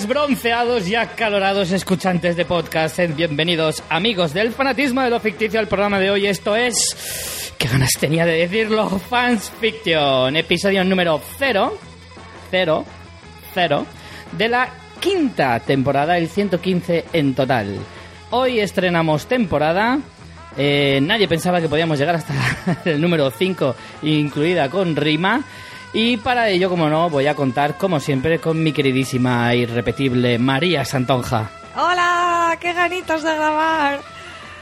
bronceados y acalorados escuchantes de podcast. Bienvenidos, amigos del fanatismo de lo ficticio, al programa de hoy. Esto es. ¿Qué ganas tenía de decirlo? Fans Fiction, episodio número 0, 0, 0, de la quinta temporada, el 115 en total. Hoy estrenamos temporada. eh, nadie pensaba que podíamos llegar hasta el número 5, incluida con rima. Y para ello, como no, voy a contar, como siempre, con mi queridísima e irrepetible María Santonja. ¡Hola! ¡Qué ganitos de grabar!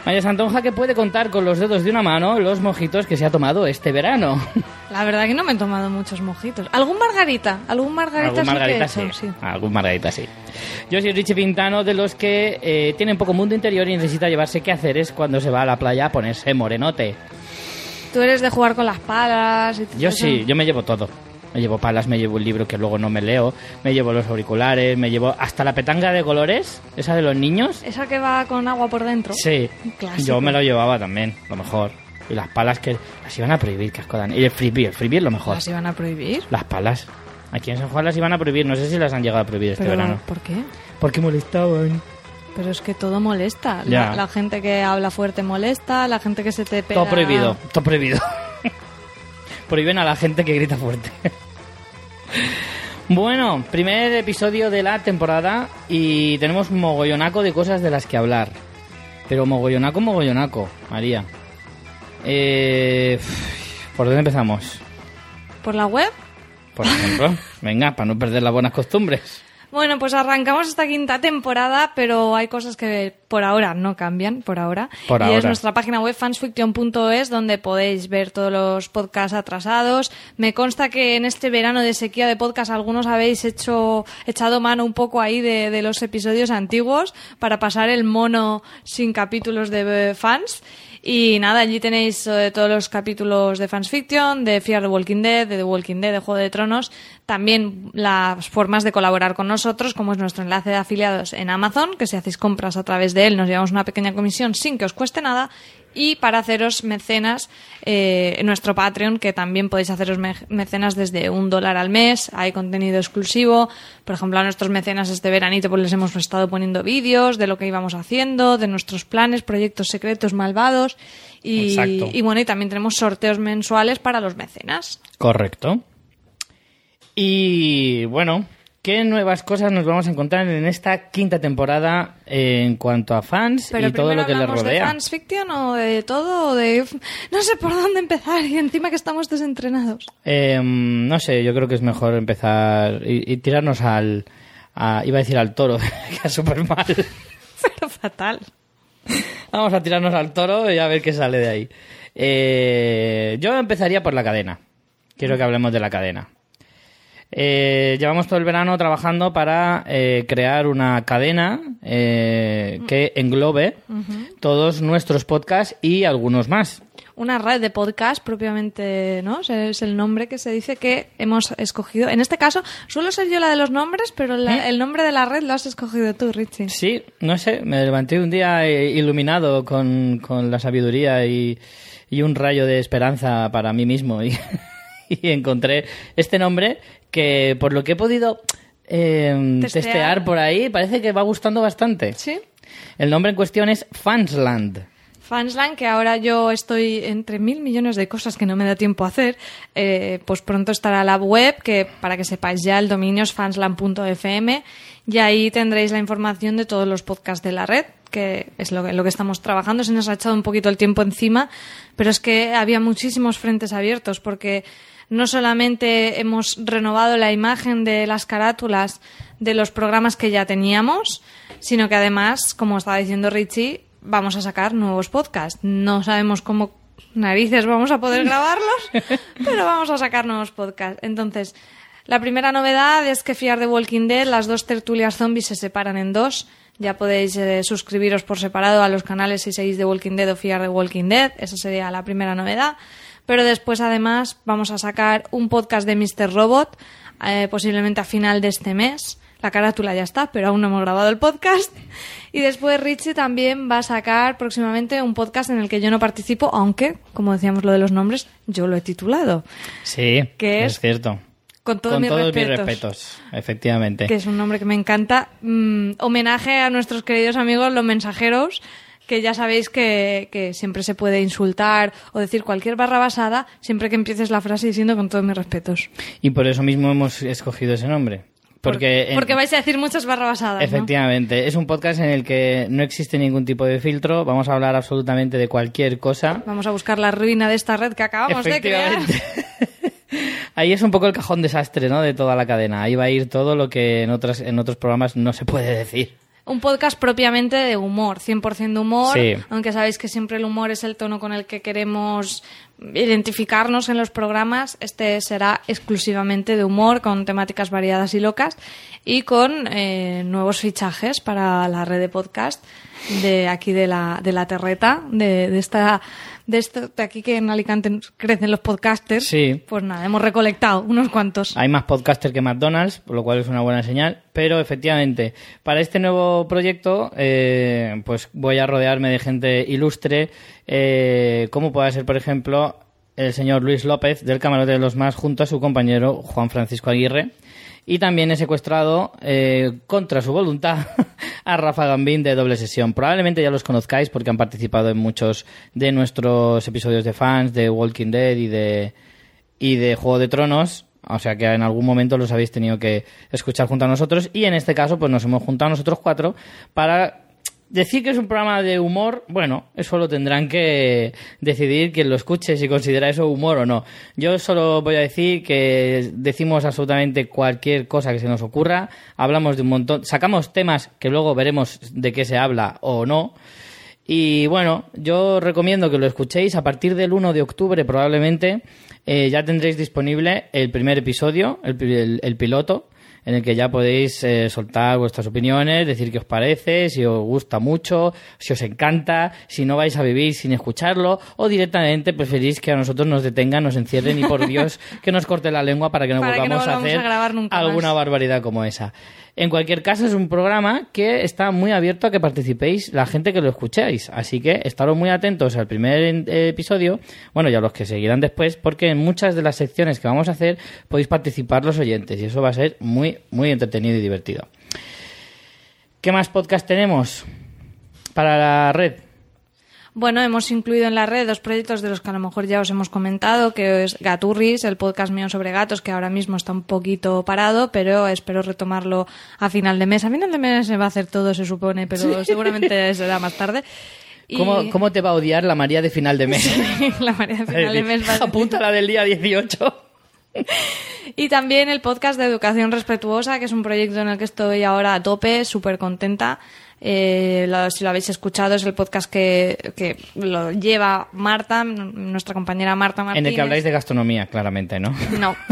María Santonja que puede contar con los dedos de una mano los mojitos que se ha tomado este verano. La verdad que no me he tomado muchos mojitos. ¿Algún margarita? ¿Algún margarita, Algún sí que he margarita hecho? sí. Algún margarita sí. Yo soy Richie Pintano, de los que eh, tienen poco mundo interior y necesita llevarse quehaceres cuando se va a la playa a ponerse morenote. Tú eres de jugar con las palas y Yo eso. sí, yo me llevo todo. Me llevo palas, me llevo un libro que luego no me leo, me llevo los auriculares, me llevo hasta la petanga de colores, esa de los niños. ¿Esa que va con agua por dentro? Sí, clásico. yo me lo llevaba también, lo mejor. Y las palas que las iban a prohibir, que asco dan. Y el freebie, el freebie es lo mejor. ¿Las iban a prohibir? Las palas. Aquí en San Juan las iban a prohibir, no sé si las han llegado a prohibir este verano. ¿por qué? Porque molestaban. Pero es que todo molesta. La gente que habla fuerte molesta, la gente que se te pega... Todo prohibido, todo prohibido. Prohíben a la gente que grita fuerte. bueno, primer episodio de la temporada y tenemos mogollonaco de cosas de las que hablar. Pero mogollonaco, mogollonaco, María. Eh, ¿Por dónde empezamos? ¿Por la web? Por ejemplo, venga, para no perder las buenas costumbres. Bueno, pues arrancamos esta quinta temporada, pero hay cosas que por ahora no cambian, por ahora. Por y ahora. es nuestra página web fansfiction.es donde podéis ver todos los podcasts atrasados. Me consta que en este verano de sequía de podcast algunos habéis hecho echado mano un poco ahí de, de los episodios antiguos para pasar el mono sin capítulos de fans. Y nada, allí tenéis eh, todos los capítulos de Fans Fiction, de Fear the Walking Dead, de The Walking Dead, de Juego de Tronos. También las formas de colaborar con nosotros, como es nuestro enlace de afiliados en Amazon, que si hacéis compras a través de él nos llevamos una pequeña comisión sin que os cueste nada. Y para haceros mecenas eh, en nuestro Patreon, que también podéis haceros me- mecenas desde un dólar al mes. Hay contenido exclusivo. Por ejemplo, a nuestros mecenas este veranito pues les hemos estado poniendo vídeos de lo que íbamos haciendo, de nuestros planes, proyectos secretos malvados. Y, y bueno, y también tenemos sorteos mensuales para los mecenas. Correcto. Y bueno, ¿qué nuevas cosas nos vamos a encontrar en esta quinta temporada en cuanto a fans Pero y todo lo que les hablamos de rodea? fans fiction o de todo o de no sé por dónde empezar y encima que estamos desentrenados. Eh, no sé, yo creo que es mejor empezar y, y tirarnos al... a- iba a decir al toro, que es súper mal. Pero fatal. Vamos a tirarnos al toro y a ver qué sale de ahí. Eh, yo empezaría por la cadena. Quiero que hablemos de la cadena. Eh, llevamos todo el verano trabajando para eh, crear una cadena eh, que englobe todos nuestros podcasts y algunos más. Una red de podcast propiamente, ¿no? Es el nombre que se dice que hemos escogido. En este caso, suelo ser yo la de los nombres, pero la- ¿Eh? el nombre de la red lo has escogido tú, Richie. Sí, no sé, me levanté un día eh, iluminado con, con la sabiduría y, y un rayo de esperanza para mí mismo y, y encontré este nombre que por lo que he podido eh, Testear. testear por ahí parece que va gustando bastante. ¿Sí? El nombre en cuestión es Fansland. Fansland, que ahora yo estoy entre mil millones de cosas que no me da tiempo a hacer, eh, pues pronto estará la web, que para que sepáis ya, el dominio es fansland.fm, y ahí tendréis la información de todos los podcasts de la red, que es lo que, lo que estamos trabajando. Se nos ha echado un poquito el tiempo encima, pero es que había muchísimos frentes abiertos, porque no solamente hemos renovado la imagen de las carátulas de los programas que ya teníamos, sino que además, como estaba diciendo Richie, vamos a sacar nuevos podcasts. No sabemos cómo narices vamos a poder grabarlos, pero vamos a sacar nuevos podcasts. Entonces, la primera novedad es que Fiar de Walking Dead, las dos tertulias zombies se separan en dos. Ya podéis eh, suscribiros por separado a los canales si seguís de Walking Dead o Fiar de Walking Dead. Esa sería la primera novedad. Pero después, además, vamos a sacar un podcast de Mr. Robot, eh, posiblemente a final de este mes. La carátula ya está, pero aún no hemos grabado el podcast. Y después Richie también va a sacar próximamente un podcast en el que yo no participo, aunque, como decíamos lo de los nombres, yo lo he titulado. Sí, ¿Qué es es? cierto. Con, todos, Con mis, todos respetos, mis respetos, efectivamente. Que es un nombre que me encanta. Mm, homenaje a nuestros queridos amigos los mensajeros, que ya sabéis que, que siempre se puede insultar o decir cualquier barra basada siempre que empieces la frase diciendo con todos mis respetos. Y por eso mismo hemos escogido ese nombre. Porque, Porque vais a decir muchas barra basadas, ¿no? Efectivamente, es un podcast en el que no existe ningún tipo de filtro, vamos a hablar absolutamente de cualquier cosa. Vamos a buscar la ruina de esta red que acabamos de crear. Ahí es un poco el cajón desastre, ¿no? De toda la cadena. Ahí va a ir todo lo que en otras en otros programas no se puede decir. Un podcast propiamente de humor, 100% de humor, Sí. aunque sabéis que siempre el humor es el tono con el que queremos identificarnos en los programas, este será exclusivamente de humor, con temáticas variadas y locas y con eh, nuevos fichajes para la red de podcast de aquí de la, de la terreta, de, de esta de esto de aquí que en Alicante crecen los podcasters. Sí. Pues nada, hemos recolectado unos cuantos. Hay más podcaster que McDonald's, por lo cual es una buena señal. Pero efectivamente, para este nuevo proyecto, eh, pues voy a rodearme de gente ilustre, eh, como pueda ser, por ejemplo, el señor Luis López del Camarote de los Más, junto a su compañero Juan Francisco Aguirre. Y también he secuestrado, eh, contra su voluntad, a Rafa Gambín de Doble Sesión. Probablemente ya los conozcáis porque han participado en muchos de nuestros episodios de fans, de Walking Dead y de, y de Juego de Tronos. O sea que en algún momento los habéis tenido que escuchar junto a nosotros. Y en este caso, pues nos hemos juntado nosotros cuatro para decir que es un programa de humor. Bueno, eso lo tendrán que decidir quien lo escuche si considera eso humor o no. Yo solo voy a decir que decimos absolutamente cualquier cosa que se nos ocurra. Hablamos de un montón, sacamos temas que luego veremos de qué se habla o no. Y bueno, yo recomiendo que lo escuchéis a partir del 1 de octubre probablemente. eh, ya tendréis disponible el primer episodio, el, el piloto, en el que ya podéis eh, soltar vuestras opiniones, decir qué os parece, si os gusta mucho, si os encanta, si no vais a vivir sin escucharlo, o directamente preferís que a nosotros nos detengan, nos encierren y por Dios que nos corte la lengua para que no Para que no volvamos a hacer a más. alguna barbaridad como esa. En cualquier caso, es un programa que está muy abierto a que participéis la gente que lo escucháis. Así que estaros muy atentos al primer eh, episodio, bueno, y a los que seguirán después, porque en muchas de las secciones que vamos a hacer podéis participar los oyentes y eso va a ser muy, muy entretenido y divertido. ¿Qué más podcast tenemos para la red? Bueno, hemos incluido en la red dos proyectos de los que a lo mejor ya os hemos comentado, que es Gaturris, el podcast mío sobre gatos, que ahora mismo está un poquito parado, pero espero retomarlo a final de mes. A final de mes se va a hacer todo, se supone, pero seguramente será más tarde. Y- ¿Cómo, ¿Cómo te va a odiar la María de final de mes? la María de final de mes va a Apunta la del día 18. Y también el podcast de Educación Respetuosa, que es un proyecto en el que estoy ahora a tope, súper contenta. Eh, lo- si lo habéis escuchado, es el podcast que, que lo lleva Marta, nuestra compañera Marta En Martínez. el que habláis de gastronomía, claramente, ¿no? No.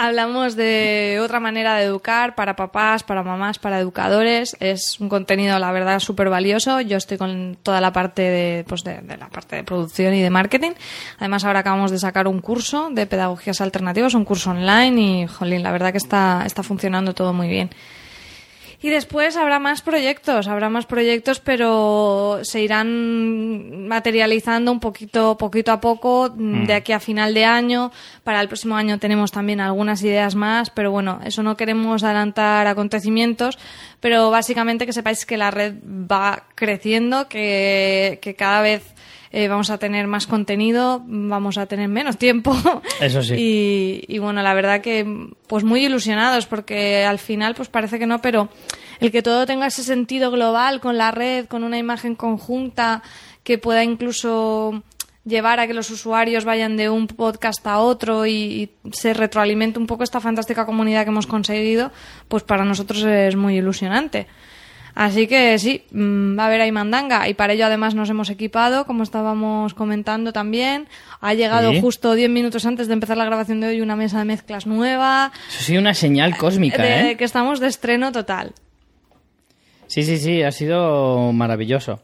Hablamos de otra manera de educar para papás, para mamás, para educadores. Es un contenido, la verdad, súper valioso. Yo estoy con toda la parte de, pues de, de la parte de producción y de marketing. Además, ahora acabamos de sacar un curso de pedagogías alternativas, un curso online y, jolín, la verdad que está, está funcionando todo muy bien. Y después habrá más proyectos, habrá más proyectos, pero se irán materializando un poquito, poquito a poco mm, de aquí a final de año. Para el próximo año tenemos también algunas ideas más, pero bueno, eso no queremos adelantar acontecimientos, pero básicamente que sepáis que la red va creciendo, que, que cada vez eh, vamos a tener más contenido, vamos a tener menos tiempo. Eso sí. Y, y bueno, la verdad que pues muy ilusionados porque al final pues parece que no, pero el que todo tenga ese sentido global con la red, con una imagen conjunta que pueda incluso llevar a que los usuarios vayan de un podcast a otro y, y se retroalimente un poco esta fantástica comunidad que hemos conseguido, pues para nosotros es muy ilusionante. Así que sí, mm, va a haber ahí mandanga y para ello además nos hemos equipado, como estábamos comentando también. Ha llegado Sí. justo 10 minutos antes de empezar la grabación de hoy una mesa de mezclas nueva, Eso sí, una señal cósmica, de ¿eh? que estamos de estreno total. Sí, sí, sí, ha sido maravilloso.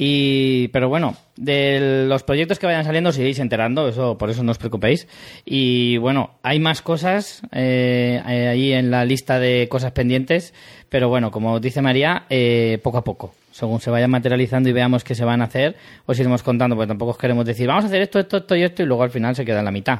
Y, pero bueno, de los proyectos que vayan saliendo os iréis enterando, eso, por eso no os preocupéis. Y bueno, hay más cosas eh, eh, ahí en la lista de cosas pendientes, pero bueno, como dice María, eh, poco a poco. Según se vayan materializando y veamos qué se van a hacer, os iremos contando, porque tampoco os queremos decir, vamos a hacer esto, esto, esto y esto, y luego al final se queda en la mitad.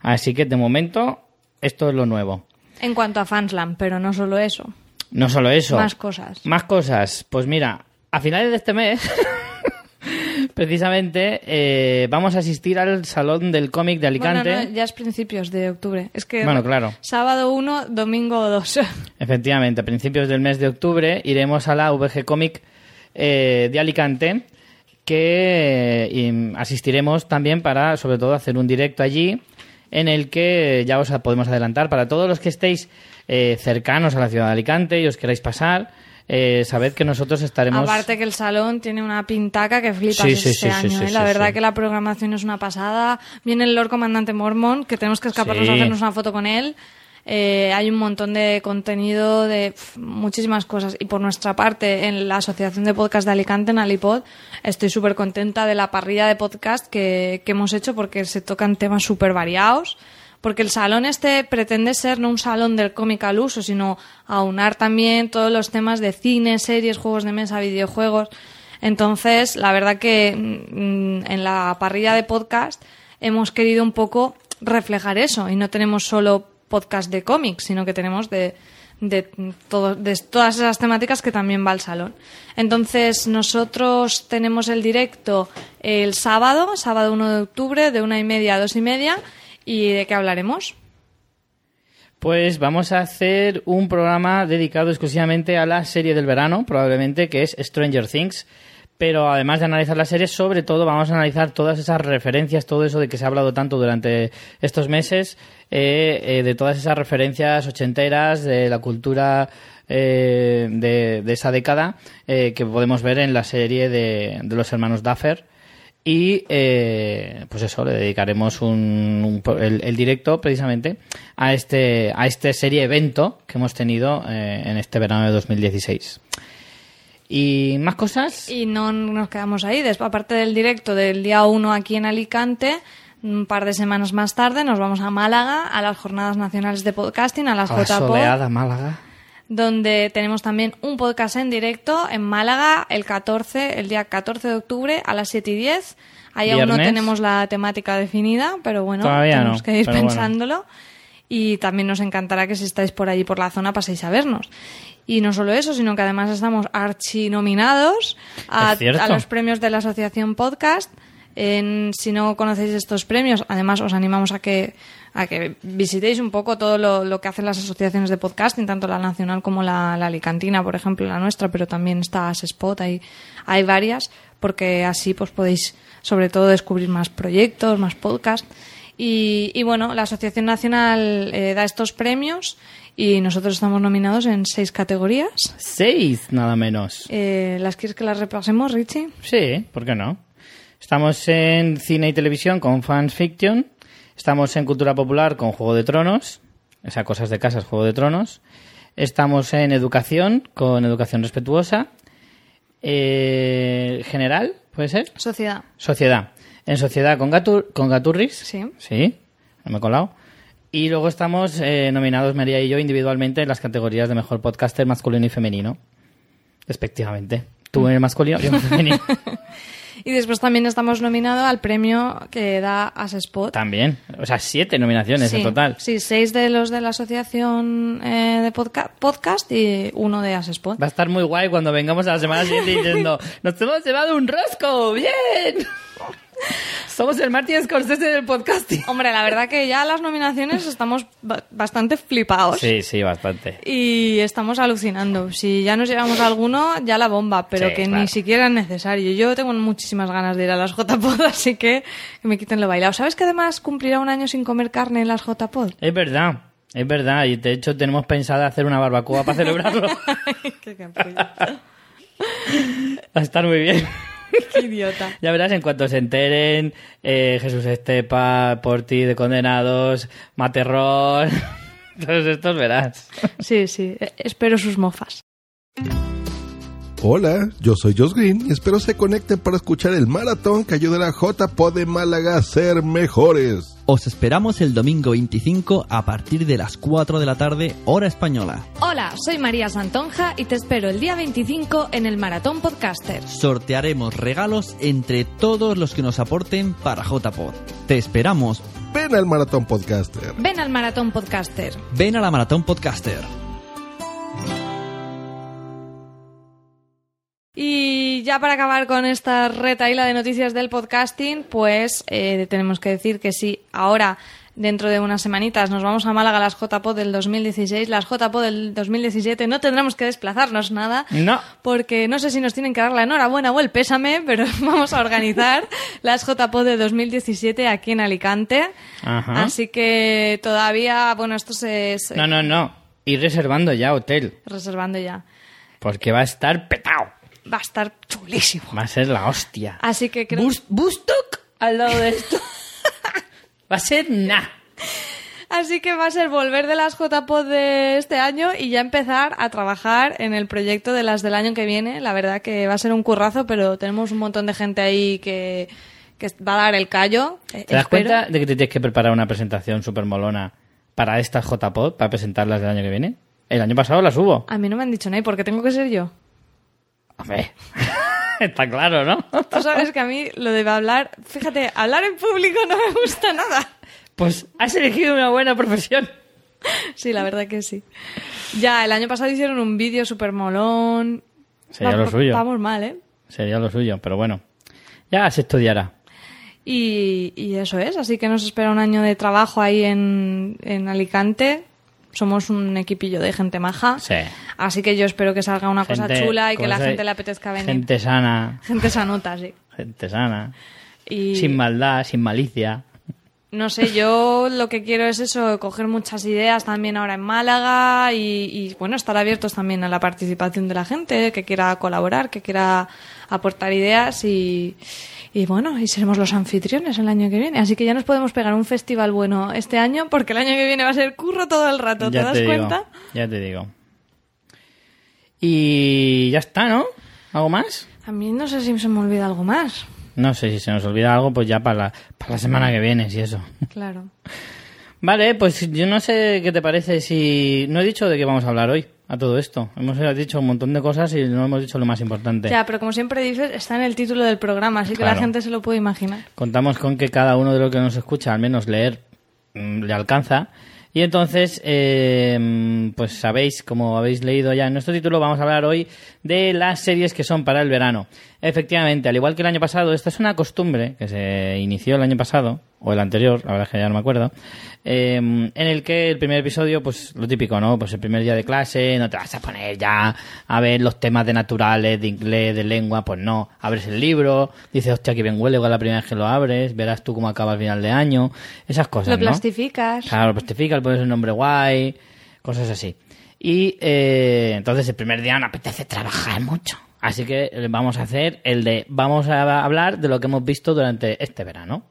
Así que de momento, esto es lo nuevo. En cuanto a Fansland, pero no solo eso. No solo eso. Más cosas. Más cosas. Pues mira, a finales de este mes, precisamente, eh, vamos a asistir al Salón del Cómic de Alicante. Bueno, no, ya es principios de octubre. Es que Bueno, claro. sábado 1, domingo 2. Efectivamente, a principios del mes de octubre iremos a la VG Comic eh, de Alicante, que eh, y asistiremos también para, sobre todo, hacer un directo allí, en el que ya os podemos adelantar, para todos los que estéis eh, cercanos a la ciudad de Alicante y os queráis pasar, eh, sabed que nosotros estaremos... Aparte que el salón tiene una pintaca que flipas Sí, sí, este sí, año. ¿eh? la verdad que la programación es una pasada. Viene el Lord Comandante Mormon, que tenemos que escaparnos a hacernos una foto con él. Eh, hay un montón de contenido de muchísimas cosas. Y por nuestra parte, en la Asociación de Podcast de Alicante, en Alipod, estoy súper contenta de la parrilla de podcast que, que hemos hecho porque se tocan temas súper variados. Porque el salón este pretende ser no un salón del cómic al uso, sino aunar también todos los temas de cine, series, juegos de mesa, videojuegos. Entonces, la verdad que mm, en la parrilla de podcast hemos querido un poco reflejar eso y no tenemos solo podcast de cómics, sino que tenemos de, de, todo- de todas esas temáticas que también va al salón. Entonces, nosotros tenemos el directo el sábado, sábado 1 de octubre, de una y media a dos y media. ¿Y de qué hablaremos? Pues vamos a hacer un programa dedicado exclusivamente a la serie del verano, probablemente, que es Stranger Things. Pero además de analizar la serie, sobre todo vamos a analizar todas esas referencias, todo eso de que se ha hablado tanto durante estos meses, eh, eh, de todas esas referencias ochenteras, de la cultura eh, de, esa década, que podemos ver en la serie de, de los hermanos Duffer. Y eh, pues eso, le dedicaremos un, el, el directo precisamente a este, a este serie evento que hemos tenido eh, en este verano de 2016. ¿Y más cosas? Y no nos quedamos ahí. Después, aparte del directo del día 1 aquí en Alicante, un par de semanas más tarde nos vamos a Málaga, a las Jornadas Nacionales de Podcasting, a las A la soleada Málaga. Donde tenemos también un podcast en directo en Málaga el 14, el día 14 de octubre a las 7 y 10. Ahí aún no tenemos la temática definida, pero bueno, Todavía tenemos no, que ir bueno. pensándolo. Y también nos encantará que si estáis por allí por la zona paséis a vernos. Y no solo eso, sino que además estamos archinominados a, Es a los premios de la Asociación Podcast. En- si no conocéis estos premios, además os animamos a que, a que visitéis un poco todo lo, lo que hacen las asociaciones de podcasting, tanto la nacional como la, la alicantina, por ejemplo, la nuestra, pero también está Spot, hay, hay varias, porque así pues podéis sobre todo descubrir más proyectos, más podcasts. Y, y bueno, la Asociación Nacional eh, da estos premios y nosotros estamos nominados en seis categorías. Seis, nada menos. Eh, ¿Las quieres que las repasemos, Richie? Sí, ¿por qué no? Estamos en cine y televisión con Fans Fiction. Estamos en cultura popular con Juego de Tronos. O sea, cosas de casas, Juego de Tronos. Estamos en educación con Educación Respetuosa. Eh, general, ¿puede ser? Sociedad. Sociedad. En sociedad con, Gatur con Gaturris. Sí. Sí, no me he colado. Y luego estamos eh, nominados María y yo individualmente en las categorías de mejor podcaster masculino y femenino. Respectivamente. Tú en el masculino, yo en el femenino. Y después también estamos nominados al premio que da Asespot. También. O sea, siete nominaciones sí, en total. Sí, seis de los de la asociación eh, de podca- podcast y uno de Asespot. Va a estar muy guay cuando vengamos a la semana siguiente diciendo ¡Nos hemos llevado un rosco! ¡Bien! Somos el Martin Scorsese del podcasting. Hombre, la verdad que ya las nominaciones estamos ba- bastante flipados. Sí, sí, bastante. Y estamos alucinando. Si ya nos llevamos alguno, ya la bomba, pero Sí, que claro. ni siquiera es necesario. Yo tengo muchísimas ganas de ir a las JPod, así que que me quiten lo bailado. ¿Sabes que además cumplirá un año sin comer carne en las JPod? Es verdad, es verdad. Y de hecho tenemos pensado hacer una barbacoa para celebrarlo. Qué. Va a estar muy bien. Qué idiota. Ya verás, en cuanto se enteren, eh, Jesús Estepa, Porti de Condenados, Materrón, todos estos verás. Sí, sí, espero sus mofas. Hola, yo soy Josh Green y espero se conecten para escuchar el maratón que ayuda a la JPO de Málaga a ser mejores. Os esperamos el domingo 25 a partir de las 4 de la tarde, hora española. Hola, soy María Santonja y te espero el día 25 en el Maratón Podcaster. Sortearemos regalos entre todos los que nos aporten para JPod. Te esperamos. ven al Maratón Podcaster. Ven al Maratón Podcaster. Ven a la Maratón Podcaster. Y ya para acabar con esta retaíla de noticias del podcasting, pues eh, tenemos que decir que sí, ahora dentro de unas semanitas nos vamos a Málaga a las JPO del 2016. Las JPO del 2017 no tendremos que desplazarnos nada. No. Porque no sé si nos tienen que dar la enhorabuena o el pésame, pero vamos a organizar las JPO de 2017 aquí en Alicante. Ajá. Así que todavía, bueno, esto se es No, no, no. Ir reservando ya hotel. reservando ya. Porque va a estar petado. Va a estar chulísimo. Va a ser la hostia. Así que creo... Bus- Bustock al lado de esto. va a ser nada. Así que va a ser volver de las JPO de este año y ya empezar a trabajar en el proyecto de las del año que viene. La verdad que va a ser un currazo, pero tenemos un montón de gente ahí que, que va a dar el callo. Eh, ¿Te das cuenta de que te tienes que preparar una presentación súper molona para estas JPod, para presentarlas del año que viene? El año pasado las hubo. A mí no me han dicho nada, ¿y por qué tengo que ser yo? Hombre, está claro, ¿no? Tú sabes que a mí lo de hablar, fíjate, hablar en público no me gusta nada. Pues has elegido una buena profesión. Sí, la verdad que sí. Ya, el año pasado hicieron un vídeo súper molón. Sería lo suyo. Vamos mal, ¿eh? Sería lo suyo, pero bueno. Ya se estudiará. Y, y eso es, así que nos espera un año de trabajo ahí en, en Alicante. Somos un equipillo de gente maja. Sí. Así que yo espero que salga una cosa chula y que ¿cómo la gente le apetezca venir. Gente sana, Gente sanota, sí. gente sana. Y Sin maldad, sin malicia. no sé, yo lo que quiero es eso, coger muchas ideas también ahora en Málaga y, y, bueno, estar abiertos también a la participación de la gente que quiera colaborar, que quiera aportar ideas y, y bueno, y seremos los anfitriones el año que viene. Así que ya nos podemos pegar un festival bueno este año porque el año que viene va a ser curro todo el rato, ¿te ya das te cuenta? digo. Ya te digo. Y ya está, ¿no? ¿Algo más? A mí no sé si se me olvida algo más. No sé si se nos olvida algo, pues ya para la, para la semana que viene, si eso. Claro. Vale, pues yo no sé qué te parece si... No he dicho de qué vamos a hablar hoy, a todo esto. Hemos dicho un montón de cosas y no hemos dicho lo más importante. Ya, pero como siempre dices, está en el título del programa, así que Claro. la gente se lo puede imaginar. Contamos con que cada uno de los que nos escucha, al menos leer, mm, le alcanza. Y entonces, eh, pues sabéis, como habéis leído ya en nuestro título, vamos a hablar hoy de las series que son para el verano. Efectivamente, al igual que el año pasado, esta es una costumbre que se inició el año pasado, o el anterior, la verdad es que ya no me acuerdo, eh, en el que el primer episodio, pues lo típico, ¿no? Pues el primer día de clase, no te vas a poner ya a ver los temas de naturales, de inglés, de lengua, pues no. Abres el libro, dices, hostia, que bien huele con la primera vez que lo abres, verás tú cómo acaba el final de año, esas cosas, Lo ¿no? plastificas. Claro, lo plastificas, le pones un nombre guay, cosas así. Y eh, entonces el primer día no apetece trabajar mucho. Así que vamos a hacer el de, vamos a hablar de lo que hemos visto durante este verano.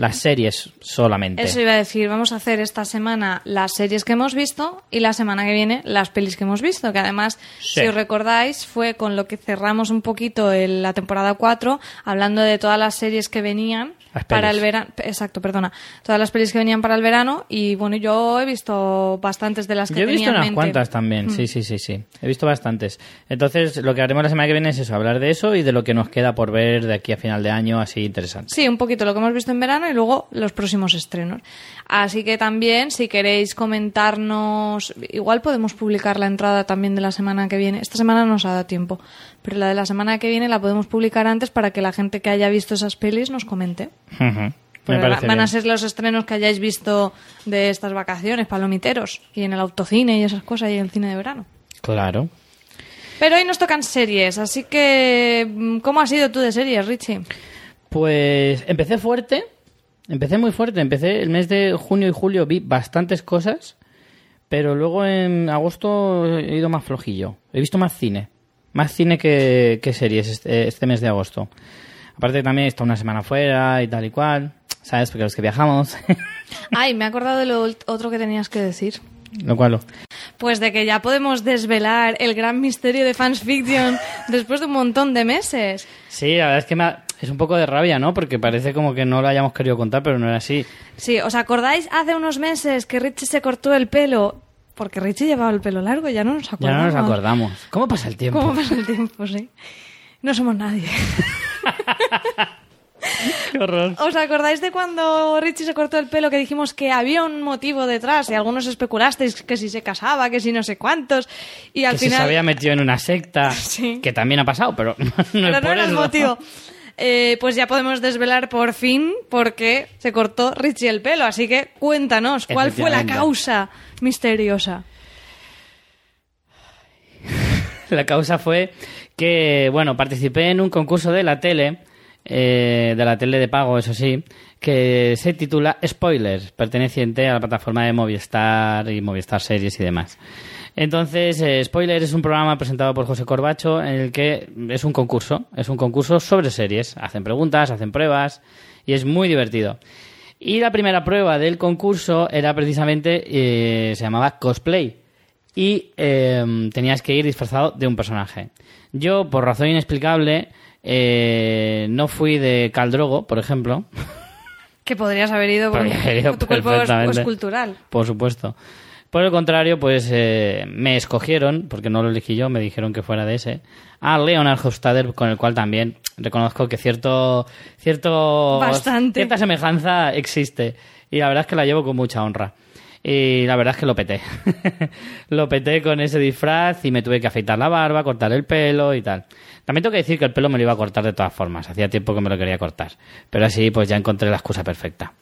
Las series solamente. Eso iba a decir, vamos a hacer esta semana las series que hemos visto y la semana que viene las pelis que hemos visto, que además, Sí. si os recordáis, fue con lo que cerramos un poquito el- la temporada 4, hablando de todas las series que venían para el verano. Exacto, perdona. Todas las pelis que venían para el verano y bueno, yo he visto bastantes de las que Yo he tenía visto en unas mente. Mm. cuantas también, sí, sí, sí, sí. He visto bastantes. Entonces, lo que haremos la semana que viene es eso, hablar de eso y de lo que nos queda por ver de aquí a final de año, así interesante. Sí, un poquito lo que hemos visto en verano y luego los próximos estrenos. Así que también, si queréis comentarnos, igual podemos publicar la entrada también de la semana que viene. Esta semana no nos ha dado tiempo, pero la de la semana que viene la podemos publicar antes para que la gente que haya visto esas pelis nos comente. Me van a ser los estrenos que hayáis visto de estas vacaciones, palomiteros, y en el autocine y esas cosas, y en el cine de verano. Claro. Pero hoy nos tocan series, así que, mm, ¿cómo has sido tú de series, Richie? Pues empecé fuerte, empecé muy fuerte, empecé el mes de junio y julio vi bastantes cosas, pero luego en agosto he ido más flojillo. He visto más cine, más cine que, que series este, este mes de agosto. Aparte también he estado una semana fuera y tal y cual, ¿sabes? Porque los que viajamos, Ay, me he acordado de lo otro que tenías que decir. lo cual... Pues de que ya podemos desvelar el gran misterio de Fans Fiction después de un montón de meses. Sí, la verdad es que me ha- es un poco de rabia, ¿no? Porque parece como que no lo hayamos querido contar, pero no era así. Sí, ¿os acordáis hace unos meses que Richie se cortó el pelo? Porque Richie llevaba el pelo largo, ya no nos Ya acordamos. no nos acordamos. ¿Cómo pasa el tiempo? ¿Cómo pasa el tiempo? Sí. No somos nadie. horror. ¿Os acordáis de cuando Richie se cortó el pelo que dijimos que había un motivo detrás y algunos especulasteis que si se casaba, que si no sé cuántos y al que final se había metido en una secta, Sí. que también ha pasado, pero no es Pero no por era el motivo. Eh, pues ya podemos desvelar por fin por qué se cortó Richie el pelo. Así que cuéntanos, ¿cuál fue la causa misteriosa? La causa fue que, bueno, participé en un concurso de la tele, eh, de la tele de pago, eso sí, que se titula Spoilers, perteneciente a la plataforma de Movistar y Movistar Series y demás. Entonces, eh, Spoilers es un programa presentado por José Corbacho en el que es un concurso, es un concurso sobre series. Hacen preguntas, hacen pruebas y es muy divertido. Y la primera prueba del concurso era precisamente, eh, se llamaba cosplay. Y eh, tenías que ir disfrazado de un personaje. Yo, por razón inexplicable, eh, no fui de Caldrogo, por ejemplo. Que podrías haber ido porque tu cuerpo es cultural. Por supuesto. Por el contrario, pues eh, me escogieron, porque no lo elegí yo, me dijeron que fuera de ese, a Leonard Hofstadter, con el cual también reconozco que cierto, cierto, Bastante. cierta semejanza existe. Y la verdad es que la llevo con mucha honra. Y la verdad es que lo peté. lo peté con ese disfraz y me tuve que afeitar la barba, cortar el pelo y tal. También tengo que decir que el pelo me lo iba a cortar de todas formas. Hacía tiempo que me lo quería cortar. Pero así pues ya encontré la excusa perfecta.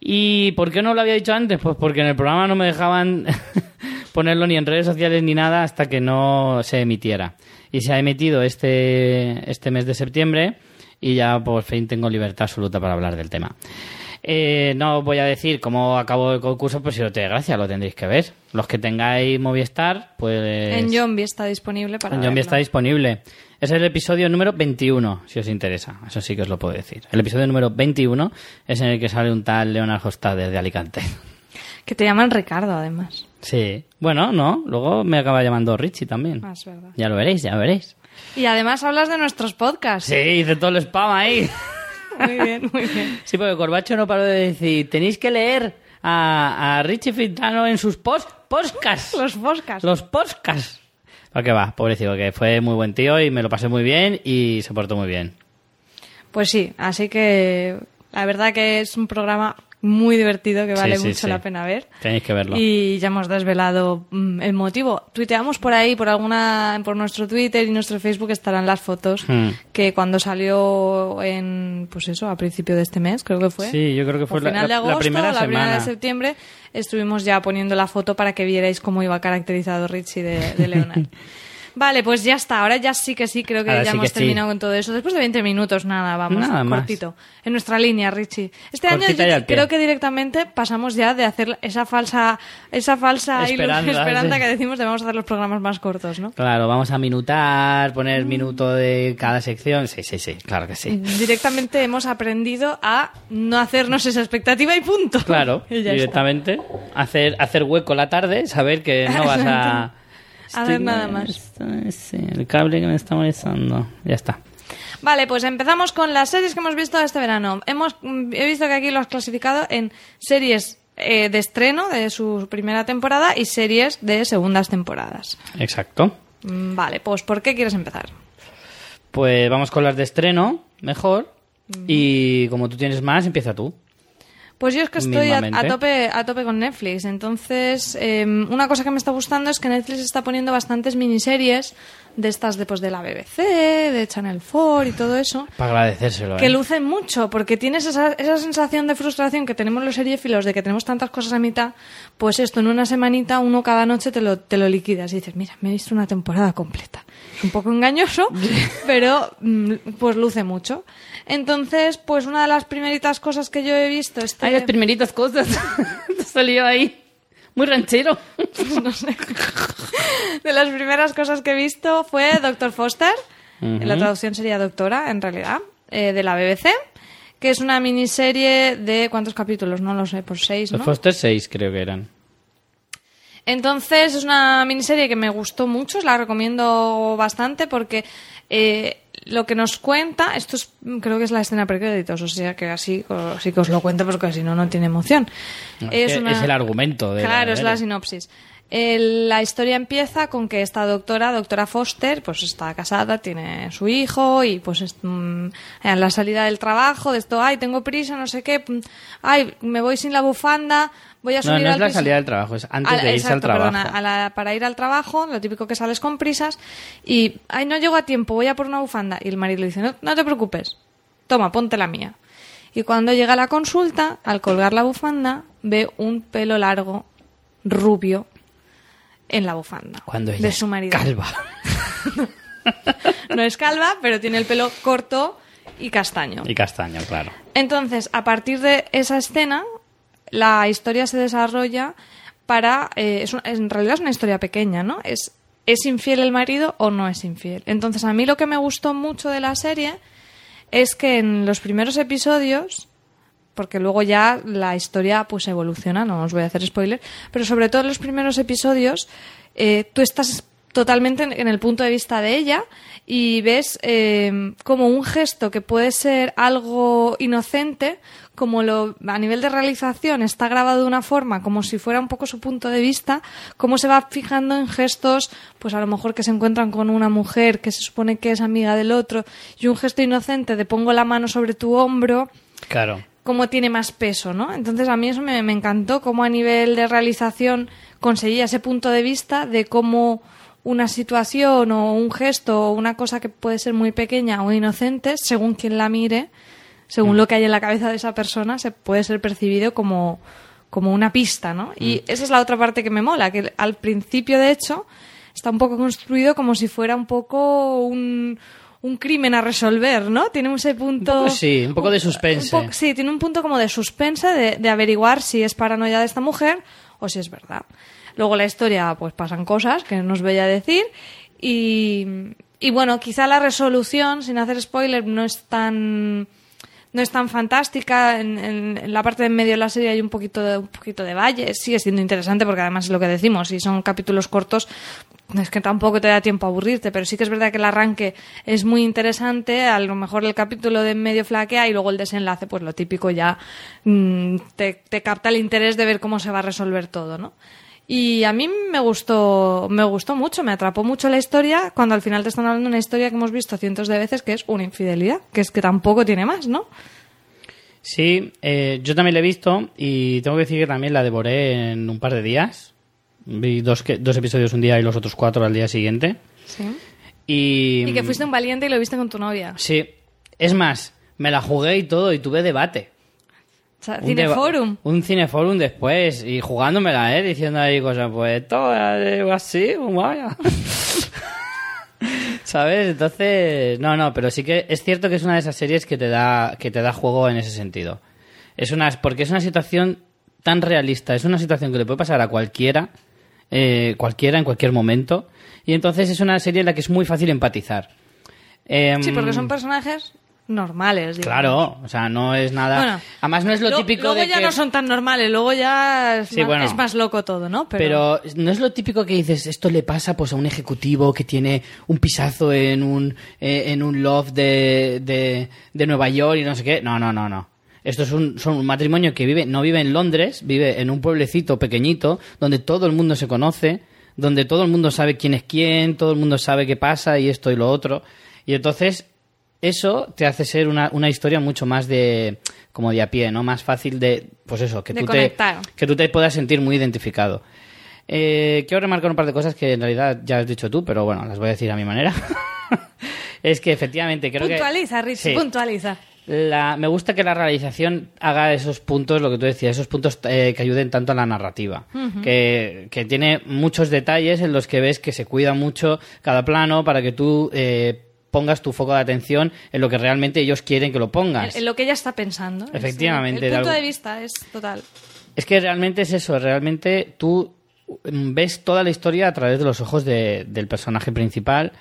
¿Y por qué no lo había dicho antes? Pues porque en el programa no me dejaban ponerlo ni en redes sociales ni nada hasta que no se emitiera. Y se ha emitido este, este mes de septiembre y ya por fin tengo libertad absoluta para hablar del tema. Eh, no voy a decir cómo acabó el concurso, pues si no te gracia, lo tendréis que ver. Los que tengáis Movistar, pues... En Zombie está disponible para En Zombie está disponible. Es el episodio número 21, si os interesa. Eso sí que os lo puedo decir. El episodio número 21 es en el que sale un tal Leonard Hofstadter de Alicante. Que te llaman Ricardo, además. Sí. Bueno, no. Luego me acaba llamando Richie también. Ah, es verdad. Ya lo veréis, ya lo veréis. Y además hablas de nuestros podcasts. Sí, hice todo el spam ahí. Muy bien, muy bien. Sí, porque Corbacho no paró de decir, tenéis que leer a, a Richie Fintano en sus post podcasts. Los podcasts. Los podcasts. ¿Para qué va? Pobrecito, que fue muy buen tío y me lo pasé muy bien y se portó muy bien. Pues sí, así que la verdad que es un programa muy divertido que vale sí, mucho sí. la pena ver. Tenéis que verlo. Y ya hemos desvelado mm, el motivo. Tuiteamos por ahí, por alguna, por nuestro Twitter y nuestro Facebook estarán las fotos Hmm. que cuando salió en, pues eso, a principio de este mes, creo que fue. Sí, yo creo que fue la- final la- de la agosto, primera la primera de septiembre, estuvimos ya poniendo la foto para que vierais cómo iba caracterizado Richie de, de Leonard. Vale, pues ya está. Ahora ya sí que sí, creo que Ahora ya sí hemos que sí. terminado con todo eso. Después de 20 minutos, nada, vamos, Nada más. cortito. En nuestra línea, Richie. Este año yo creo que directamente pasamos ya de hacer esa falsa, esa falsa Esperanza, esperanza sí. que decimos de vamos a hacer los programas más cortos, ¿no? Claro, vamos a minutar, poner minuto de cada sección. Sí, sí, sí, claro que sí. Directamente hemos aprendido a no hacernos esa expectativa y punto. Claro, Y ya está. directamente. Hacer, hacer hueco la tarde, saber que no vas a... A ver nada más. Estoy- sí, el cable que me está molestando. Ya está. Vale, pues empezamos con las series que hemos visto este verano. Hemos, he visto que aquí lo has clasificado en series eh, de estreno de su primera temporada y series de segundas temporadas. Exacto. Mm, Vale, pues ¿por qué quieres empezar? Pues vamos con las de estreno, mejor. Y como tú tienes más, empieza tú. Pues yo es que estoy a, tope a tope con Netflix. Entonces, eh, una cosa que me está gustando es que Netflix está poniendo bastantes miniseries de estas de, pues, de la BBC, de Channel 4 y todo eso. Para agradecérselo, Que ¿eh? lucen mucho, porque tienes esa, esa sensación de frustración que tenemos los seriefilos de que tenemos tantas cosas a mitad, pues esto en una semanita, uno cada noche te lo, te lo liquidas y dices, mira, me he visto una temporada completa. Es un poco engañoso, pero mm, pues luce mucho. Entonces, pues una de las primeritas cosas que yo he visto este... Ay, las primeritas cosas. Te salió ahí. Muy ranchero. no sé. De las primeras cosas que he visto fue Doctor Foster, la traducción sería doctora, en realidad, eh, de la BBC, que es una miniserie de cuántos capítulos, no lo sé, por seis, Los ¿no? Foster 6 creo que eran. Entonces es una miniserie que me gustó mucho, la recomiendo bastante porque eh, lo que nos cuenta, esto es, creo que es la escena precréditos, o sea que así, así que os lo cuento porque si no, no tiene emoción. No, es que una- es el argumento de la Claro, es la sinopsis. El- la historia empieza con que esta doctora, doctora Foster, pues está casada, tiene su hijo y pues es, mm, en la salida del trabajo, de esto, ay, tengo prisa, no sé qué, ay, me voy sin la bufanda, voy a No, subir no es al la piso". salida del trabajo, es antes A de irse al perdona, trabajo. a la- para ir al trabajo, lo típico que sales con prisas y, ay, no llego a tiempo, voy a por una bufanda. Y el marido le dice, no, no te preocupes, toma, ponte la mía. Y cuando llega a la consulta, al colgar la bufanda, ve un pelo largo, rubio, en la bufanda Cuando ella de su marido. calva. No es calva, pero tiene el pelo corto y castaño. Y castaño, claro. Entonces, a partir de esa escena, la historia se desarrolla para... eh, es un- en realidad es una historia pequeña, ¿no? Es, ¿Es infiel el marido o no es infiel? Entonces, a mí lo que me gustó mucho de la serie es que en los primeros episodios, porque luego ya la historia pues evoluciona, no os voy a hacer spoiler, pero sobre todo en los primeros episodios, eh, tú estás totalmente en, el punto de vista de ella y ves eh, como un gesto que puede ser algo inocente, como lo a nivel de realización está grabado de una forma como si fuera un poco su punto de vista, cómo se va fijando en gestos, pues a lo mejor que se encuentran con una mujer que se supone que es amiga del otro y un gesto inocente de pongo la mano sobre tu hombro, Claro. Cómo tiene más peso, ¿no? Entonces a mí eso me, me encantó, cómo a nivel de realización conseguía ese punto de vista de cómo una situación o un gesto o una cosa que puede ser muy pequeña o inocente, según quien la mire, según lo que hay en la cabeza de esa persona, se puede ser percibido como, como una pista, ¿no? Y esa es la otra parte que me mola, que al principio, de hecho, está un poco construido como si fuera un poco un, un crimen a resolver, ¿no? Tiene ese punto... Un poco sí, un poco de suspense. un po- sí, tiene un punto como de suspense, de, de averiguar si es paranoia de esta mujer o si es verdad. Luego la historia, pues pasan cosas que no os voy a decir y, y bueno, quizá la resolución, sin hacer spoiler, no es tan no es tan fantástica. En, en- la parte de en medio de la serie hay un poquito de, un poquito de valle. Sigue siendo interesante porque además es lo que decimos. Si son capítulos cortos, es que tampoco te da tiempo a aburrirte. Pero sí que es verdad que el arranque es muy interesante. A lo mejor el capítulo de en medio flaquea y luego el desenlace, pues lo típico ya mm, te, te capta el interés de ver cómo se va a resolver todo, ¿no? Y a mí me gustó, me gustó mucho, me atrapó mucho la historia cuando al final te están hablando de una historia que hemos visto cientos de veces que es una infidelidad, que es que tampoco tiene más, ¿no? Sí, eh, yo también la he visto y tengo que decir que también la devoré en un par de días. Vi dos, que- dos episodios un día y los otros cuatro al día siguiente. Sí. Y, Y que fuiste un valiente y lo viste con tu novia. Sí, es más, me la jugué y todo y tuve debate. Sea, Un Cineforum. Un cineforum después y jugándomela, ¿eh? Diciendo ahí cosas, pues esto es así, pues vaya. ¿Sabes? Entonces, no, no, pero sí que es cierto que es una de esas series que te da, que te da juego en ese sentido. Es una, porque es una situación tan realista, es una situación que le puede pasar a cualquiera, eh, cualquiera en cualquier momento, y entonces es una serie en la que es muy fácil empatizar. Em, Sí, porque son personajes normales. digamos. Claro, o sea, no es nada. Bueno, Además, no es lo Lo- típico luego de ya que. no son tan normales, luego ya es, Sí, más, bueno. es más loco todo, ¿no? Pero, Pero no es lo típico que dices, esto le pasa pues a un ejecutivo que tiene un pisazo en un, eh, en un loft de, de, de Nueva York y no sé qué. No, no, no, no. Esto es un, son un matrimonio que vive, no vive en Londres, vive en un pueblecito pequeñito donde todo el mundo se conoce, donde todo el mundo sabe quién es quién, todo el mundo sabe qué pasa y esto y lo otro. Y entonces eso te hace ser una, una historia mucho más de como de a pie, ¿no? Más fácil de, pues eso, que De tú conectar. te que tú te puedas sentir muy identificado. Eh, quiero remarcar un par de cosas que en realidad ya has dicho tú, pero bueno, las voy a decir a mi manera. es que efectivamente creo puntualiza, que... Richie, Sí. puntualiza. Me gusta que la realización haga esos puntos, lo que tú decías, esos puntos eh, que ayuden tanto a la narrativa. que, que tiene muchos detalles en los que ves que se cuida mucho cada plano para que tú eh, pongas tu foco de atención en lo que realmente ellos quieren que lo pongas. En, en lo que ella está pensando. Es- Efectivamente, El, de punto algo- de vista es total. Es que realmente es eso, realmente tú mm, ves toda la historia a través de los ojos de- del personaje principal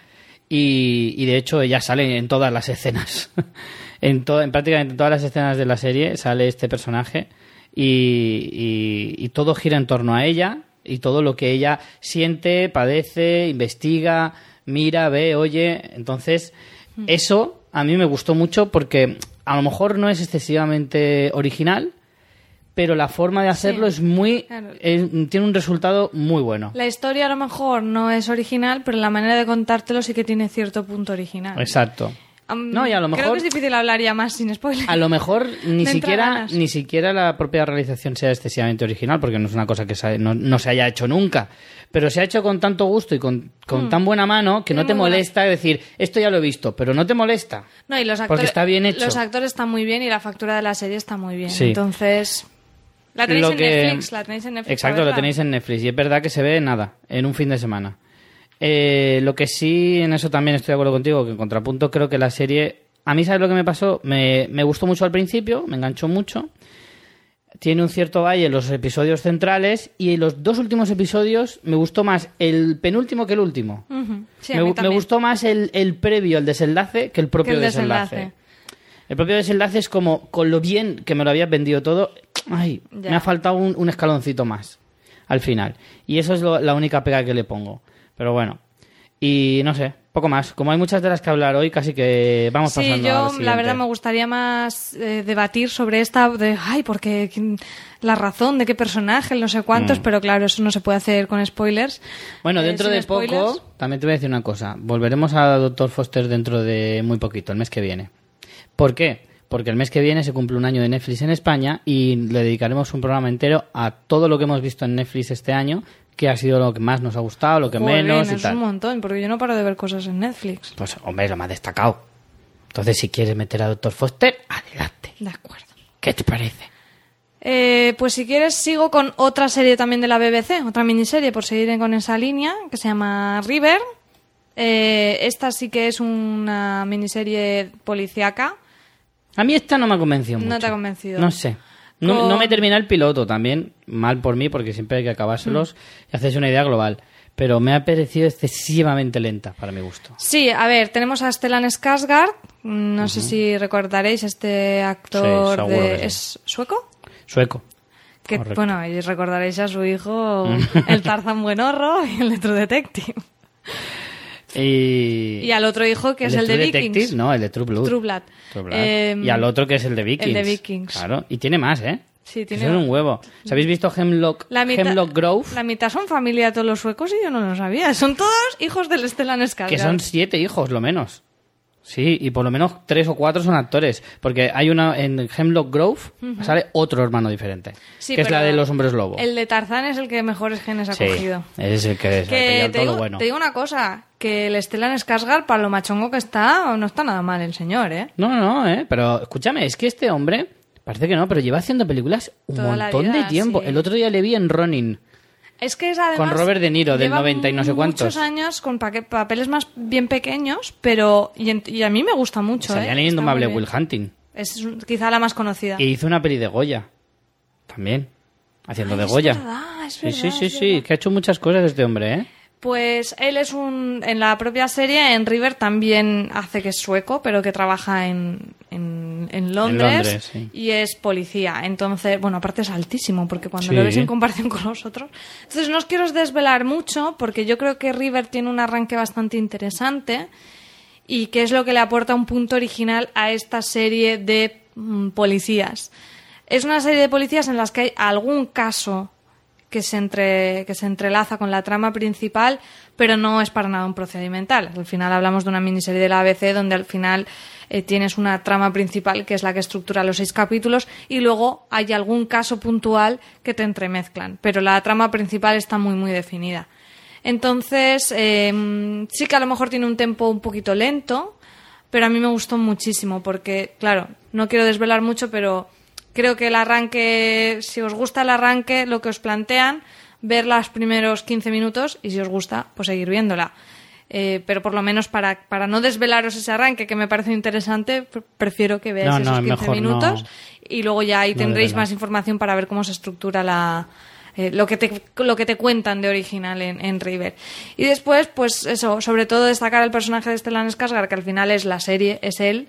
y, y de hecho ella sale en todas las escenas. en, to- en prácticamente todas las escenas de la serie sale este personaje y, y- y todo gira en torno a ella y todo lo que ella siente, padece, investiga, mira, ve, oye. Entonces, eso a mí me gustó mucho porque a lo mejor no es excesivamente original, pero la forma de hacerlo Sí. es muy... Claro. es- tiene un resultado muy bueno. La historia a lo mejor no es original, pero la manera de contártelo sí que tiene cierto punto original. Exacto. No, y a lo Creo mejor- que es difícil hablar ya más sin spoiler. A lo mejor ni siquiera, ni siquiera la propia realización sea excesivamente original, porque no es una cosa que se- no, no se haya hecho nunca. Pero se ha hecho con tanto gusto y con, con tan buena mano que no te Mm. buena- molesta decir, esto ya lo he visto, pero no te molesta. No, y los Porque actores, está bien hecho. Los actores están muy bien y la factura de la serie está muy bien. Sí. Entonces, la tenéis Lo en que- Netflix, la tenéis en Netflix. Exacto, a lo verla. tenéis en Netflix. Y es verdad que se ve nada, en un fin de semana. Eh, lo que sí, en eso también estoy de acuerdo contigo, que en contrapunto creo que la serie... A mí, ¿sabes lo que me pasó? Me, me gustó mucho al principio, me enganchó mucho. Tiene un cierto valle en los episodios centrales y en los dos últimos episodios me gustó más el penúltimo que el último. Sí, me, gustó más el, el previo, el desenlace, que el propio Que el desenlace. desenlace. El propio desenlace es como, con lo bien que me lo habías vendido todo, ay, Ya. me ha faltado un, un escaloncito más al final. Y eso es lo- la única pega que le pongo. Pero bueno, y no sé, poco más. Como hay muchas de las que hablar hoy, casi que vamos Sí, pasando a yo la la siguiente. verdad me gustaría más eh, debatir sobre esta de, ay, porque la razón de qué personaje, no sé cuántos, Mm. pero claro, eso no se puede hacer con spoilers. Bueno, Eh, dentro de spoilers. poco, también te voy a decir una cosa. Volveremos a Doctor Foster dentro de muy poquito, el mes que viene. ¿Por qué? Porque el mes que viene se cumple un año de Netflix en España y le dedicaremos un programa entero a todo lo que hemos visto en Netflix este año, que ha sido lo que más nos ha gustado, lo que Jolín, menos y es tal. un montón, porque yo no paro de ver cosas en Netflix. Pues, hombre, lo más destacado. Entonces, si quieres meter a Doctor Foster, adelante. De acuerdo. ¿Qué te parece? Eh, pues si quieres sigo con otra serie también de la BBC, otra miniserie por seguir con esa línea, que se llama River. Eh, esta sí que es una miniserie policíaca. A mí esta no me ha convencido No mucho. te ha convencido. No sé. No, Con- no me termina el piloto también, mal por mí, porque siempre hay que acabárselos Mm. y hacerse una idea global. Pero me ha parecido excesivamente lenta para mi gusto. Sí, a ver, tenemos a Stellan Skarsgård. No sé si recordaréis este actor de... sí. ¿Es sueco? Sueco. Que, Correcto. bueno, y recordaréis a su hijo, el Tarzán Buenorro y el de True Detective. Y, Y al otro hijo, que es el de True Vikings. Detective, no, el de True Blood. True Blood. True Blood. Eh, y al otro que es el de Vikings. de Vikings. Claro, y tiene más, ¿eh? Sí, tiene Eso es un huevo. ¿Os habéis visto Hemlock, La mitad, Hemlock Grove? La mitad son familia de todos los suecos y yo no lo sabía. Son todos hijos del Stellan Skarsgård. Que son siete hijos, lo menos. Sí, y por lo menos tres o cuatro son actores. Porque hay una en Hemlock Grove, sale otro hermano diferente. Sí, que es la de los hombres lobo. El de Tarzán es el que mejores genes ha sí, cogido. es el que, ha Que te todo digo, bueno. te digo una cosa, que el Stellan Skarsgård, para lo machongo que está, no está nada mal el señor, ¿eh? No, no, ¿eh? Pero escúchame, es que este hombre, parece que no, pero lleva haciendo películas un Toda montón de tiempo. sí. El otro día le vi en Ronin. Es que es además... Con Robert De Niro, del lleva 90 y no sé cuántos. muchos años con papeles más bien pequeños, pero... Y, y a mí me gusta mucho, Salía ¿eh? Indomable Will. Hunting. Es quizá la más conocida. Y hizo una peli de Goya. También. Haciendo Ay, de es Goya. verdad, es sí, verdad, sí, sí, es sí. verdad. Que ha hecho muchas cosas este hombre, ¿eh? Pues él es un... En la propia serie, en River, también hace que es sueco, pero que trabaja en, en, en Londres, Londres, sí. y es policía. Entonces, bueno, aparte es altísimo, porque cuando Sí. lo ves en comparación con los otros... Entonces, no os quiero desvelar mucho, porque yo creo que River tiene un arranque bastante interesante y que es lo que le aporta un punto original a esta serie de mm, policías. Es una serie de policías en las que hay algún caso que se, entre, que se entrelaza con la trama principal, pero no es para nada un procedimental. Al final hablamos de una miniserie de la ABC donde al final eh, tienes una trama principal que es la que estructura los seis capítulos y luego hay algún caso puntual que te entremezclan, pero la trama principal está muy muy definida. Entonces, eh, sí que a lo mejor tiene un tempo un poquito lento, pero a mí me gustó muchísimo porque, claro, no quiero desvelar mucho, pero creo que el arranque, si os gusta el arranque, lo que os plantean, ver los primeros 15 minutos y si os gusta, pues seguir viéndola. Eh, pero por lo menos para, para no desvelaros ese arranque que me parece interesante, pr- prefiero que veáis No, no, esos es 15 mejor minutos no- y luego ya ahí no tendréis más información para ver cómo se estructura la, eh, lo, que te, lo que te cuentan de original en, en River. Y después, pues eso, sobre todo destacar el personaje de Stellan Skarsgård, que al final es la serie, es él.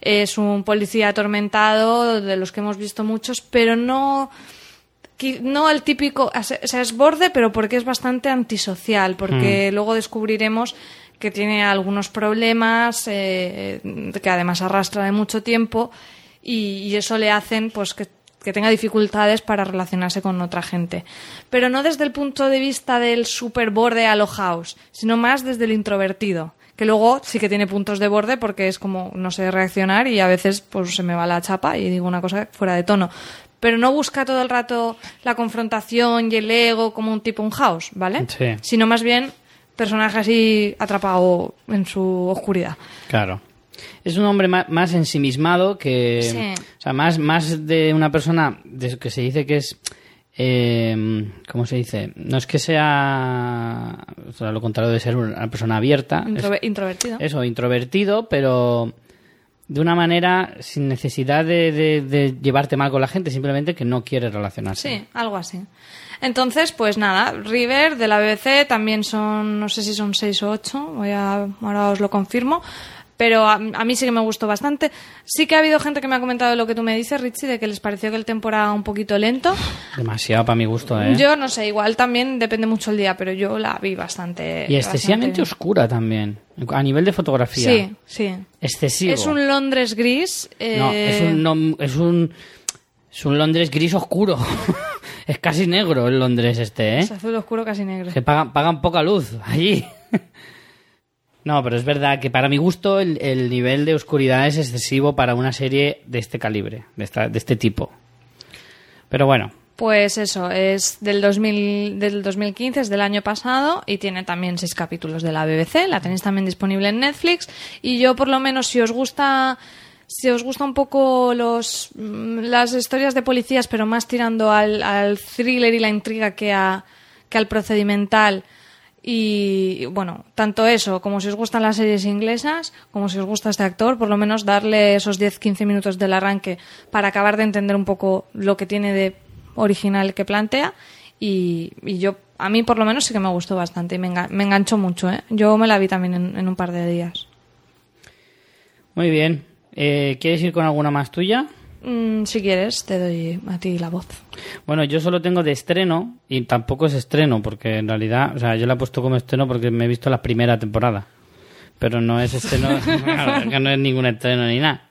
Es un policía atormentado, de los que hemos visto muchos, pero no no el típico, o sea, es borde, pero porque es bastante antisocial, porque luego descubriremos que tiene algunos problemas eh, que además arrastra de mucho tiempo y, y eso le hacen pues que, que tenga dificultades para relacionarse con otra gente. Pero no desde el punto de vista del super borde a lo house, sino más desde el introvertido. Que luego sí que tiene puntos de borde porque es como no sé reaccionar y a veces pues se me va la chapa y digo una cosa fuera de tono. Pero no busca todo el rato la confrontación y el ego como un tipo un house, ¿vale? Sí. Sino más bien personaje así atrapado en su oscuridad. Claro. Es un hombre ma- más ensimismado que. Sí. O sea, más, más de una persona de- que se dice que es. eh, ¿Cómo se dice? No es que sea. o sea, lo contrario de ser una persona abierta. es- introvertido. eso, introvertido, pero de una manera sin necesidad de, de- llevarte mal con la gente, simplemente que no quiere relacionarse. Sí, algo así. Entonces, pues nada, River de la BBC también son, no sé si son seis o ocho, voy a, ahora os lo confirmo, pero a, a mí sí que me gustó bastante. Sí que ha habido gente que me ha comentado lo que tú me dices, Richie, de que les pareció que el tempo era un poquito lento. Demasiado para mi gusto, ¿eh? Yo no sé, igual también depende mucho el día, pero yo la vi bastante. y excesivamente bastante oscura también, a nivel de fotografía. Sí, sí. Excesivo. Es un Londres gris. No, eh, es un, no, es un es un Londres gris oscuro. es casi negro el Londres este, ¿eh? es azul oscuro casi negro. Que pagan, pagan poca luz allí. No, pero es verdad que para mi gusto el, el nivel de oscuridad es excesivo para una serie de este calibre, de, esta, de este tipo. Pero bueno, Pues eso, es del, 2000, del 2015, es del año pasado y tiene también seis capítulos de la BBC. La tenéis también disponible en Netflix. Y yo, por lo menos, si os gusta, si os gusta un poco los, mm, las historias de policías, pero más tirando al, al thriller y la intriga que, a, que al procedimental. Y bueno, tanto eso, como si os gustan las series inglesas, como si os gusta este actor, por lo menos darle esos 10-15 minutos del arranque para acabar de entender un poco lo que tiene de original que plantea. Y, y yo, a mí por lo menos sí que me gustó bastante y me, enga- me enganchó mucho. ¿eh? Yo me la vi también en, en un par de días. muy bien. Eh, ¿Quieres ir con alguna más tuya? Mm, si quieres, te doy a ti la voz. Bueno, yo solo tengo de estreno y tampoco es estreno porque en realidad, o sea, yo la he puesto como estreno porque me he visto la primera temporada. Pero no es estreno, que no es ningún estreno ni nada.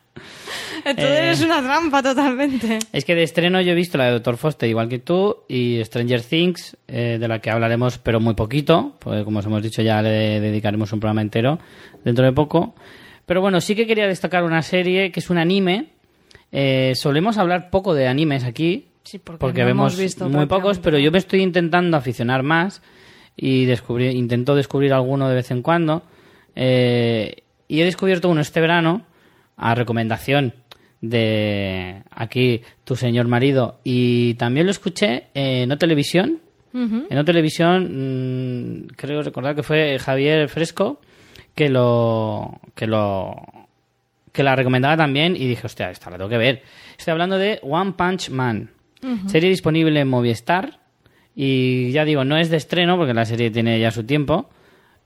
Entonces Eh. es una trampa totalmente. Es que de estreno yo he visto la de Doctor Foster igual que tú y Stranger Things, eh, de la que hablaremos pero muy poquito, porque como os hemos dicho ya le dedicaremos un programa entero dentro de poco. Pero bueno, sí que quería destacar una serie que es un anime. Eh, solemos hablar poco de animes aquí, Sí, porque no vemos hemos visto muy pocos, pero yo me estoy intentando aficionar más y descubrir, intento descubrir alguno de vez en cuando. Eh, y he descubierto uno este verano a recomendación de aquí tu señor marido y también lo escuché en No Televisión. En No Televisión mm, creo recordar que fue Javier Fresco que lo que lo que la recomendaba también y dije, hostia, esta la tengo que ver. Estoy hablando de One Punch Man. Serie disponible en Movistar. Y ya digo, no es de estreno porque la serie tiene ya su tiempo.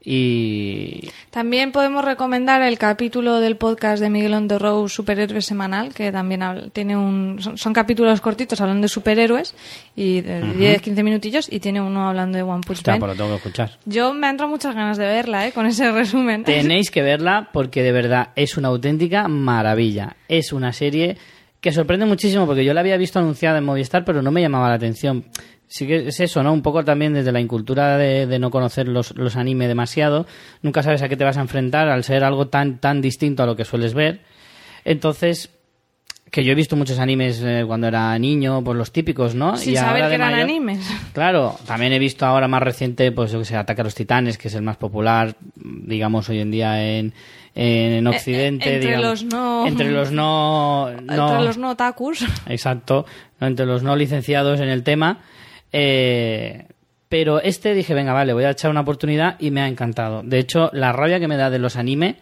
Y También podemos recomendar el capítulo del podcast de Miguel on the Road, Superhéroe Semanal, que también tiene un, son, son capítulos cortitos hablando de superhéroes y de 10-15 minutillos y tiene uno hablando de One Punch hostia, Man. pues lo tengo que escuchar. Yo me han entrado muchas ganas de verla, ¿eh? Con ese resumen. Tenéis que verla porque de verdad es una auténtica maravilla. Es una serie que sorprende muchísimo porque yo la había visto anunciada en Movistar, pero no me llamaba la atención. Sí que es eso, ¿no? Un poco también desde la incultura de, de no conocer los, los anime demasiado. Nunca sabes a qué te vas a enfrentar al ser algo tan, tan distinto a lo que sueles ver. Entonces, que yo he visto muchos animes eh, cuando era niño, pues los típicos, ¿no? Sin Y saber ahora que eran mayor- animes. Claro, también he visto ahora más reciente, pues yo que sé, Ataque a los Titanes, que es el más popular, digamos, hoy en día en, en Occidente. Eh, entre digamos. los no- Entre los no... no- Entre los no otakus. Exacto, entre los no licenciados en el tema. Eh, pero este dije, venga, vale, voy a echar una oportunidad y me ha encantado. De hecho, la rabia que me da de los anime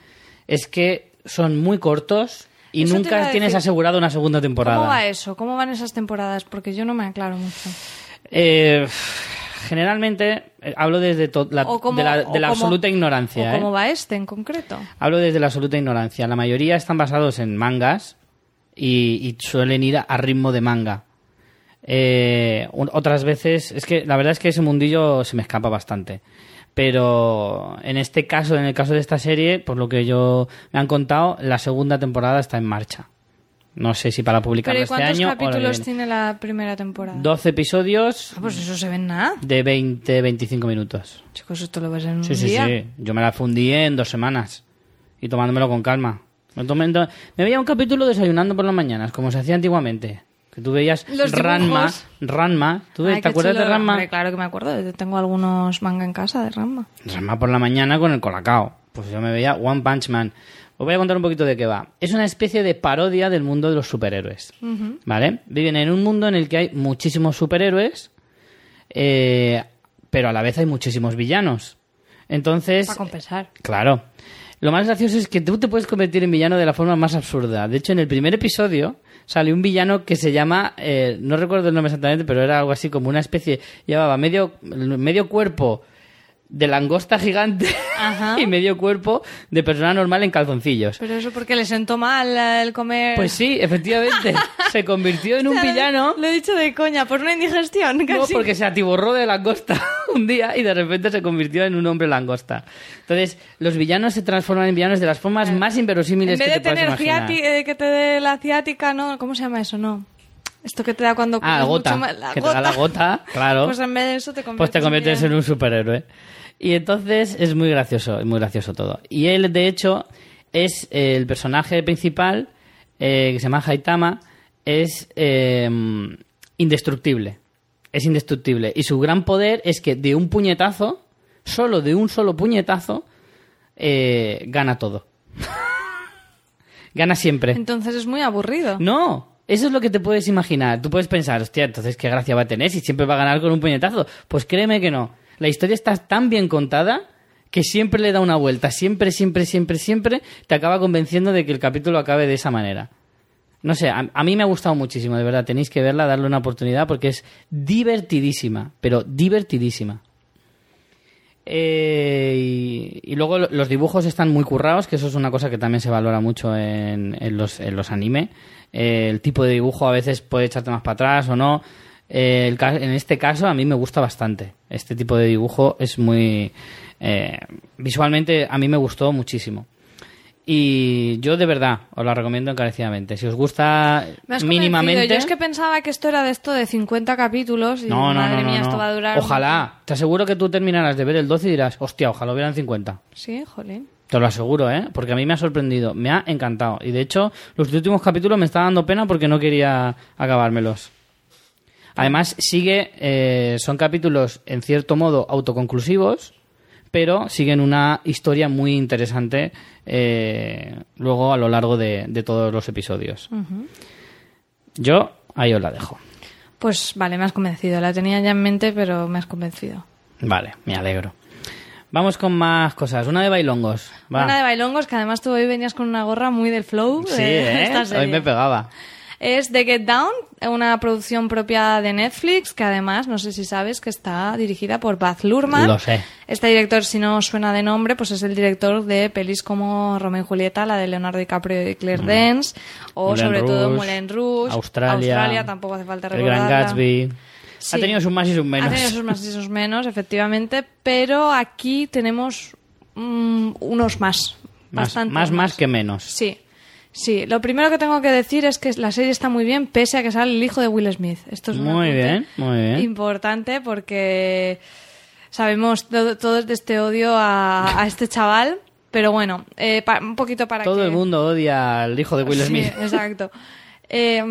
es que son muy cortos y Eso nunca tienes decir. asegurado una segunda temporada. ¿Cómo va eso? ¿Cómo van esas temporadas? Porque yo no me aclaro mucho. Eh, generalmente eh, hablo desde la- O cómo- de la, o de la cómo- absoluta ignorancia. ¿O ¿eh? cómo va este en concreto? Hablo desde la absoluta ignorancia. La mayoría están basados en mangas y, y suelen ir a ritmo de manga. Eh, otras veces, es que la verdad es que ese mundillo se me escapa bastante. Pero en este caso, en el caso de esta serie, por lo que yo me han contado, la segunda temporada está en marcha. No sé si para publicarlo ¿y este cuántos año o que capítulos tiene la primera temporada? 12 episodios Ah, pues eso se ve en nada. de 20-25 minutos. Chicos, esto lo ves en un Sí, sí, día. sí. Yo me la fundí en dos semanas. Y tomándomelo con calma. Me, tomé- to- me veía un capítulo desayunando por las mañanas, como se hacía antiguamente. Que tú veías Los Ranma. Ranma. ¿Tú Ay, te acuerdas de. Ranma? Hombre, claro que me acuerdo. Tengo algunos manga en casa de Ranma. Ranma por la mañana con el colacao. Pues yo me veía One Punch Man. Os voy a contar un poquito de qué va. Es una especie de parodia del mundo de los superhéroes. ¿Vale? Viven en un mundo en el que hay muchísimos superhéroes, eh, pero a la vez hay muchísimos villanos. Entonces, Para compensar. Claro. Lo más gracioso es que tú te puedes convertir en villano de la forma más absurda. De hecho, en el primer episodio sale un villano que se llama, eh, no recuerdo el nombre exactamente, pero era algo así como una especie, llevaba medio, medio cuerpo de langosta gigante Ajá. y medio cuerpo de persona normal en calzoncillos. Pero eso porque le sentó mal el comer... Pues sí, efectivamente, se convirtió en un villano. Lo he dicho de coña, por una indigestión casi. No, porque se atiborró de langosta un día y de repente se convirtió en un hombre langosta. Entonces, los villanos se transforman en villanos de las formas más En inverosímiles vez que de te puedas tener ciati- eh, que te dé la ciática, ¿no? ¿Cómo se llama eso? No. Esto que te da cuando Ah, gota. mucho más- la que te da la gota, claro. Pues en vez de eso te conviertes, Pues te conviertes en un superhéroe. Y entonces es muy gracioso, es muy gracioso todo. Y él, de hecho, es eh, el personaje principal, eh, que se llama Haitama, es eh, indestructible. Es indestructible. Y su gran poder es que de un puñetazo, solo de un solo puñetazo, eh, gana todo. gana siempre. Entonces es muy aburrido. No, eso es lo que te puedes imaginar. Tú puedes pensar, hostia, entonces qué gracia va a tener si siempre va a ganar con un puñetazo. Pues créeme que no. La historia está tan bien contada que siempre le da una vuelta. Siempre, siempre, siempre, siempre te acaba convenciendo de que el capítulo acabe de esa manera. No sé, a, mí me ha gustado muchísimo, de verdad. Tenéis que verla, darle una oportunidad porque es divertidísima, pero divertidísima. Eh, y, luego lo- los dibujos están muy currados, que eso es una cosa que también se valora mucho en, en los, en los anime. Eh, el tipo de dibujo a veces puede echarte más para atrás o no. Eh, el en este caso a mí me gusta bastante. Este tipo de dibujo es muy... eh, visualmente a mí me gustó muchísimo. Y yo de verdad os la recomiendo encarecidamente. Si os gusta mínimamente... Yo es que pensaba que esto era de esto de 50 capítulos y No, no, madre no, no, mía, no. esto va a durar... un Ojalá. Te aseguro que tú terminarás de ver el 12 y dirás, hostia, ojalá hubieran 50. montón. Sí, jolín. Te lo aseguro, ¿eh? Porque a mí me ha sorprendido. Me ha encantado. Y de hecho, los últimos capítulos me está dando pena porque no quería acabármelos. Además, sigue... eh, son capítulos, en cierto modo, autoconclusivos, pero siguen una historia muy interesante eh, luego a lo largo de, de todos los episodios. Yo ahí os la dejo. Pues vale, me has convencido. La tenía ya en mente, pero me has convencido. Vale, me alegro. Vamos con más cosas. Una de bailongos. Va. Una de bailongos, que además tú hoy venías con una gorra muy del flow. Sí, de ¿eh? esta serie. Hoy me pegaba. Es The Get Down, una producción propia de Netflix, que además, no sé si sabes, que está dirigida por Baz Luhrmann. Lo sé. Este director, si no suena de nombre, pues es el director de pelis como Romeo y Julieta, la de Leonardo DiCaprio y Claire Dance, o Moulin sobre todo Moulin Rouge, Australia, tampoco hace falta El Gran. Gatsby. Sí. Ha tenido sus más y sus menos. Ha tenido sus más y sus menos, efectivamente, pero aquí tenemos mm, unos más. Más, más, más que menos. Sí, sí. Lo primero que tengo que decir es que la serie está muy bien, pese a que sale el hijo de Will Smith. Esto es Muy bien, muy bien. importante porque sabemos todo, todo de este odio a, a este chaval. Pero bueno, eh, pa- un poquito para Todo que... el mundo odia al hijo de Will Sí, Smith. exacto. Eh,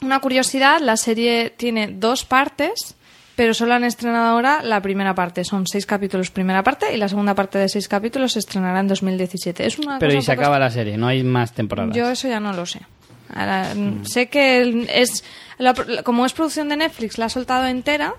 una curiosidad, la serie tiene dos partes, pero solo han estrenado ahora la primera parte. Son seis capítulos primera parte y la segunda parte de seis capítulos se estrenará en 2017. Es una Pero cosa y se acaba la serie, no hay más temporadas. yo eso ya no lo sé. Ahora, Mm. Sé que es la- como es producción de Netflix, la ha soltado entera,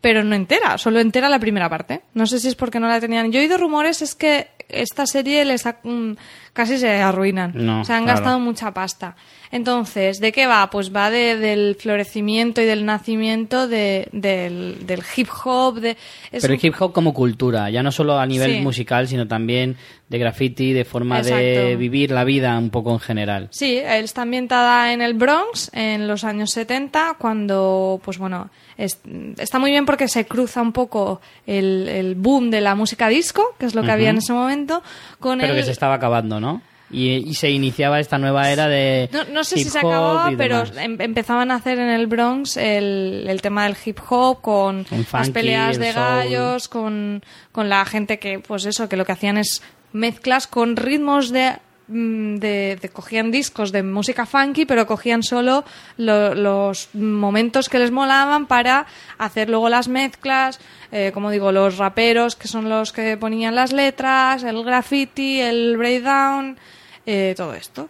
pero no entera, solo entera la primera parte. No sé si es porque no la tenían. Yo he oído rumores es que esta serie les ha- mm, casi se arruinan. No, se han claro. gastado mucha pasta. Entonces, ¿de qué va? Pues va de- del florecimiento y del nacimiento de- del, del hip hop. De, es Pero el hip hop como cultura, ya no solo a nivel Sí. musical, sino también de graffiti, de forma de vivir la vida un poco en general. Sí, él está ambientada en el Bronx en los años 70, cuando, pues bueno, es- está muy bien porque se cruza un poco el, el boom de la música disco, que es lo que había en ese momento, con Pero el... que se estaba acabando, ¿no? Y, y se iniciaba esta nueva era de No, no sé si hip se hop acababa, y pero demás. em- empezaban a hacer en el Bronx el, el tema del hip hop con las peleas el de gallos, con, con la gente que, pues eso, que lo que hacían es mezclas con ritmos de, mm, de, de- cogían discos de música funky, pero cogían solo lo- los momentos que les molaban para hacer luego las mezclas, eh, como digo, los raperos que son los que ponían las letras, el graffiti, el breakdown, eh, todo esto.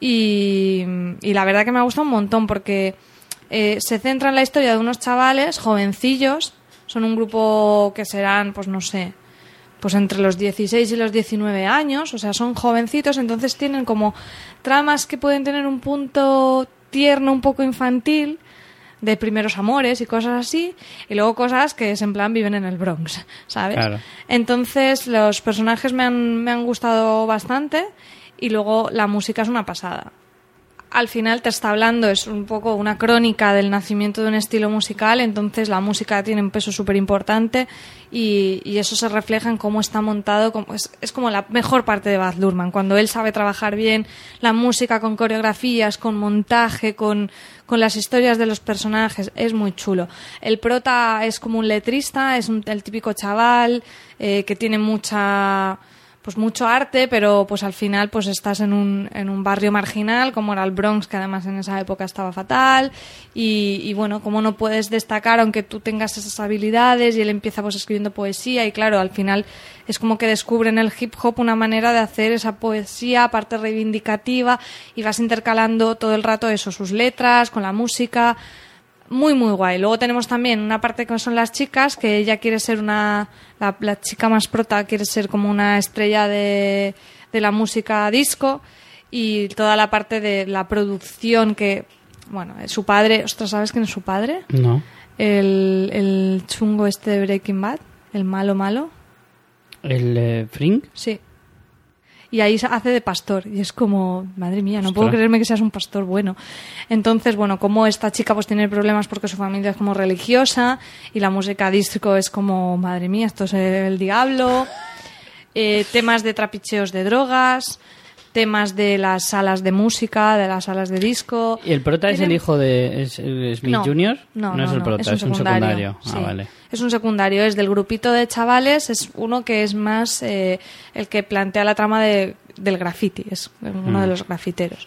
Y, y la verdad que me ha gustado un montón porque eh, se centra en la historia de unos chavales jovencillos, son un grupo que serán, pues no sé, pues entre los 16 y los 19 años, o sea, son jovencitos, entonces tienen como tramas que pueden tener un punto tierno, un poco infantil, de primeros amores y cosas así, y luego cosas que es en plan viven en el Bronx, ¿sabes? Claro. Entonces los personajes me han, me han gustado bastante y luego la música es una pasada al final te está hablando, es un poco una crónica del nacimiento de un estilo musical, entonces la música tiene un peso súper importante y, y eso se refleja en cómo está montado, es, es como la mejor parte de Baz Luhrmann, cuando él sabe trabajar bien la música con coreografías, con montaje, con, con las historias de los personajes, es muy chulo. El prota es como un letrista, es el típico chaval eh, que tiene mucha pues mucho arte, pero pues al final pues estás en un, en un barrio marginal como era el Bronx, que además en esa época estaba fatal y, y bueno, como no puedes destacar aunque tú tengas esas habilidades y él empieza pues escribiendo poesía y claro, al final es como que descubre en el hip hop una manera de hacer esa poesía, aparte reivindicativa y vas intercalando todo el rato eso, sus letras con la música muy muy guay. Luego tenemos también una parte que son las chicas, que ella quiere ser una, la, la chica más prota quiere ser como una estrella de, de la música disco y toda la parte de la producción que, bueno, eh, su padre, ostras, ¿sabes quién es su padre? No. El, el chungo este de Breaking Bad, el malo malo, ¿El eh, Frink? sí. Y ahí hace de pastor. Y es como, madre mía, no puedo creerme que seas un pastor bueno. Entonces, bueno, como esta chica pues tiene problemas porque su familia es como religiosa y la música disco es como, madre mía, esto es el diablo. Eh, temas de trapicheos de drogas, temas de las salas de música, de las salas de disco. ¿Y el prota es el hijo de es- es Smith Jr.? No, no, es el no, prota, es un secundario. sí. Ah, vale. Es un secundario, es del grupito de chavales, es uno que es más eh, el que plantea la trama de, del graffiti, es uno Mm. de los grafiteros.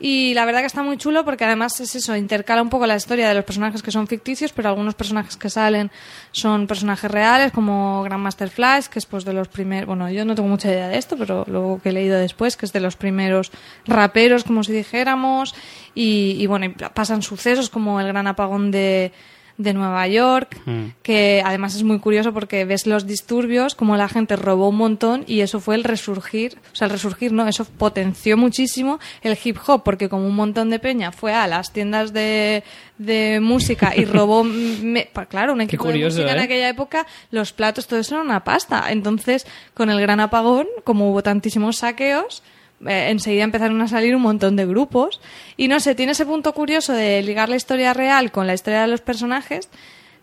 Y la verdad que está muy chulo porque además es eso, intercala un poco la historia de los personajes que son ficticios, pero algunos personajes que salen son personajes reales, como Grandmaster Flash, que es pues de los primeros, bueno, yo no tengo mucha idea de esto, pero luego que he leído después, que es de los primeros raperos, como si dijéramos, y, y bueno, y pasan sucesos como el gran apagón de de Nueva York, Mm. que además es muy curioso porque ves los disturbios, como la gente robó un montón y eso fue el resurgir, o sea, el resurgir, ¿no? Eso potenció muchísimo el hip hop porque como un montón de peña fue a las tiendas de, de música y robó, me- claro, un equipo curioso, de música en ¿eh? aquella época, los platos, todo eso era una pasta. Entonces, con el gran apagón, como hubo tantísimos saqueos, eh, enseguida empezaron a salir un montón de grupos. Y no sé, tiene ese punto curioso de ligar la historia real con la historia de los personajes,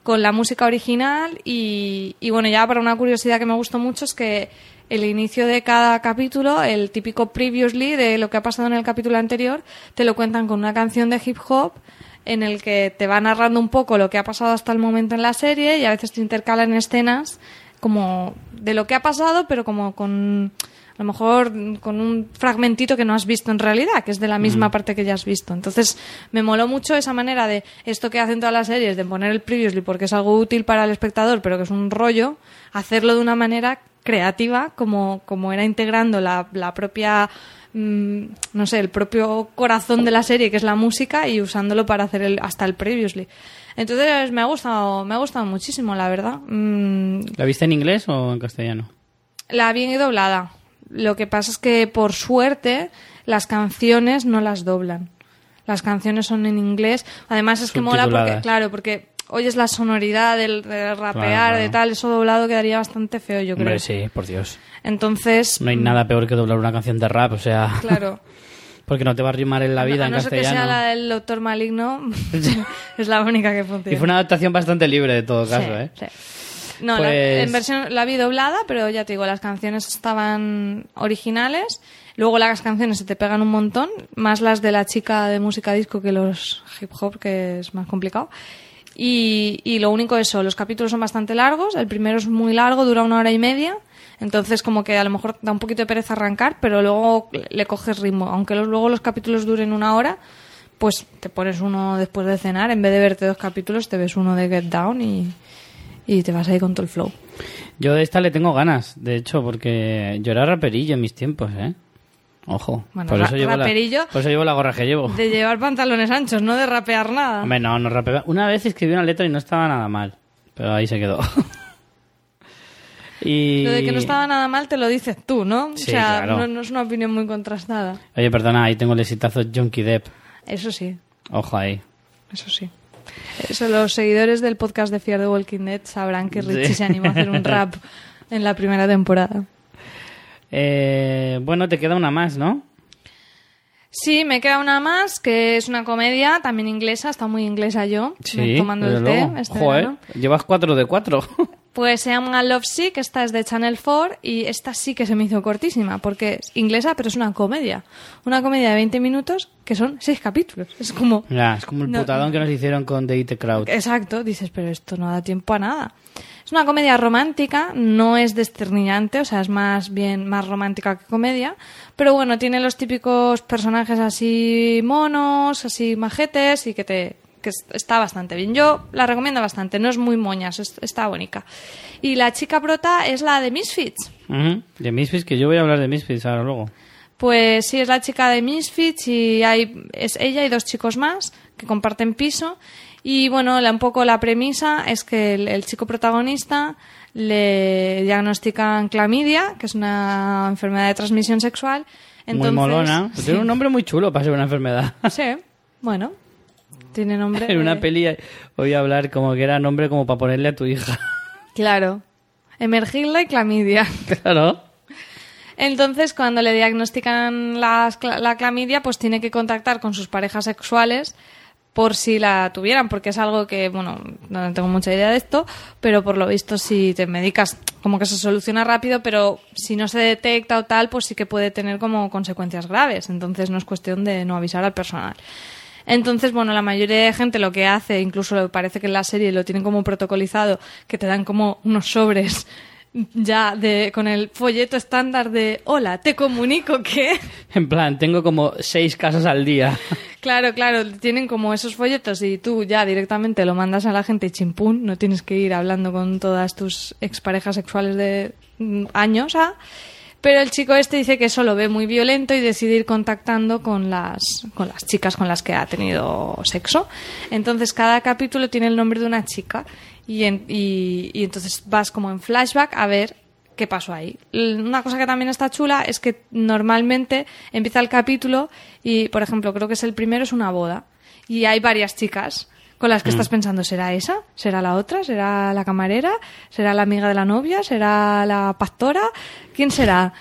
con la música original. Y, bueno, ya para una curiosidad que me gustó mucho es que el inicio de cada capítulo, el típico previously de lo que ha pasado en el capítulo anterior, te lo cuentan con una canción de hip hop en el que te va narrando un poco lo que ha pasado hasta el momento en la serie y a veces te intercalan escenas como de lo que ha pasado, pero como con a lo mejor con un fragmentito que no has visto en realidad, que es de la misma parte que ya has visto. Entonces, me moló mucho esa manera de esto que hacen todas las series, de poner el previously porque es algo útil para el espectador, pero que es un rollo, hacerlo de una manera creativa, como, como era integrando la, la propia, mm, no sé, el propio corazón de la serie, que es la música, y usándolo para hacer el, hasta el previously. Entonces, me ha gustado, me ha gustado muchísimo, la verdad. Mm, ¿La viste en inglés o en castellano? la vi doblada. Lo que pasa es que, por suerte, las canciones no las doblan. Las canciones son en inglés. Además, es que mola porque, claro, porque oyes la sonoridad del, del rapear, claro. de tal. Eso doblado quedaría bastante feo, yo creo. Hombre, sí, por Dios. Entonces, No hay nada peor que doblar una canción de rap, o sea... claro. Porque no te va a rimar en la vida en no ser que sea castellano. la del Doctor Maligno, es la única que funciona. Y fue una adaptación bastante libre de todo caso, Sí, ¿eh? sí. No, la, Pues- en versión la vi doblada, pero ya te digo, las canciones estaban originales. Luego las canciones se te pegan un montón, más las de la chica de música disco que los hip hop, que es más complicado. Y, y lo único eso, los capítulos son bastante largos, el primero es muy largo, dura una hora y media, entonces como que a lo mejor da un poquito de pereza arrancar, pero luego le coges ritmo. Aunque los- luego los capítulos duren una hora, pues te pones uno después de cenar, en vez de verte dos capítulos, te ves uno de Get Down y, y te vas ahí con todo el flow. Yo de esta le tengo ganas, de hecho, porque yo era raperillo en mis tiempos, ¿eh? Ojo. Bueno, por, eso llevo la, raperillo- por eso llevo la gorra que llevo. De llevar pantalones anchos, no de rapear nada. Hombre, no, no rapeaba. Una vez escribí una letra y no estaba nada mal, pero ahí se quedó. y... Lo de que no estaba nada mal te lo dices tú, ¿no? Sí, o sea, claro. no, no es una opinión muy contrastada. Oye, perdona, ahí tengo el exitazo Junkie Depp. Eso sí, Ojo ahí. eso sí. Eso, los seguidores del podcast de Fear the Walking Dead sabrán que Richie Sí. se animó a hacer un rap en la primera temporada. Eh, bueno, te queda una más, ¿no? Sí, me queda una más, que es una comedia, también inglesa, está muy inglesa yo, Sí, tomando el té este Joder, verano. llevas cuatro de cuatro. Pues se llama Love Sick, esta es de Channel 4 y esta sí que se me hizo cortísima porque es inglesa pero es una comedia. Una comedia de 20 minutos que son 6 capítulos. Es como... Ya, es como el No. putadón que nos hicieron con The It Crowd. Exacto, dices, pero esto no da tiempo a nada. Es una comedia romántica, no es desternillante, o sea, es más bien más romántica que comedia, pero bueno, tiene los típicos personajes así monos, así majetes y que te que es- está bastante bien. Yo la recomiendo bastante, no es muy moñas, es- está bonita. Y la chica prota es la de Misfits. Ujú, De Misfits, que yo voy a hablar de Misfits ahora luego. Pues sí, es la chica de Misfits y hay, es ella y dos chicos más que comparten piso. Y bueno, la, un poco la premisa es que el, el chico protagonista le diagnostican clamidia, que es una enfermedad de transmisión sexual. Entonces, muy molona. Sí, Tiene un nombre muy chulo para ser una enfermedad. sí, bueno, tiene nombre. en una peli voy a hablar como que era nombre como para ponerle a tu hija. Claro. Emergirla y clamidia. claro. Entonces, cuando le diagnostican cla- la clamidia, pues tiene que contactar con sus parejas sexuales por si la tuvieran, porque es algo que, bueno, no tengo mucha idea de esto, pero por lo visto si te medicas como que se soluciona rápido, pero si no se detecta o tal, pues sí que puede tener como consecuencias graves. Entonces no es cuestión de no avisar al personal. Entonces, bueno, la mayoría de gente lo que hace, incluso parece que en la serie lo tienen como protocolizado, que te dan como unos sobres ya de con el folleto estándar de hola, te comunico que En plan, tengo como seis casos al día. Claro, claro, tienen como esos folletos y tú ya directamente lo mandas a la gente y chimpún, no tienes que ir hablando con todas tus exparejas sexuales de mm, años, ¿ah? Pero el chico este dice que eso lo ve muy violento y decide ir contactando con las, con las chicas con las que ha tenido sexo. Entonces cada capítulo tiene el nombre de una chica y, en- y, entonces vas como en flashback a ver qué pasó ahí. Una cosa que también está chula es que normalmente empieza el capítulo y, por ejemplo, creo que es el primero, es una boda. Y hay varias chicas con las que estás pensando, ¿será esa? ¿Será la otra? ¿Será la camarera? ¿Será la amiga de la novia? ¿Será la pastora? ¿Quién será?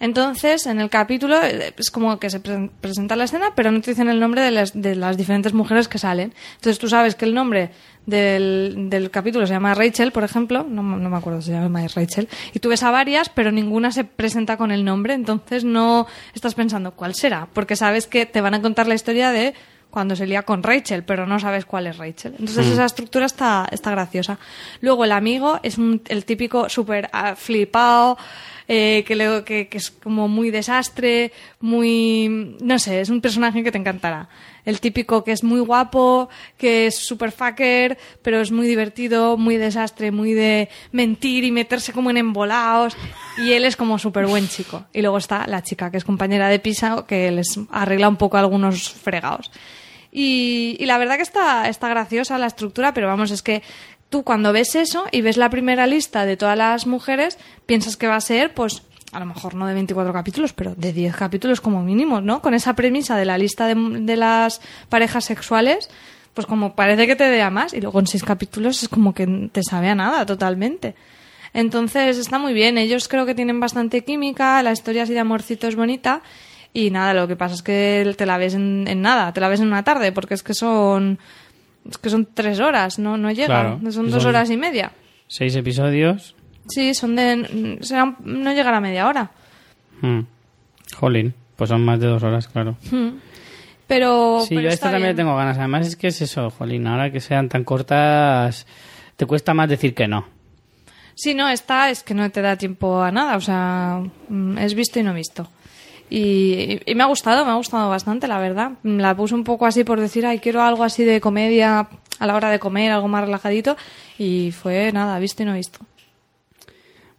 Entonces, en el capítulo eh, es como que se pre- presenta la escena, pero no te dicen el nombre de las, de las diferentes mujeres que salen. Entonces tú sabes que el nombre del, del capítulo se llama Rachel, por ejemplo, no me acuerdo si se llama Rachel, y tú ves a varias, pero ninguna se presenta con el nombre, entonces no estás pensando cuál será, porque sabes que te van a contar la historia de cuando se lía con Rachel, pero no sabes cuál es Rachel. Entonces esa estructura está, está graciosa. Luego el amigo es un- el típico súper ah, flipado, eh, que, le- que, que es como muy desastre, muy... no sé, es un personaje que te encantará. El típico que es muy guapo, que es súper fucker, pero es muy divertido, muy desastre, muy de mentir y meterse como en embolaos. Y él es como súper buen chico. Y luego está la chica, que es compañera de piso, que les arregla un poco algunos fregados. Y, y la verdad que está, está graciosa la estructura, pero vamos, es que tú cuando ves eso y ves la primera lista de todas las mujeres, piensas que va a ser, pues, a lo mejor no de 24 capítulos, pero de 10 capítulos como mínimo, ¿no? Con esa premisa de la lista de, de las parejas sexuales, pues como parece que te dé a más, y luego en 6 capítulos es como que te sabe a nada totalmente. Entonces está muy bien, ellos creo que tienen bastante química, la historia así de amorcito es bonita, y nada, lo que pasa es que te la ves en, en nada, te la ves en una tarde, porque es que son es que son tres horas, no, no llegan, Claro, son dos son- horas y media. Seis episodios. Sí, son de serán- no llegará a media hora. Mm. Jolín, pues son más de dos horas, claro. Pero, Sí, pero yo a esta también le tengo ganas. Además es que es eso, jolín, ahora que sean tan cortas, te cuesta más decir que no. Sí, no, esta es que no te da tiempo a nada, o sea, mm, es visto y no visto. Y, y me ha gustado, me ha gustado bastante, la verdad. La puse un poco así por decir, ay, quiero algo así de comedia a la hora de comer, algo más relajadito, y fue nada, visto y no visto.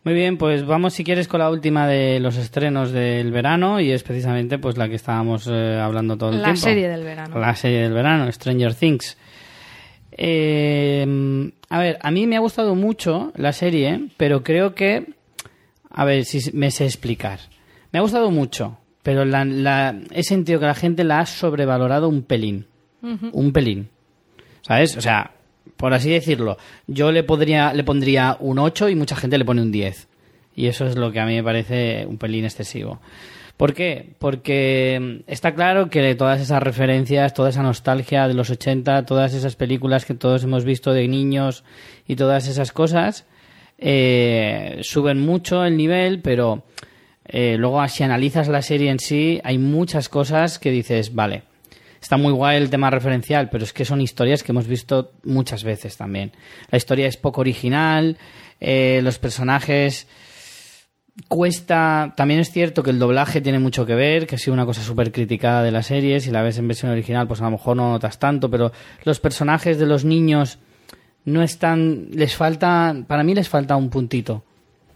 Muy bien, pues vamos si quieres con la última de los estrenos del verano y es precisamente pues la que estábamos eh, hablando todo el La tiempo. serie del verano. La serie del verano, Stranger Things. Eh, a ver, a mí me ha gustado mucho la serie, pero creo que... A ver si me sé explicar. Me ha gustado mucho, pero la, la- he sentido que la gente la ha sobrevalorado un pelín. Un pelín. ¿Sabes? O sea, por así decirlo, yo le, podría, le pondría un 8 y mucha gente le pone un 10. Y eso es lo que a mí me parece un pelín excesivo. ¿Por qué? Porque mm, está claro que todas esas referencias, toda esa nostalgia de los 80, todas esas películas que todos hemos visto de niños y todas esas cosas, eh, suben mucho el nivel, pero eh, luego si analizas la serie en sí, hay muchas cosas que dices, vale, está muy guay el tema referencial, pero es que son historias que hemos visto muchas veces también. La historia es poco original, eh, los personajes cuesta. También es cierto que el doblaje tiene mucho que ver, que ha sido una cosa súper criticada de la serie. Si la ves en versión original, pues a lo mejor no notas tanto, pero los personajes de los niños no están. Les falta. Para mí les falta un puntito.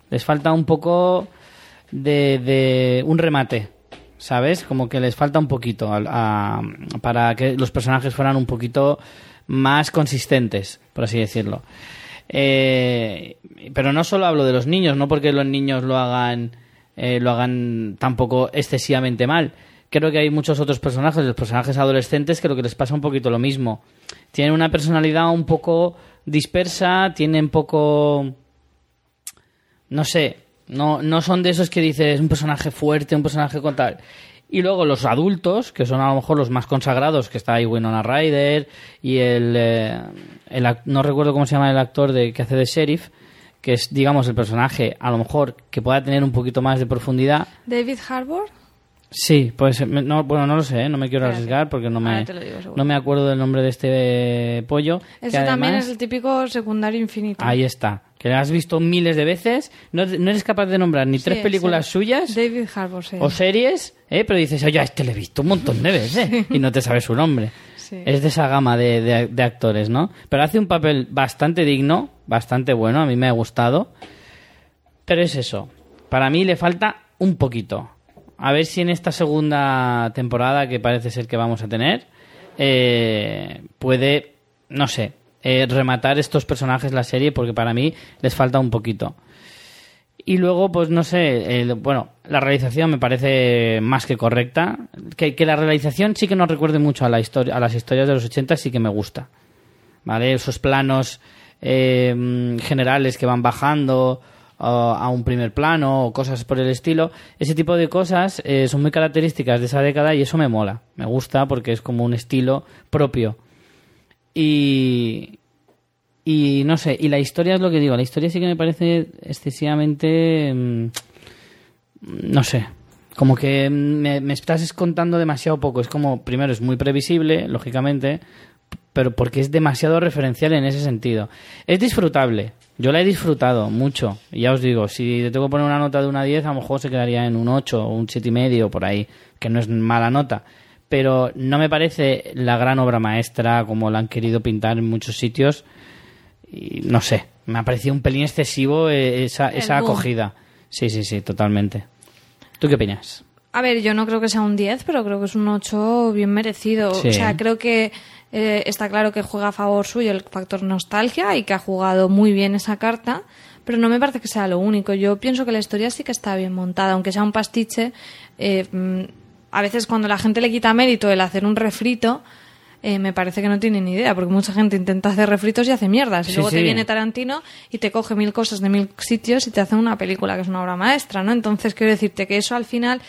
Les falta un poco de, de un remate. ¿Sabes? Como que les falta un poquito para que los personajes fueran un poquito más consistentes, por así decirlo. Eh, pero no solo hablo de los niños, no porque los niños lo hagan, eh, lo hagan tampoco excesivamente mal. Creo que hay muchos otros personajes, los personajes adolescentes, que lo que les pasa un poquito lo mismo. Tienen una personalidad un poco dispersa, tienen poco no sé, no, no son de esos que dices un personaje fuerte, un personaje con tal. Y luego los adultos, que son a lo mejor los más consagrados, que está ahí Winona Ryder y el, eh, el no recuerdo cómo se llama el actor de, que hace de sheriff, que es, digamos, el personaje a lo mejor que pueda tener un poquito más de profundidad. David Harbour. Sí, pues me- no, bueno, no lo sé, ¿eh? no me quiero Espérate. arriesgar porque no me, digo no me acuerdo del nombre de este eh, pollo. que Ese también además- es el típico secundario infinito. Ahí está. Que la has visto miles de veces. No, no eres capaz de nombrar ni Sí, tres sí. películas suyas David Harbour, sí. o series, ¿eh? pero dices, oye, a este le he visto un montón de veces y no te sabes su nombre. Es de esa gama de, de- de actores, ¿no? Pero hace un papel bastante digno, bastante bueno, a mí me ha gustado. Pero es eso. Para mí le falta un poquito. A ver si en esta segunda temporada, que parece ser que vamos a tener, eh, puede, no sé, eh, rematar estos personajes la serie, porque para mí les falta un poquito. Y luego, pues no sé, bueno, la realización me parece más que correcta. Que, la realización sí que nos recuerde mucho a, la historia, a las historias de los 80, sí que me gusta. ¿Vale? Esos planos eh, generales que van bajando a un primer plano o cosas por el estilo. Ese tipo de cosas eh, son muy características de esa década y eso me mola. Me gusta porque es como un estilo propio. Y, y no sé, y la historia es lo que digo, la historia sí que me parece excesivamente... mm, no sé, como que me, me estás contando demasiado poco. Es como, primero, es muy previsible, lógicamente, pero porque es demasiado referencial en ese sentido. Es disfrutable, yo la he disfrutado mucho. Ya os digo, si le tengo que poner una nota de una 10, a lo mejor se quedaría en un 8 o un 7,5 y medio por ahí, que no es mala nota. Pero no me parece la gran obra maestra como la han querido pintar en muchos sitios y no sé, me ha parecido un pelín excesivo eh, esa, esa acogida. Sí, sí, sí, totalmente. ¿Tú qué opinas? A ver, yo no creo que sea un 10, pero creo que es un 8 bien merecido. Sí. O sea, creo que eh, está claro que juega a favor suyo el factor nostalgia y que ha jugado muy bien esa carta, pero no me parece que sea lo único. Yo pienso que la historia sí que está bien montada, aunque sea un pastiche. eh, mm, a veces cuando la gente le quita mérito el hacer un refrito, eh, me parece que no tiene ni idea, porque mucha gente intenta hacer refritos y hace mierdas. Y Sí, luego sí. te viene Tarantino y te coge mil cosas de mil sitios y te hace una película que es una obra maestra, ¿no? Entonces quiero decirte que eso al final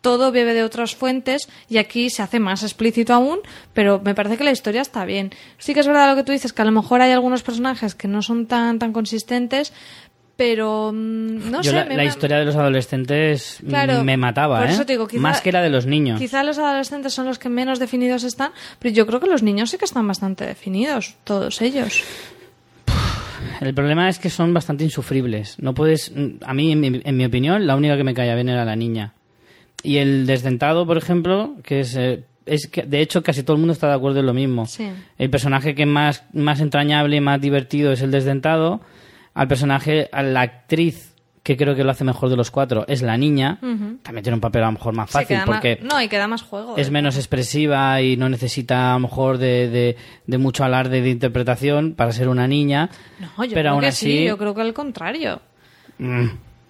todo bebe de otras fuentes y aquí se hace más explícito aún, pero me parece que la historia está bien. Sí que es verdad lo que tú dices, que a lo mejor hay algunos personajes que no son tan, tan consistentes, pero mm, no Yo sé. la, me- la me- historia de los adolescentes mm, Claro, me mataba, por ¿eh? eso te digo, quizá- Más que la de los niños. Quizá los adolescentes son los que menos definidos están, pero yo creo que los niños sí que están bastante definidos, todos ellos. El problema es que son bastante insufribles. No puedes. A mí, en mi, en mi opinión, la única que me caía bien era la niña. Y el desdentado, por ejemplo, que es. eh, es que, de hecho, casi todo el mundo está de acuerdo en lo mismo. Sí. El personaje que más, más entrañable y más divertido es el desdentado. Al personaje, a la actriz que creo que lo hace mejor de los cuatro es la niña. También tiene un papel a lo mejor más fácil más- porque no, y que da más juego. es ¿eh? menos expresiva y no necesita a lo mejor de, de- de mucho alarde de interpretación para ser una niña. No, yo pero creo aún que así, sí, yo creo que al contrario. mm,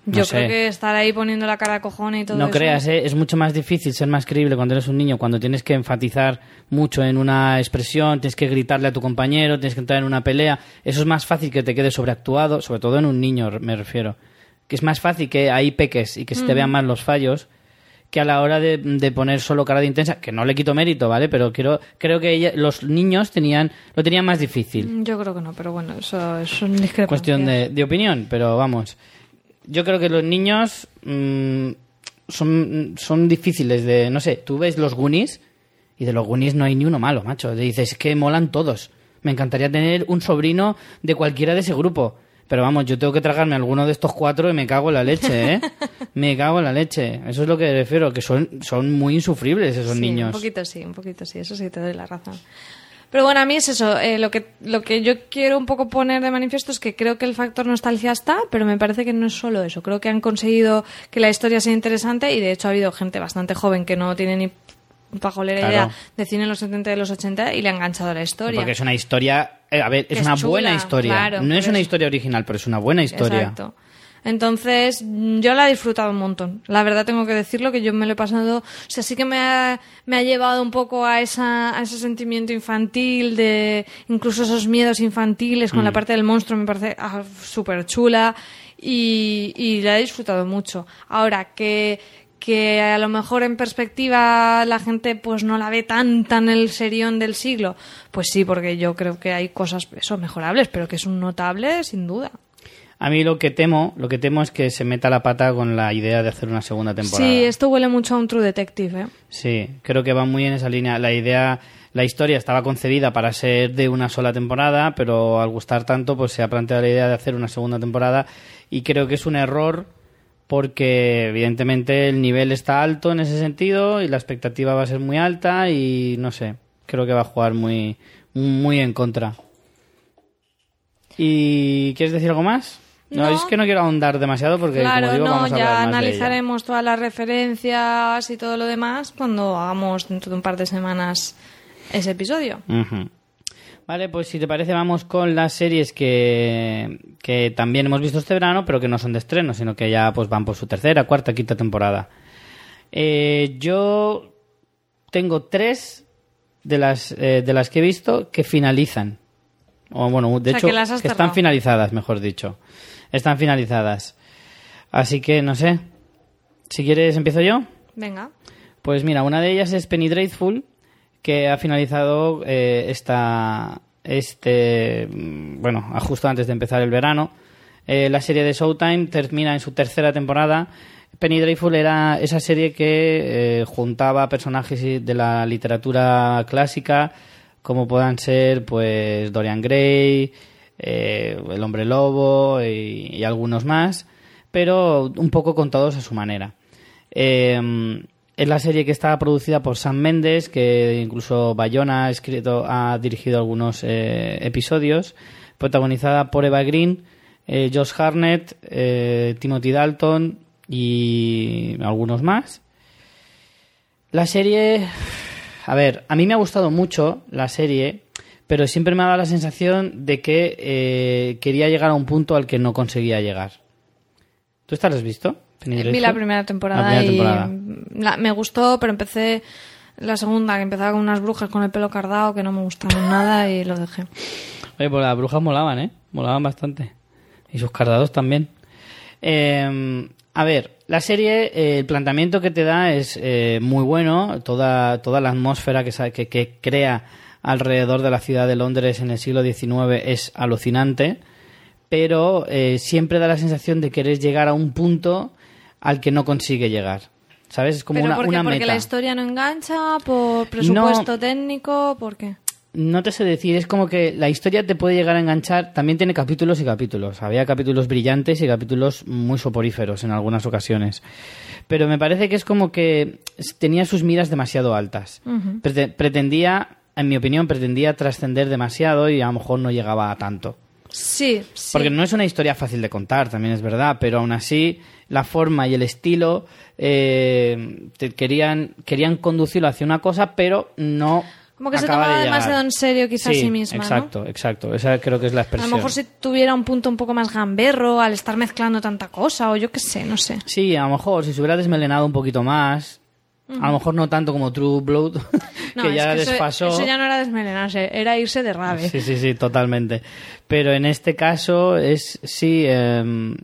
no yo sé. creo que estar ahí poniendo la cara a cojones y todo No eso. creas, ¿eh? es mucho más difícil ser más creíble cuando eres un niño, cuando tienes que enfatizar mucho en una expresión, tienes que gritarle a tu compañero, tienes que entrar en una pelea. Eso es más fácil que te quede sobreactuado, sobre todo en un niño, me refiero. Que es más fácil que ahí peques y que se te vean más los fallos que a la hora de, de poner solo cara de intensa, que no le quito mérito, ¿vale? Pero quiero, creo que ella- los niños tenían, lo tenían más difícil. Yo creo que no, pero bueno, eso es una. Cuestión de, de opinión, pero vamos. Yo creo que los niños mm, son, son difíciles de. No sé, tú ves los Goonies y de los Goonies no hay ni uno malo, macho. Te dices, es que molan todos. Me encantaría tener un sobrino de cualquiera de ese grupo. Pero vamos, yo tengo que tragarme alguno de estos cuatro y me cago en la leche, ¿eh? me cago en la leche. Eso es lo que refiero, que son, son muy insufribles esos Sí, niños. Un poquito sí, un poquito sí, eso sí te doy la razón. Pero bueno, a mí es eso, eh, lo, que, lo que yo quiero un poco poner de manifiesto es que creo que el factor nostalgia está, pero me parece que no es solo eso. Creo que han conseguido que la historia sea interesante y de hecho ha habido gente bastante joven que no tiene ni pajolera Claro. idea de cine en los 70 y los 80 y le ha enganchado a la historia. Porque es una historia. eh, a ver, es, Es una chula, buena historia. claro, no es una historia original, pero es una buena historia. Exacto. Entonces, mm, yo la he disfrutado un montón. La verdad tengo que decirlo que yo me lo he pasado, o sea, sí que me ha, me ha llevado un poco a, esa, a ese sentimiento infantil, de incluso esos miedos infantiles con la parte del monstruo, me parece ah, súper chula y, y la he disfrutado mucho. Ahora, que, que a lo mejor en perspectiva la gente pues no la ve tan tan el serión del siglo, pues sí, porque yo creo que hay cosas eso mejorables, pero que es un notable sin duda. A mí lo que temo, lo que temo es que se meta la pata con la idea de hacer una segunda temporada. Sí, esto huele mucho a un True Detective, ¿eh? Sí, creo que va muy en esa línea. La idea, la historia estaba concebida para ser de una sola temporada, pero al gustar tanto, pues se ha planteado la idea de hacer una segunda temporada y creo que es un error porque evidentemente el nivel está alto en ese sentido y la expectativa va a ser muy alta y no sé, creo que va a jugar muy muy en contra. ¿Y quieres decir algo más? No, No. es que no quiero ahondar demasiado porque claro, como digo no, vamos a ya de ella. analizaremos todas las referencias y todo lo demás cuando hagamos dentro de un par de semanas ese episodio. Vale, pues si te parece vamos con las series que, que también hemos visto este verano, pero que no son de estreno, sino que ya pues van por su tercera, cuarta, quinta temporada. Eh, yo tengo tres de las, eh, de las que he visto que finalizan. O bueno, de O sea, hecho, que están finalizadas, mejor dicho. Están finalizadas. Así que, no sé. Si quieres, empiezo yo. Venga. Pues mira, una de ellas es Penny Dreadful, que ha finalizado eh, esta, este, mm, bueno, justo antes de empezar el verano. Eh, la serie de Showtime termina en su tercera temporada. Penny Dreadful era esa serie que eh, juntaba personajes de la literatura clásica, como puedan ser, pues, Dorian Gray, eh, El Hombre Lobo y, algunos más, pero un poco contados a su manera. Eh, es la serie que está producida por Sam Mendes, que incluso Bayona ha escrito, ha dirigido algunos eh, episodios, protagonizada por Eva Green, eh, Josh Harnett, Timothy Dalton y algunos más. La serie, a ver, a mí me ha gustado mucho la serie, pero siempre me ha dado la sensación de que eh, quería llegar a un punto al que no conseguía llegar. ¿Tú esta la has visto? Vi la primera temporada La primera y temporada. la- me gustó, pero empecé la segunda, que empezaba con unas brujas con el pelo cardado que no me gustaron nada y lo dejé. Oye, pues las brujas molaban, ¿eh? Molaban bastante. Y sus cardados también. Eh, a ver, la serie, eh, el planteamiento que te da es eh, muy bueno. Toda, toda la atmósfera que, que, que crea alrededor de la ciudad de Londres en el siglo XIX es alucinante. pero eh, siempre da la sensación de querer llegar a un punto al que no consigue llegar. ¿Sabes? Es como ¿Pero una, por qué? una ¿Porque la historia no engancha? ¿Por presupuesto técnico? ¿Por qué? No te sé decir, es como que la historia te puede llegar a enganchar, también tiene capítulos y capítulos. Había capítulos brillantes y capítulos muy soporíferos en algunas ocasiones. Pero me parece que es como que tenía sus miras demasiado altas. Prete- pretendía, en mi opinión, pretendía trascender demasiado y a lo mejor no llegaba a tanto. Sí, sí. Porque no es una historia fácil de contar, también es verdad, pero aún así la forma y el estilo eh, te querían, querían conducirlo hacia una cosa, pero no. Como que se acaba tomaba de demasiado en serio quizá a Sí, sí misma, ¿no? Exacto, exacto. Esa creo que es la A expresión. lo mejor si tuviera un punto un poco más gamberro al estar mezclando tanta cosa o yo qué sé, no sé. Sí, a lo mejor si se hubiera desmelenado un poquito más, a lo mejor no tanto como True Blood, No, que es ya que eso- desfasó. Eso, ya no era desmelenarse, era irse de rave. Sí, sí, sí, totalmente. Pero en este caso es, sí, em,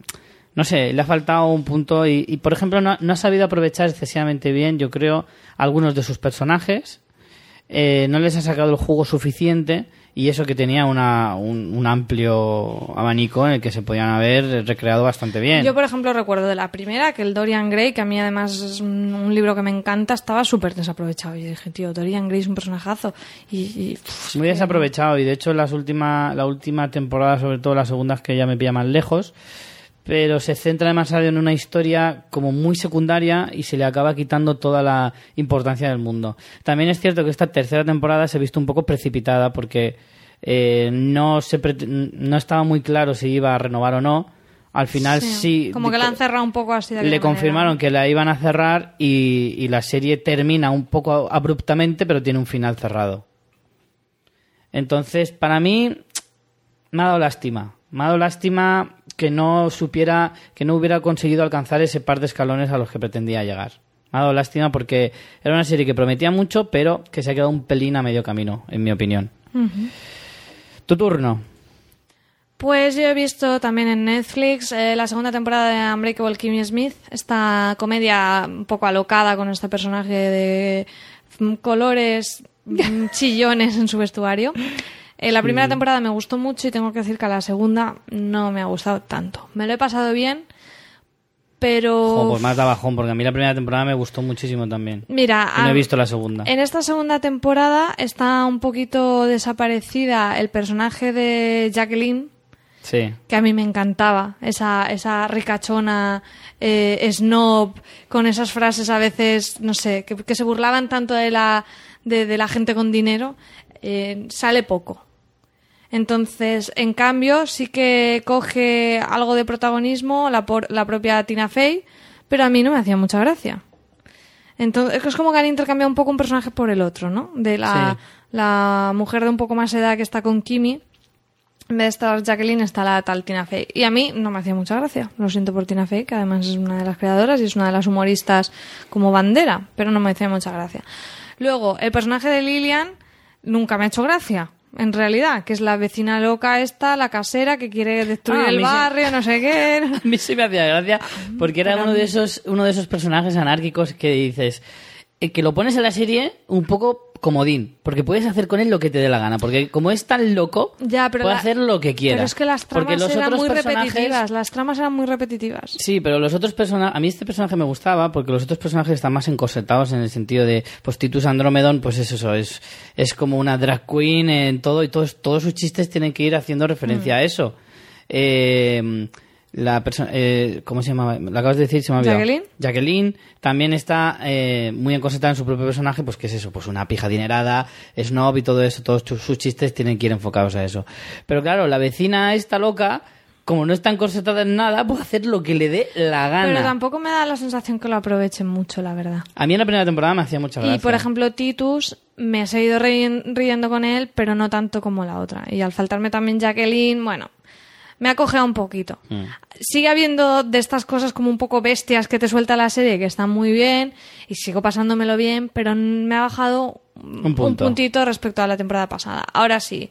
no sé, le ha faltado un punto y, y, por ejemplo, no, no ha sabido aprovechar excesivamente bien, yo creo, algunos de sus personajes. Eh, no les ha sacado el jugo suficiente y eso que tenía una, un, un amplio abanico en el que se podían haber recreado bastante bien. Yo, por ejemplo, recuerdo de la primera, que el Dorian Gray, que a mí además es un, un libro que me encanta, estaba súper desaprovechado. Y dije, tío, Dorian Gray es un personajazo. Y, y, pff, Muy desaprovechado y de hecho las última, la última temporada, sobre todo las segundas que ya me pilla más lejos, pero se centra demasiado en una historia como muy secundaria y se le acaba quitando toda la importancia del mundo. También es cierto que esta tercera temporada se ha visto un poco precipitada porque eh, no, se prete- no estaba muy claro si iba a renovar o no. Al final sí. Como que la han cerrado un poco así de Le manera. confirmaron que la iban a cerrar y, y la serie termina un poco abruptamente, pero tiene un final cerrado. Entonces, para mí, me ha dado lástima. Me ha dado lástima que no supiera, que no hubiera conseguido alcanzar ese par de escalones a los que pretendía llegar. Me ha dado lástima porque era una serie que prometía mucho, pero que se ha quedado un pelín a medio camino, en mi opinión. Tu turno. Pues yo he visto también en Netflix eh, la segunda temporada de Unbreakable Kimmy Smith, esta comedia un poco alocada con este personaje de mm, colores mm, chillones en su vestuario. Eh, la primera temporada me gustó mucho y tengo que decir que la segunda no me ha gustado tanto. Me lo he pasado bien, pero... Jo, pues más bajón, porque a mí la primera temporada me gustó muchísimo también. Mira, Y no he visto la segunda. en esta segunda temporada está un poquito desaparecida el personaje de Jacqueline, Sí. que a mí me encantaba, esa, esa ricachona eh, snob, con esas frases a veces, no sé, que, que se burlaban tanto de la, de, de la gente con dinero, eh, sale poco. Entonces, en cambio, sí que coge algo de protagonismo la, por- la propia Tina Fey, pero a mí no me hacía mucha gracia. Entonces, es como que han intercambiado un poco un personaje por el otro, ¿no? De la, Sí. la mujer de un poco más edad que está con Kimi, en vez de estar Jacqueline está la tal Tina Fey. Y a mí no me hacía mucha gracia. Lo siento por Tina Fey, que además es una de las creadoras y es una de las humoristas como bandera, pero no me hacía mucha gracia. Luego, el personaje de Lilian nunca me ha hecho gracia. En realidad, que es la vecina loca esta, la casera que quiere destruir Ah, a el barrio, no sé qué. A mí sí me hacía gracia porque era uno de esos uno de esos personajes anárquicos que dices eh, que lo pones en la serie un poco comodín, porque puedes hacer con él lo que te dé la gana, porque como es tan loco, Ya, pero puede la- hacer lo que quiera. Pero es que las porque tramas los eran otros muy personajes- repetitivas. Las tramas eran muy repetitivas. Sí, pero los otros personajes, a mí este personaje me gustaba porque los otros personajes están más encorsetados en el sentido de, pues Titus Andromedon, pues es eso, es, es como una drag queen en todo y todos, todos sus chistes tienen que ir haciendo referencia Mm. a eso. Eh, la persona, eh, ¿cómo se llamaba? Lo acabas de decir, se me ha olvidado. Jacqueline. Jacqueline también está eh, muy encorsetada en su propio personaje, pues que es eso, pues una pija adinerada, snob y todo eso, todos sus chistes tienen que ir enfocados a eso. Pero claro, la vecina esta loca, como no está encorsetada en nada, puede hacer lo que le dé la gana. Pero tampoco me da la sensación que lo aprovechen mucho, la verdad. A mí en la primera temporada me hacía mucha gracia. Y por ejemplo, Titus, me he seguido riendo con él, pero no tanto como la otra. Y al faltarme también Jacqueline, bueno, me ha cojeado un poquito. Mm. Sigue habiendo de estas cosas como un poco bestias que te suelta la serie, que están muy bien, y sigo pasándomelo bien, pero me ha bajado Un puntito respecto a la temporada pasada. Ahora sí,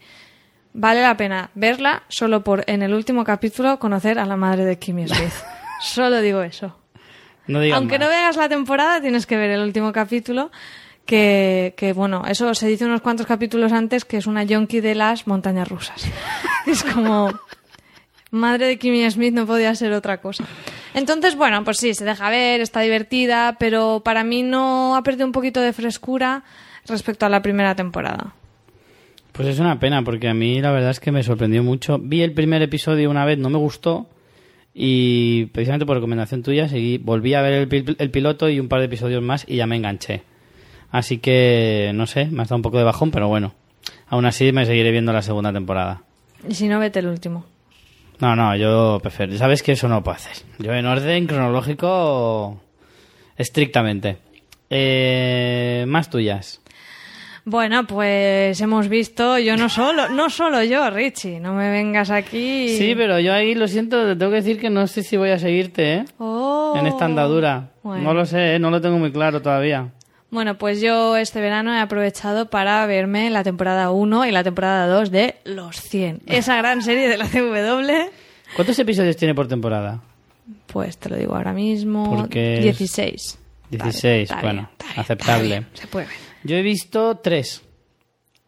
vale la pena verla solo por en el último capítulo conocer a la madre de Kimmy Smith. solo digo eso. No Aunque más. no veas la temporada, tienes que ver el último capítulo. Que, que, bueno, eso se dice unos cuantos capítulos antes que es una yonki de las montañas rusas. es como. Madre de Kimmy Smith no podía ser otra cosa. Entonces, bueno, pues sí, se deja ver, está divertida, pero para mí no ha perdido un poquito de frescura respecto a la primera temporada. Pues es una pena, porque a mí la verdad es que me sorprendió mucho. Vi el primer episodio una vez, no me gustó, y precisamente por recomendación tuya seguí, volví a ver el, pil- el piloto y un par de episodios más y ya me enganché. Así que, no sé, me ha estado un poco de bajón, pero bueno. Aún así me seguiré viendo la segunda temporada. Y si no, vete el último. No, no, yo prefiero. Sabes que eso no puedo hacer. Yo en orden cronológico, estrictamente. Eh, más tuyas. Bueno, pues hemos visto, yo no solo, no solo yo, Richie, no me vengas aquí. Sí, pero yo ahí lo siento, te tengo que decir que no sé si voy a seguirte, ¿eh? Oh. En esta andadura. Bueno. No lo sé, ¿eh? no lo tengo muy claro todavía. Bueno, pues yo este verano he aprovechado para verme la temporada 1 y la temporada 2 de Los 100. Esa gran serie de la CW, ¿Cuántos episodios tiene por temporada? pues te lo digo ahora mismo, Porque es 16. 16, Está bien, bueno, bien, aceptable. se puede ver. Yo he visto tres.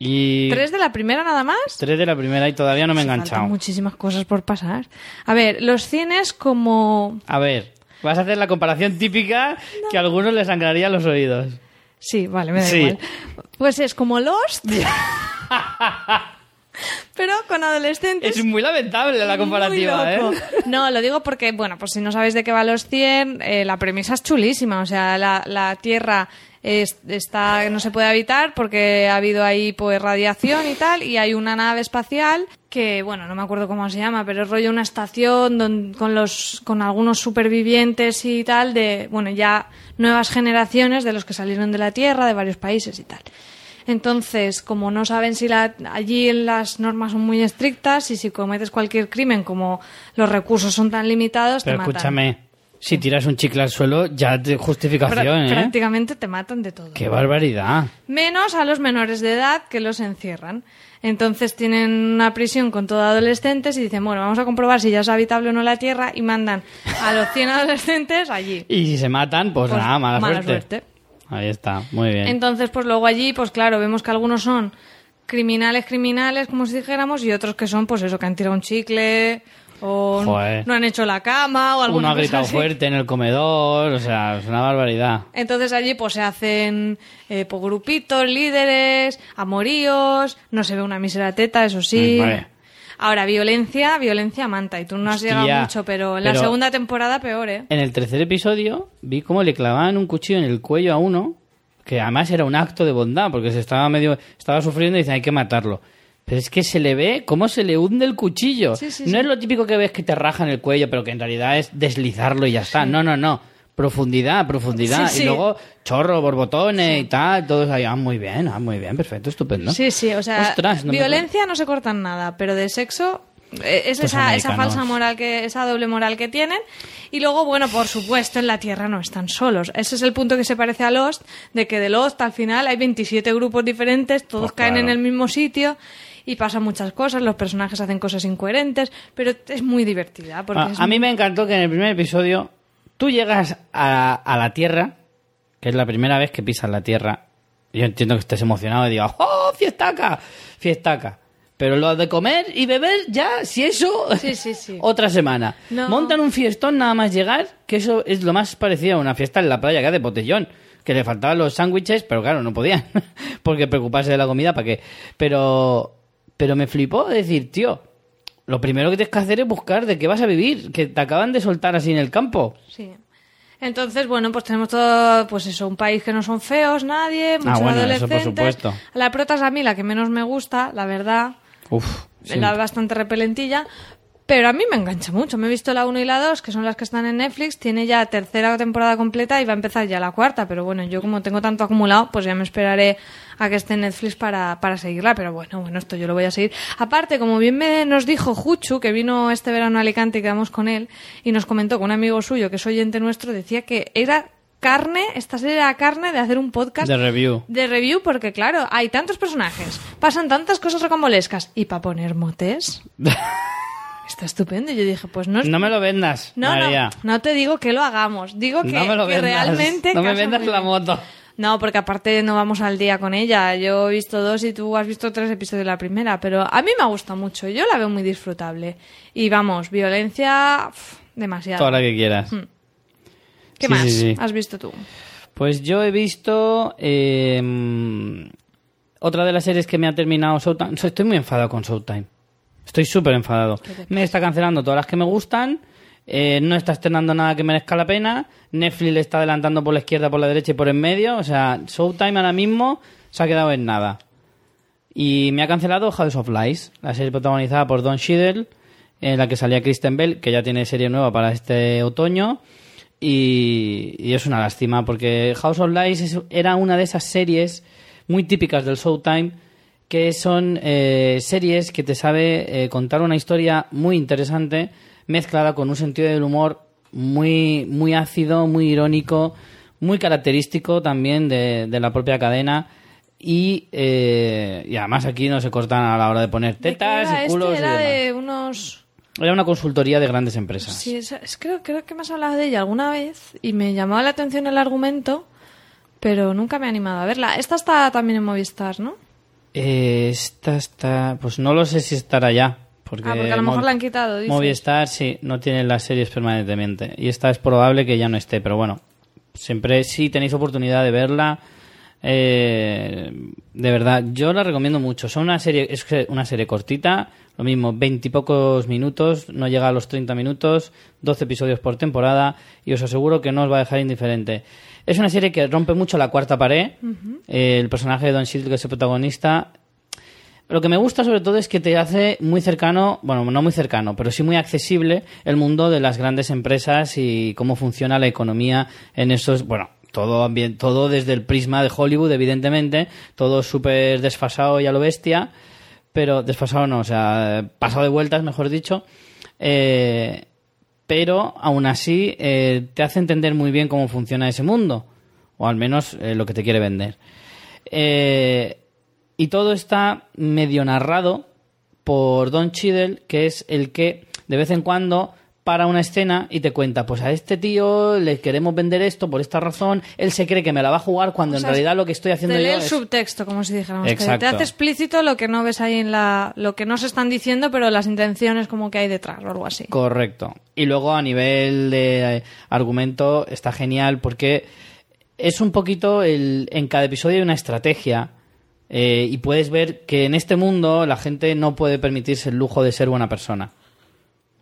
Y ¿Tres de la primera nada más? tres de la primera y todavía no me he enganchado. muchísimas cosas por pasar. A ver, Los 100 es como... A ver, vas a hacer la comparación típica que a algunos les sangraría los oídos. Sí, vale, me da Sí. igual. Pues es como Lost, pero con adolescentes. Es muy lamentable la comparativa, ¿eh? No, lo digo porque, bueno, pues si no sabéis de qué va los 100, eh, la premisa es chulísima. O sea, la, la Tierra está, no se puede habitar porque ha habido ahí pues radiación y tal, y hay una nave espacial que, bueno, no me acuerdo cómo se llama, pero es rollo una estación don- con, los, con algunos supervivientes y tal, de, bueno, ya nuevas generaciones de los que salieron de la Tierra, de varios países y tal. Entonces, como no saben si la, allí las normas son muy estrictas y si cometes cualquier crimen, como los recursos son tan limitados, Pero te matan. escúchame, si tiras un chicle al suelo, ya Pra- justificación, ¿eh? Prácticamente te matan de todo. ¡Qué barbaridad! Menos a los menores de edad que los encierran. Entonces tienen una prisión con todo adolescentes y dicen, bueno, vamos a comprobar si ya es habitable o no la Tierra y mandan a los 100 adolescentes allí. Y si se matan, pues, Pues, nada, mala, mala suerte. suerte. Ahí está, muy bien. Entonces, pues luego allí, pues claro, vemos que algunos son criminales, criminales, como si dijéramos, y otros que son, pues eso, que han tirado un chicle o Joder. no han hecho la cama o Uno alguna ha cosa gritado así. fuerte en el comedor, o sea, es una barbaridad. Entonces allí pues se hacen eh, pues, grupitos, líderes, amoríos, no se ve una mísera teta, eso sí. Mm, vale. Ahora, violencia, violencia manta, y tú no has Hostia, llegado mucho, pero en la segunda temporada peor, ¿eh? En el tercer episodio vi cómo le clavaban un cuchillo en el cuello a uno, que además era un acto de bondad, porque se estaba medio, estaba sufriendo y dicen hay que matarlo. Pero es que se le ve cómo se le hunde el cuchillo. Sí, sí, no sí. es lo típico que ves que te rajan el cuello, pero que en realidad es deslizarlo y ya está. No, no, no. Profundidad, profundidad. Y luego chorro, borbotones y tal. Todos ahí. Ah, muy bien, ah, muy bien, perfecto, estupendo. Sí, sí, o sea, Ostras, no me- violencia no se cortan nada, pero de sexo eh, es esa, esa falsa moral que esa doble moral que tienen y luego bueno por supuesto en la tierra no están solos ese es el punto que se parece a Lost de que de Lost al final hay 27 grupos diferentes todos Pues caen en el mismo sitio y pasan muchas cosas los personajes hacen cosas incoherentes pero es muy divertida porque Ah, es a mí me encantó que en el primer episodio tú llegas a, a la Tierra, que es la primera vez que pisas la Tierra. Yo entiendo que estés emocionado y digas, ¡oh, fiestaca! Fiestaca. Pero lo de comer y beber, ya, si eso, Sí, sí, sí. otra semana. No. Montan un fiestón nada más llegar, que eso es lo más parecido a una fiesta en la playa que hace botellón. Que le faltaban los sándwiches, pero claro, no podían. Porque preocuparse de la comida, ¿para qué? Pero, pero me flipó decir, tío, lo primero que tienes que hacer es buscar de qué vas a vivir, que te acaban de soltar así en el campo. Sí. Entonces, bueno, pues tenemos todo, pues eso, un país que no son feos, nadie, muchos Ah, bueno, eso por adolescentes. supuesto. La prota es a mí la que menos me gusta, la verdad. Uf, da bastante repelentilla. Pero a mí me engancha mucho. Me he visto la 1 y la 2, que son las que están en Netflix. Tiene ya tercera temporada completa y va a empezar ya la cuarta. Pero bueno, yo como tengo tanto acumulado, pues ya me esperaré a que esté en Netflix para, para seguirla. Pero bueno, bueno, esto yo lo voy a seguir. Aparte, como bien me, nos dijo Juchu, que vino este verano a Alicante y quedamos con él, y nos comentó que un amigo suyo, que es oyente nuestro, decía que era carne, esta serie era carne de hacer un podcast de review. de review porque claro, hay tantos personajes, pasan tantas cosas rocambolescas y para poner motes está estupendo. Y yo dije, pues no es- No me lo vendas, no, no, María. no te digo que lo hagamos, digo que, no me lo que vendas. realmente no me vendas la moto. No, porque aparte no vamos al día con ella. Yo he visto dos y tú has visto tres episodios de la primera, pero a mí me gusta mucho. Yo la veo muy disfrutable. Y vamos, violencia, demasiado. Toda la que quieras. ¿Qué Sí, más sí, sí. has visto tú? Pues yo he visto eh, otra de las series que me ha terminado Showtime. Estoy muy enfadado con Showtime. Estoy súper enfadado. Me está cancelando todas las que me gustan. eh, no está estrenando nada que merezca la pena. Netflix le está adelantando por la izquierda, por la derecha y por en medio. O sea, Showtime ahora mismo se ha quedado en nada. Y me ha cancelado House of Lies, la serie protagonizada por Don Cheadle, en la que salía Kristen Bell, que ya tiene serie nueva para este otoño. Y, y es una lástima, porque House of Lies es- era una de esas series muy típicas del Showtime, que son eh, series que te sabe eh, contar una historia muy interesante, mezclada con un sentido del humor muy, muy ácido, muy irónico, muy característico también de, de la propia cadena. Y, eh, y además aquí no se cortan a la hora de poner ¿De qué tetas y culos este? y Era demás. de unos... Era una consultoría de grandes empresas. Sí, es, es- creo, creo que me has hablado de ella alguna vez y me llamaba la atención el argumento, pero nunca me he animado a verla. Esta está también en Movistar, ¿no? Eh, esta está. Pues no lo sé si estará ya. Porque, Ah, porque a lo mejor la han quitado, dices. Movistar sí, no tiene las series permanentemente. Y esta es probable que ya no esté, pero bueno. Siempre si tenéis oportunidad de verla. eh, de verdad, yo la recomiendo mucho. Son una serie, es una serie cortita, lo mismo, veintipocos minutos, no llega a los 30 minutos, 12 episodios por temporada, y os aseguro que no os va a dejar indiferente. Es una serie que rompe mucho la cuarta pared. Eh, el personaje de Don Cheadle, que es el protagonista, lo que me gusta sobre todo es que te hace muy cercano, bueno, no muy cercano, pero sí muy accesible el mundo de las grandes empresas y cómo funciona la economía en esos, bueno, todo, todo desde el prisma de Hollywood, evidentemente, todo súper desfasado y a lo bestia, pero desfasado no, o sea, pasado de vueltas, mejor dicho, eh, pero aún así eh, te hace entender muy bien cómo funciona ese mundo, o al menos eh, lo que te quiere vender. Eh, y todo está medio narrado por Don Cheadle, que es el que de vez en cuando para una escena y te cuenta, pues a este tío le queremos vender esto por esta razón, él se cree que me la va a jugar cuando O en sea, realidad lo que estoy haciendo Te lee yo el es... subtexto, como si dijéramos. que Exacto. te hace explícito lo que no ves ahí en la... Lo que no se están diciendo, pero las intenciones como que hay detrás o algo así. Correcto. Y luego a nivel de eh, argumento está genial porque es un poquito el, en cada episodio hay una estrategia eh, y puedes ver que en este mundo la gente no puede permitirse el lujo de ser buena persona.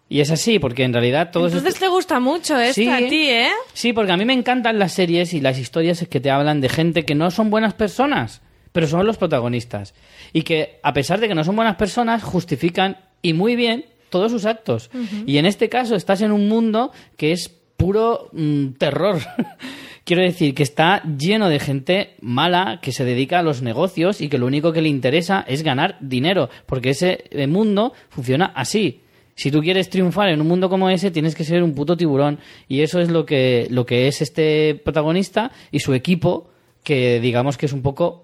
Y es así, porque en realidad todos Entonces te gusta mucho esta Sí. a ti, ¿eh? Sí, porque a mí me encantan las series y las historias que te hablan de gente que no son buenas personas, pero son los protagonistas. Y que, a pesar de que no son buenas personas, justifican y muy bien todos sus actos. Y en este caso estás en un mundo que es puro mm, terror. Quiero decir que está lleno de gente mala que se dedica a los negocios y que lo único que le interesa es ganar dinero, porque ese eh, mundo funciona así. Si tú quieres triunfar en un mundo como ese, tienes que ser un puto tiburón. Y eso es lo que, lo que es este protagonista y su equipo, que digamos que es un poco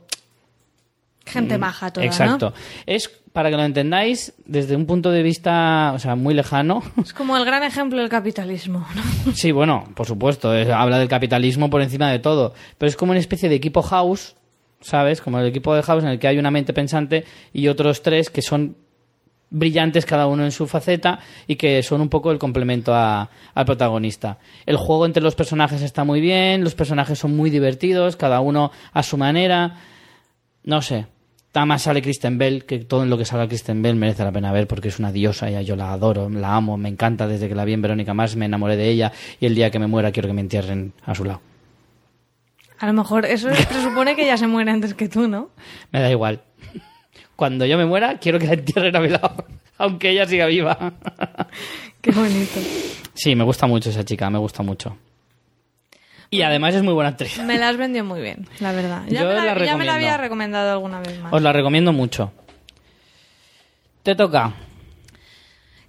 Gente maja toda, Mm, Exacto. Es, para que lo entendáis, desde un punto de vista, o sea, muy lejano. ¿no? Es como el gran ejemplo del capitalismo, ¿no? sí, bueno, por supuesto, es- habla del capitalismo por encima de todo. Pero es como una especie de equipo house, ¿sabes? Como el equipo de house en el que hay una mente pensante y otros tres que son brillantes cada uno en su faceta y que son un poco el complemento a- al protagonista. El juego entre los personajes está muy bien, los personajes son muy divertidos, cada uno a su manera. No sé. Nada más sale Kristen Bell, que todo en lo que salga Kristen Bell merece la pena ver porque es una diosa y yo la adoro, la amo, me encanta desde que la vi en Verónica Mars, me enamoré de ella y el día que me muera quiero que me entierren a su lado. A lo mejor eso presupone que ella se muere antes que tú, ¿no? Me da igual. Cuando yo me muera quiero que la entierren a mi lado, aunque ella siga viva. Qué bonito. Sí, me gusta mucho esa chica, me gusta mucho. Y además es muy buena actriz. Me la has vendido muy bien, la verdad. Ya, Yo me, la la, ya me recomiendo. la había recomendado alguna vez más. Os la recomiendo mucho. Te toca.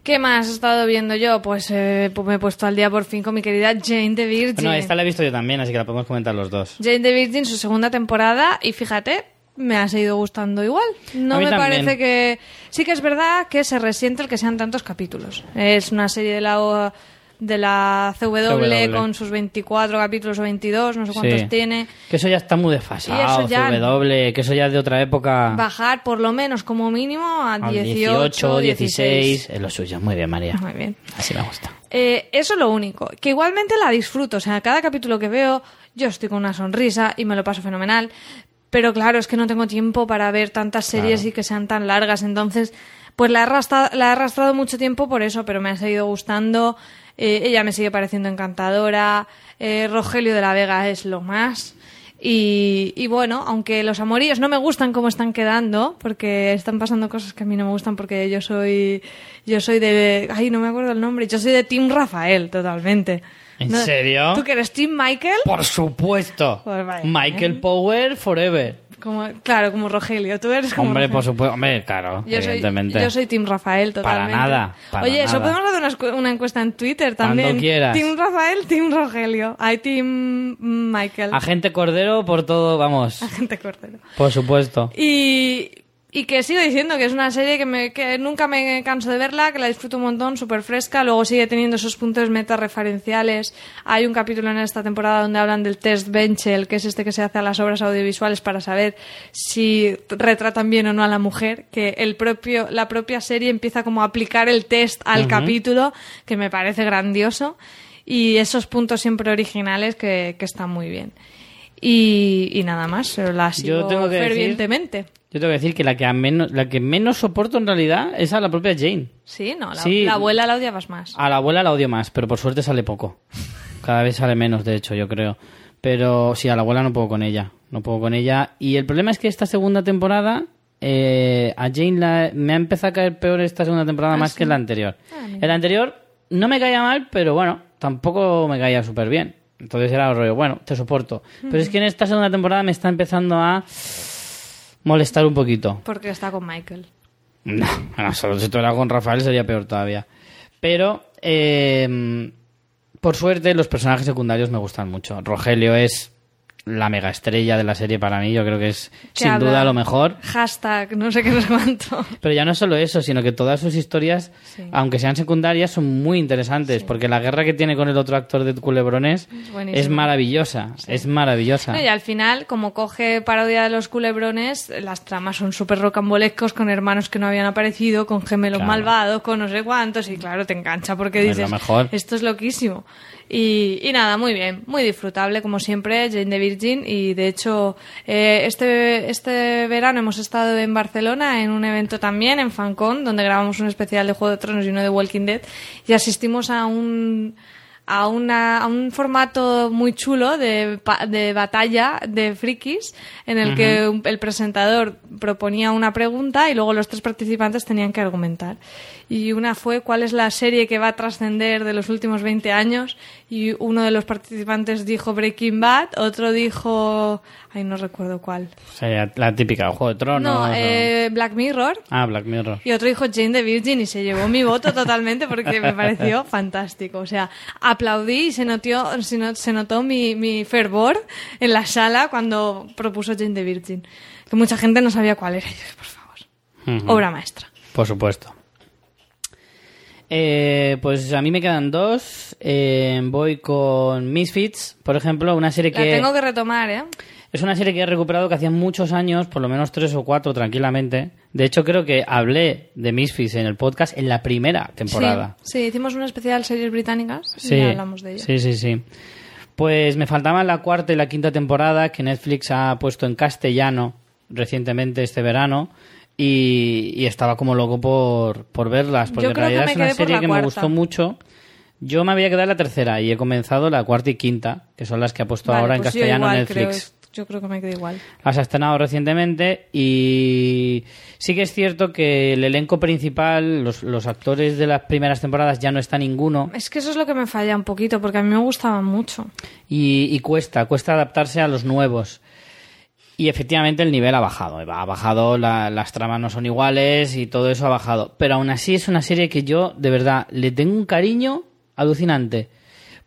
¿Qué más he estado viendo yo? Pues, eh, pues me he puesto al día por fin con mi querida Jane the Virgin. Bueno, esta la he visto yo también, así que la podemos comentar los dos. Jane the Virgin, su segunda temporada, y fíjate, me ha seguido gustando igual. No A me también. parece que... Sí que es verdad que se resiente el que sean tantos capítulos. Es una serie de la, de la CW, CW. con sus 24 capítulos o 22, no sé cuántos Sí. tiene. Que eso ya está muy desfasado, ya- CW, que eso ya es de otra época. Bajar por lo menos como mínimo a Al 18, 16, es lo suyo. Muy bien, María. Muy bien. Así me gusta. Eh, eso es lo único. Que igualmente la disfruto. O sea, cada capítulo que veo, yo estoy con una sonrisa y me lo paso fenomenal. Pero claro, es que no tengo tiempo para ver tantas series Claro. y que sean tan largas. Entonces, pues la he, arrastrado, la he arrastrado mucho tiempo por eso, pero me ha seguido gustando. Eh, ella me sigue pareciendo encantadora. Eh, Rogelio de la Vega es lo más. Y, y bueno, aunque los amoríos no me gustan como están quedando, porque están pasando cosas que a mí no me gustan, porque yo soy, yo soy de, ay, no me acuerdo el nombre, yo soy de Team Rafael, totalmente. ¿En No- serio? ¿Tú que eres Team Michael? Por supuesto. Pues vaya, Michael ¿eh? Power Forever. Como, claro, como Rogelio, tú eres como Hombre, por supuesto. Hombre, claro, Yo soy, evidentemente. yo soy Team Rafael, Para totalmente. nada, para Oye, eso nada. podemos hacer una, una encuesta en Twitter Cuando también. quieras. Team Rafael, Team Rogelio. Hay Team Michael. Agente Cordero por todo, vamos. Agente Cordero. Por supuesto. Y, y que sigo diciendo que es una serie que, me, que nunca me canso de verla, que la disfruto un montón, súper fresca. Luego sigue teniendo esos puntos meta referenciales. Hay un capítulo en esta temporada donde hablan del test Benchel, que es este que se hace a las obras audiovisuales para saber si retratan bien o no a la mujer. Que el propio, la propia serie empieza como a aplicar el test al capítulo, que me parece grandioso. Y esos puntos siempre originales que, que están muy bien. Y, y nada más, la sigo tengo que decir- fervientemente. Yo tengo que decir que la que, a menos, la que menos soporto en realidad es a la propia Jane. Sí, no, la, Sí. la abuela la odiabas más. A la abuela la odio más, pero por suerte sale poco. Cada vez sale menos, de hecho, yo creo. Pero sí, a la abuela no puedo con ella. No puedo con ella. Y el problema es que esta segunda temporada, eh, a Jane la- me ha empezado a caer peor esta segunda temporada más que la anterior. En la anterior no me caía mal, pero bueno, tampoco me caía súper bien. Entonces era el rollo, bueno, te soporto. Pero es que en esta segunda temporada me está empezando a molestar un poquito. Porque está con Michael. No, bueno, solo si estuviera con Rafael sería peor todavía. Pero, eh, por suerte, los personajes secundarios me gustan mucho. Rogelio es la mega estrella de la serie para mí, yo creo que es sin habla- duda lo mejor. Hashtag, no sé qué, no sé cuánto. Pero ya no es solo eso, sino que todas sus historias, Sí. aunque sean secundarias, son muy interesantes, porque la guerra que tiene con el otro actor de Culebrones Es es maravillosa, es maravillosa. Y al final, como coge parodia de los culebrones, las tramas son súper rocambolescos con hermanos que no habían aparecido, con gemelos Claro. malvados, con no sé cuántos, y claro, te engancha porque Es dices, lo mejor. esto es loquísimo. Y, y nada, muy bien, muy disfrutable como siempre, Jane the Virgin, y de hecho, eh, este, este verano hemos estado en Barcelona en un evento también, en FanCon, donde grabamos un especial de Juego de Tronos y uno de Walking Dead, y asistimos a un a, una, a un formato muy chulo de, de batalla de frikis en el que un- el presentador proponía una pregunta y luego los tres participantes tenían que argumentar. Y una fue cuál es la serie que va a trascender de los últimos 20 años y uno de los participantes dijo Breaking Bad, otro dijo... Ay, no recuerdo cuál. Sería la típica, Juego de Tronos. No, o- eh, Black Mirror. Ah, Black Mirror. Y otro dijo Jane the Virgin y se llevó mi voto totalmente porque me pareció fantástico. O sea, aplaudí y se notó, se no- se notó mi, mi fervor en la sala cuando propuso Jane the Virgin. Que mucha gente no sabía cuál era. Y dije, por favor, obra maestra. Por supuesto. Eh, pues a mí me quedan dos. Eh, voy con Misfits, por ejemplo, una serie La que tengo que retomar, ¿eh? es una serie que he recuperado que hacía muchos años, por lo menos tres o cuatro tranquilamente. De hecho, creo que hablé de Misfits en el podcast en la primera temporada. Sí, sí, hicimos un especial series británicas y Sí, ya hablamos de ello. sí, sí, sí. Pues me faltaban la cuarta y la quinta temporada que Netflix ha puesto en castellano recientemente este verano y, y estaba como loco por, por verlas porque Yo en creo que realidad me es una quedé por serie la que cuarta. me gustó mucho. Yo me había quedado en la tercera y he comenzado la cuarta y quinta, que son las que ha puesto Vale, ahora en pues yo castellano igual Netflix. creo- yo creo que me quedé igual. Las ha estrenado recientemente y sí que es cierto que el elenco principal, los, los actores de las primeras temporadas ya no está ninguno Es que eso es lo que me falla un poquito porque a mí me gustaban mucho. y, y cuesta, cuesta adaptarse a los nuevos. Y efectivamente el nivel ha bajado, ha bajado, la- las tramas no son iguales y todo eso ha bajado. Pero aún así es una serie que yo, de verdad, le tengo un cariño alucinante.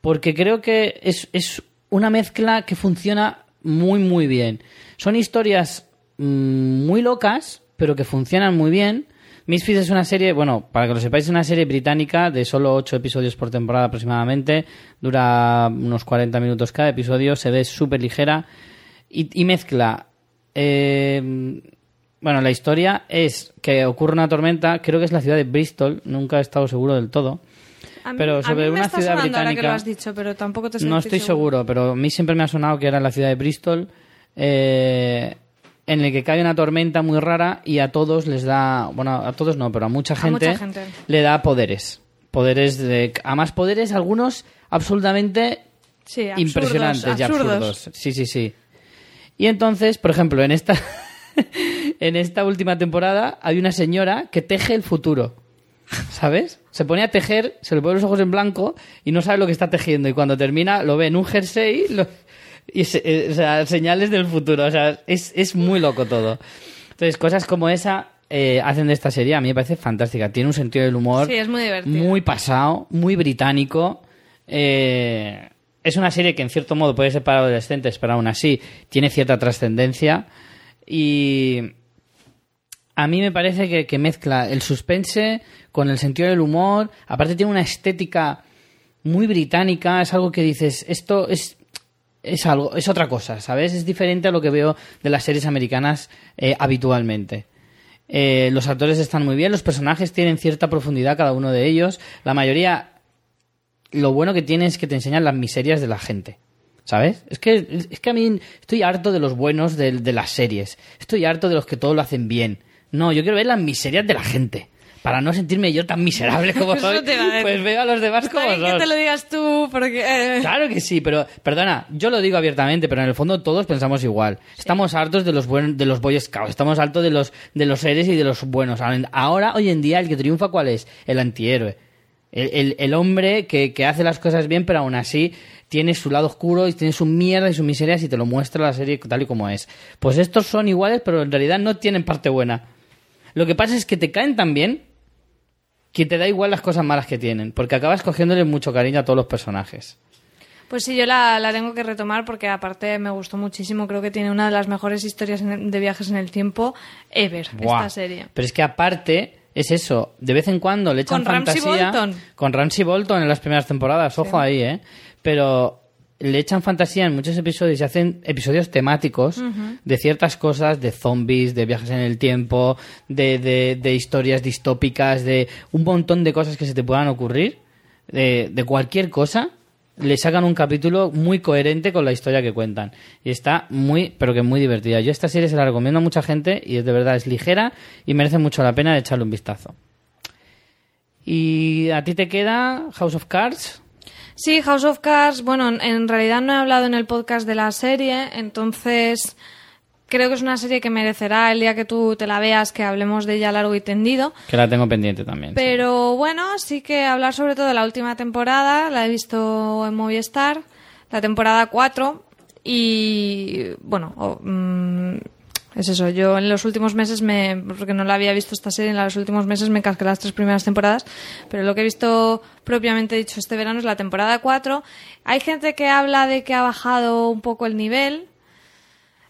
Porque creo que es, es una mezcla que funciona muy, muy bien. Son historias mm, muy locas, pero que funcionan muy bien. Misfits es una serie, bueno, para que lo sepáis, es una serie británica de solo 8 episodios por temporada aproximadamente. Dura unos 40 minutos cada episodio, se ve súper ligera y, y mezcla. eh, bueno, la historia es que ocurre una tormenta, creo que es la ciudad de Bristol, nunca he estado seguro del todo. A mí- Pero a sobre mí me una está ciudad sonando ahora que británica- lo has dicho, pero tampoco te No estoy seguro, pero a mí siempre me ha sonado que era la ciudad de Bristol, eh, en el que cae una tormenta muy rara y a todos les da, bueno, a todos no, pero a mucha gente, mucha gente. le da poderes. Poderes de, a más poderes, algunos absolutamente Sí, absurdos, impresionantes y absurdos. Sí, sí, sí. Y entonces, por ejemplo, en esta, en esta última temporada hay una señora que teje el futuro. ¿Sabes? Se pone a tejer, se le ponen los ojos en blanco y no sabe lo que está tejiendo. Y cuando termina, lo ve en un jersey lo- y se- eh, o sea, señales del futuro. O sea, es, es muy loco todo. Entonces, cosas como esa eh, hacen de esta serie. A mí me parece fantástica. Tiene un sentido del humor Sí, es muy divertido. muy pasado, muy británico. Eh, es una serie que en cierto modo puede ser para adolescentes, pero aún así tiene cierta trascendencia. Y a mí me parece que, mezcla el suspense con el sentido del humor. Aparte tiene una estética muy británica. Es algo que dices, esto es, es algo, es otra cosa, ¿sabes? Es diferente a lo que veo de las series americanas eh, habitualmente. Eh, los actores están muy bien, los personajes tienen cierta profundidad cada uno de ellos. La mayoría, lo bueno que tiene es que te enseñan las miserias de la gente. ¿Sabes? Es que, es que a mí estoy harto de los buenos de, de las series. Estoy harto de los que todo lo hacen bien. No, yo quiero ver las miserias de la gente. Para no sentirme yo tan miserable como soy, pues veo a los demás como Está bien que son. te lo digas tú, porque... eh, Claro que sí, pero perdona, yo lo digo abiertamente, pero en el fondo todos pensamos igual. Estamos hartos de los buen, de los Boy Scouts, estamos hartos de los de los seres y de los buenos. Ahora, hoy en día, el que triunfa, ¿cuál es? El antihéroe. El, el- el hombre que, que hace las cosas bien, pero aún así tiene su lado oscuro y tiene su mierda y sus miserias y te lo muestra la serie tal y como es. Pues estos son iguales, pero en realidad no tienen parte buena. Lo que pasa es que te caen tan bien que te da igual las cosas malas que tienen, porque acabas cogiéndole mucho cariño a todos los personajes. Pues sí, yo la, la tengo que retomar porque aparte me gustó muchísimo. Creo que tiene una de las mejores historias de viajes en el tiempo ever, Buah. esta serie. Pero es que aparte es eso, de vez en cuando le echan Con fantasía Bolton. con Ramsey Bolton en las primeras temporadas, ojo ahí, ¿eh? Pero le echan fantasía en muchos episodios y hacen episodios temáticos de ciertas cosas, de zombies, de viajes en el tiempo, de, de, de historias distópicas, de un montón de cosas que se te puedan ocurrir, de, de cualquier cosa, le sacan un capítulo muy coherente con la historia que cuentan. Y está muy, pero que muy divertida. Yo esta serie se la recomiendo a mucha gente y es de verdad es ligera y merece mucho la pena echarle un vistazo. ¿Y a ti te queda House of Cards? Sí, House of Cards, bueno, en- en realidad no he hablado en el podcast de la serie, entonces creo que es una serie que merecerá el día que tú te la veas que hablemos de ella largo y tendido. Que la tengo pendiente también. sí. Pero bueno, sí que hablar sobre todo de la última temporada, la he visto en Movistar, la temporada 4, y bueno, mm, es eso, yo en los últimos meses, me, porque no la había visto esta serie, en los últimos meses me casqué las tres primeras temporadas, pero lo que he visto propiamente dicho este verano es la temporada 4. Hay gente que habla de que ha bajado un poco el nivel,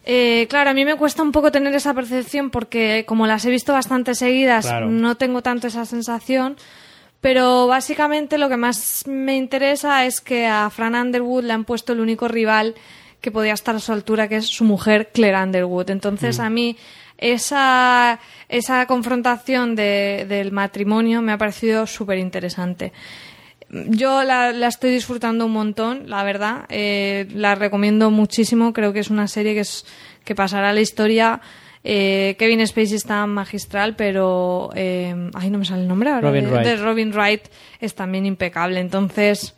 eh, claro, a mí me cuesta un poco tener esa percepción porque como las he visto bastante seguidas, Claro. no tengo tanto esa sensación. Pero básicamente lo que más me interesa es que a Fran Underwood le han puesto el único rival que podía estar a su altura, que es su mujer Claire Underwood. Entonces a mí esa, esa confrontación de- del matrimonio me ha parecido súper interesante. Yo la, la estoy disfrutando un montón, la verdad. Eh, la recomiendo muchísimo. Creo que es una serie que, es, que pasará a la historia. Eh, Kevin Spacey está magistral, pero. Eh, ay, no me sale el nombre ahora. Robin Wright. de Robin Wright es también impecable. Entonces,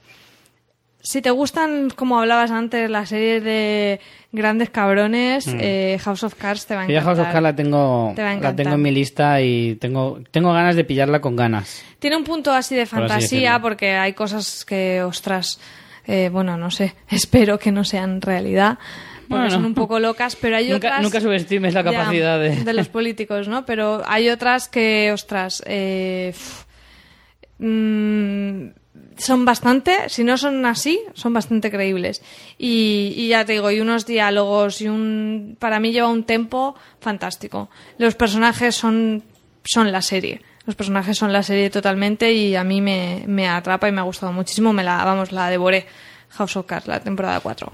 si te gustan, como hablabas antes, las series de grandes cabrones, eh, House of Cards te va a Yo encantar. House of Cards la tengo, Te la tengo en mi lista y tengo, tengo ganas de pillarla con ganas. Tiene un punto así de así fantasía porque hay cosas que, ostras, eh, bueno, no sé, espero que no sean realidad porque Bueno. son un poco locas, pero hay Nunca- otras... nunca subestimes la Ya, capacidad de- los políticos, ¿no? Pero hay otras que, ostras, eh, mm, son bastante, si no son así, son bastante creíbles. Y, y ya te digo, y unos diálogos y un... Para mí lleva un tempo fantástico. Los personajes son, son la serie. Los personajes son la serie totalmente y a mí me, me atrapa y me ha gustado muchísimo. Me la, vamos, la devoré. House of Cards, la temporada 4.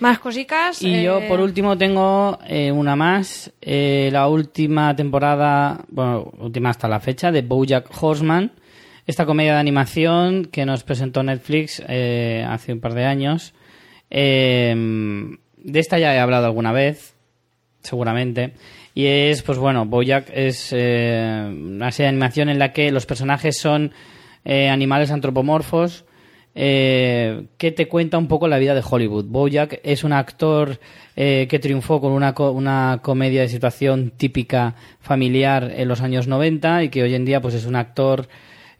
Más cositas. Y yo, eh, por último, tengo eh, una más. Eh, la última temporada, bueno, última hasta la fecha, de Bojack Horseman. Esta comedia de animación que nos presentó Netflix eh, hace un par de años. Eh, de esta ya he hablado alguna vez, seguramente. Y es, pues bueno, Bojack es eh, una serie de animación en la que los personajes son eh, animales antropomorfos eh, que te cuenta un poco la vida de Hollywood. Bojack es un actor eh, que triunfó con una, co- una comedia de situación típica familiar en los años 90 y que hoy en día pues es un actor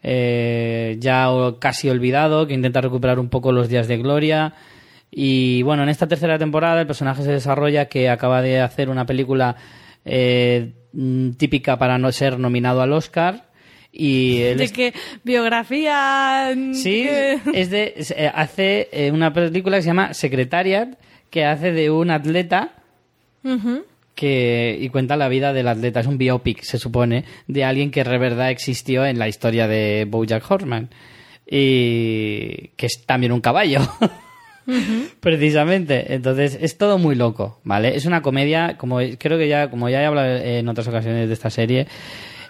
eh, ya casi olvidado que intenta recuperar un poco los días de gloria. Y bueno, en esta tercera temporada el personaje se desarrolla que acaba de hacer una película eh, mm, típica para no ser nominado al Oscar. Y él De que biografía. Sí, es de, eh, hace eh, una película que se llama Secretariat, que hace de un atleta Ujú. Que y cuenta la vida del atleta. Es un biopic, se supone, de alguien que de verdad existió en la historia de BoJack Horseman y que es también un caballo. Precisamente, entonces es todo muy loco, ¿vale? Es una comedia, como creo que ya, como ya he hablado en otras ocasiones de esta serie,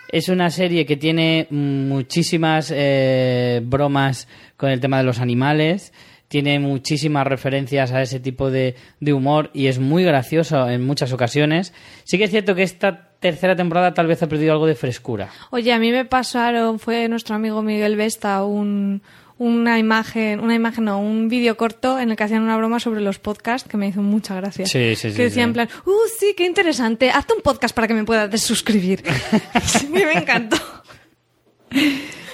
es una serie que tiene muchísimas eh, bromas con el tema de los animales, tiene muchísimas referencias a ese tipo de, de humor y es muy gracioso en muchas ocasiones. Sí que es cierto que esta tercera temporada tal vez ha perdido algo de frescura. Oye, a mí me pasaron, fue nuestro amigo Miguel Vesta, un, una imagen, una imagen, no, un vídeo corto en el que hacían una broma sobre los podcasts que me hizo mucha gracia. Sí, sí, sí, Que decía sí. en plan, uh, sí, qué interesante, hazte un podcast para que me puedas desuscribir. sí, me encantó.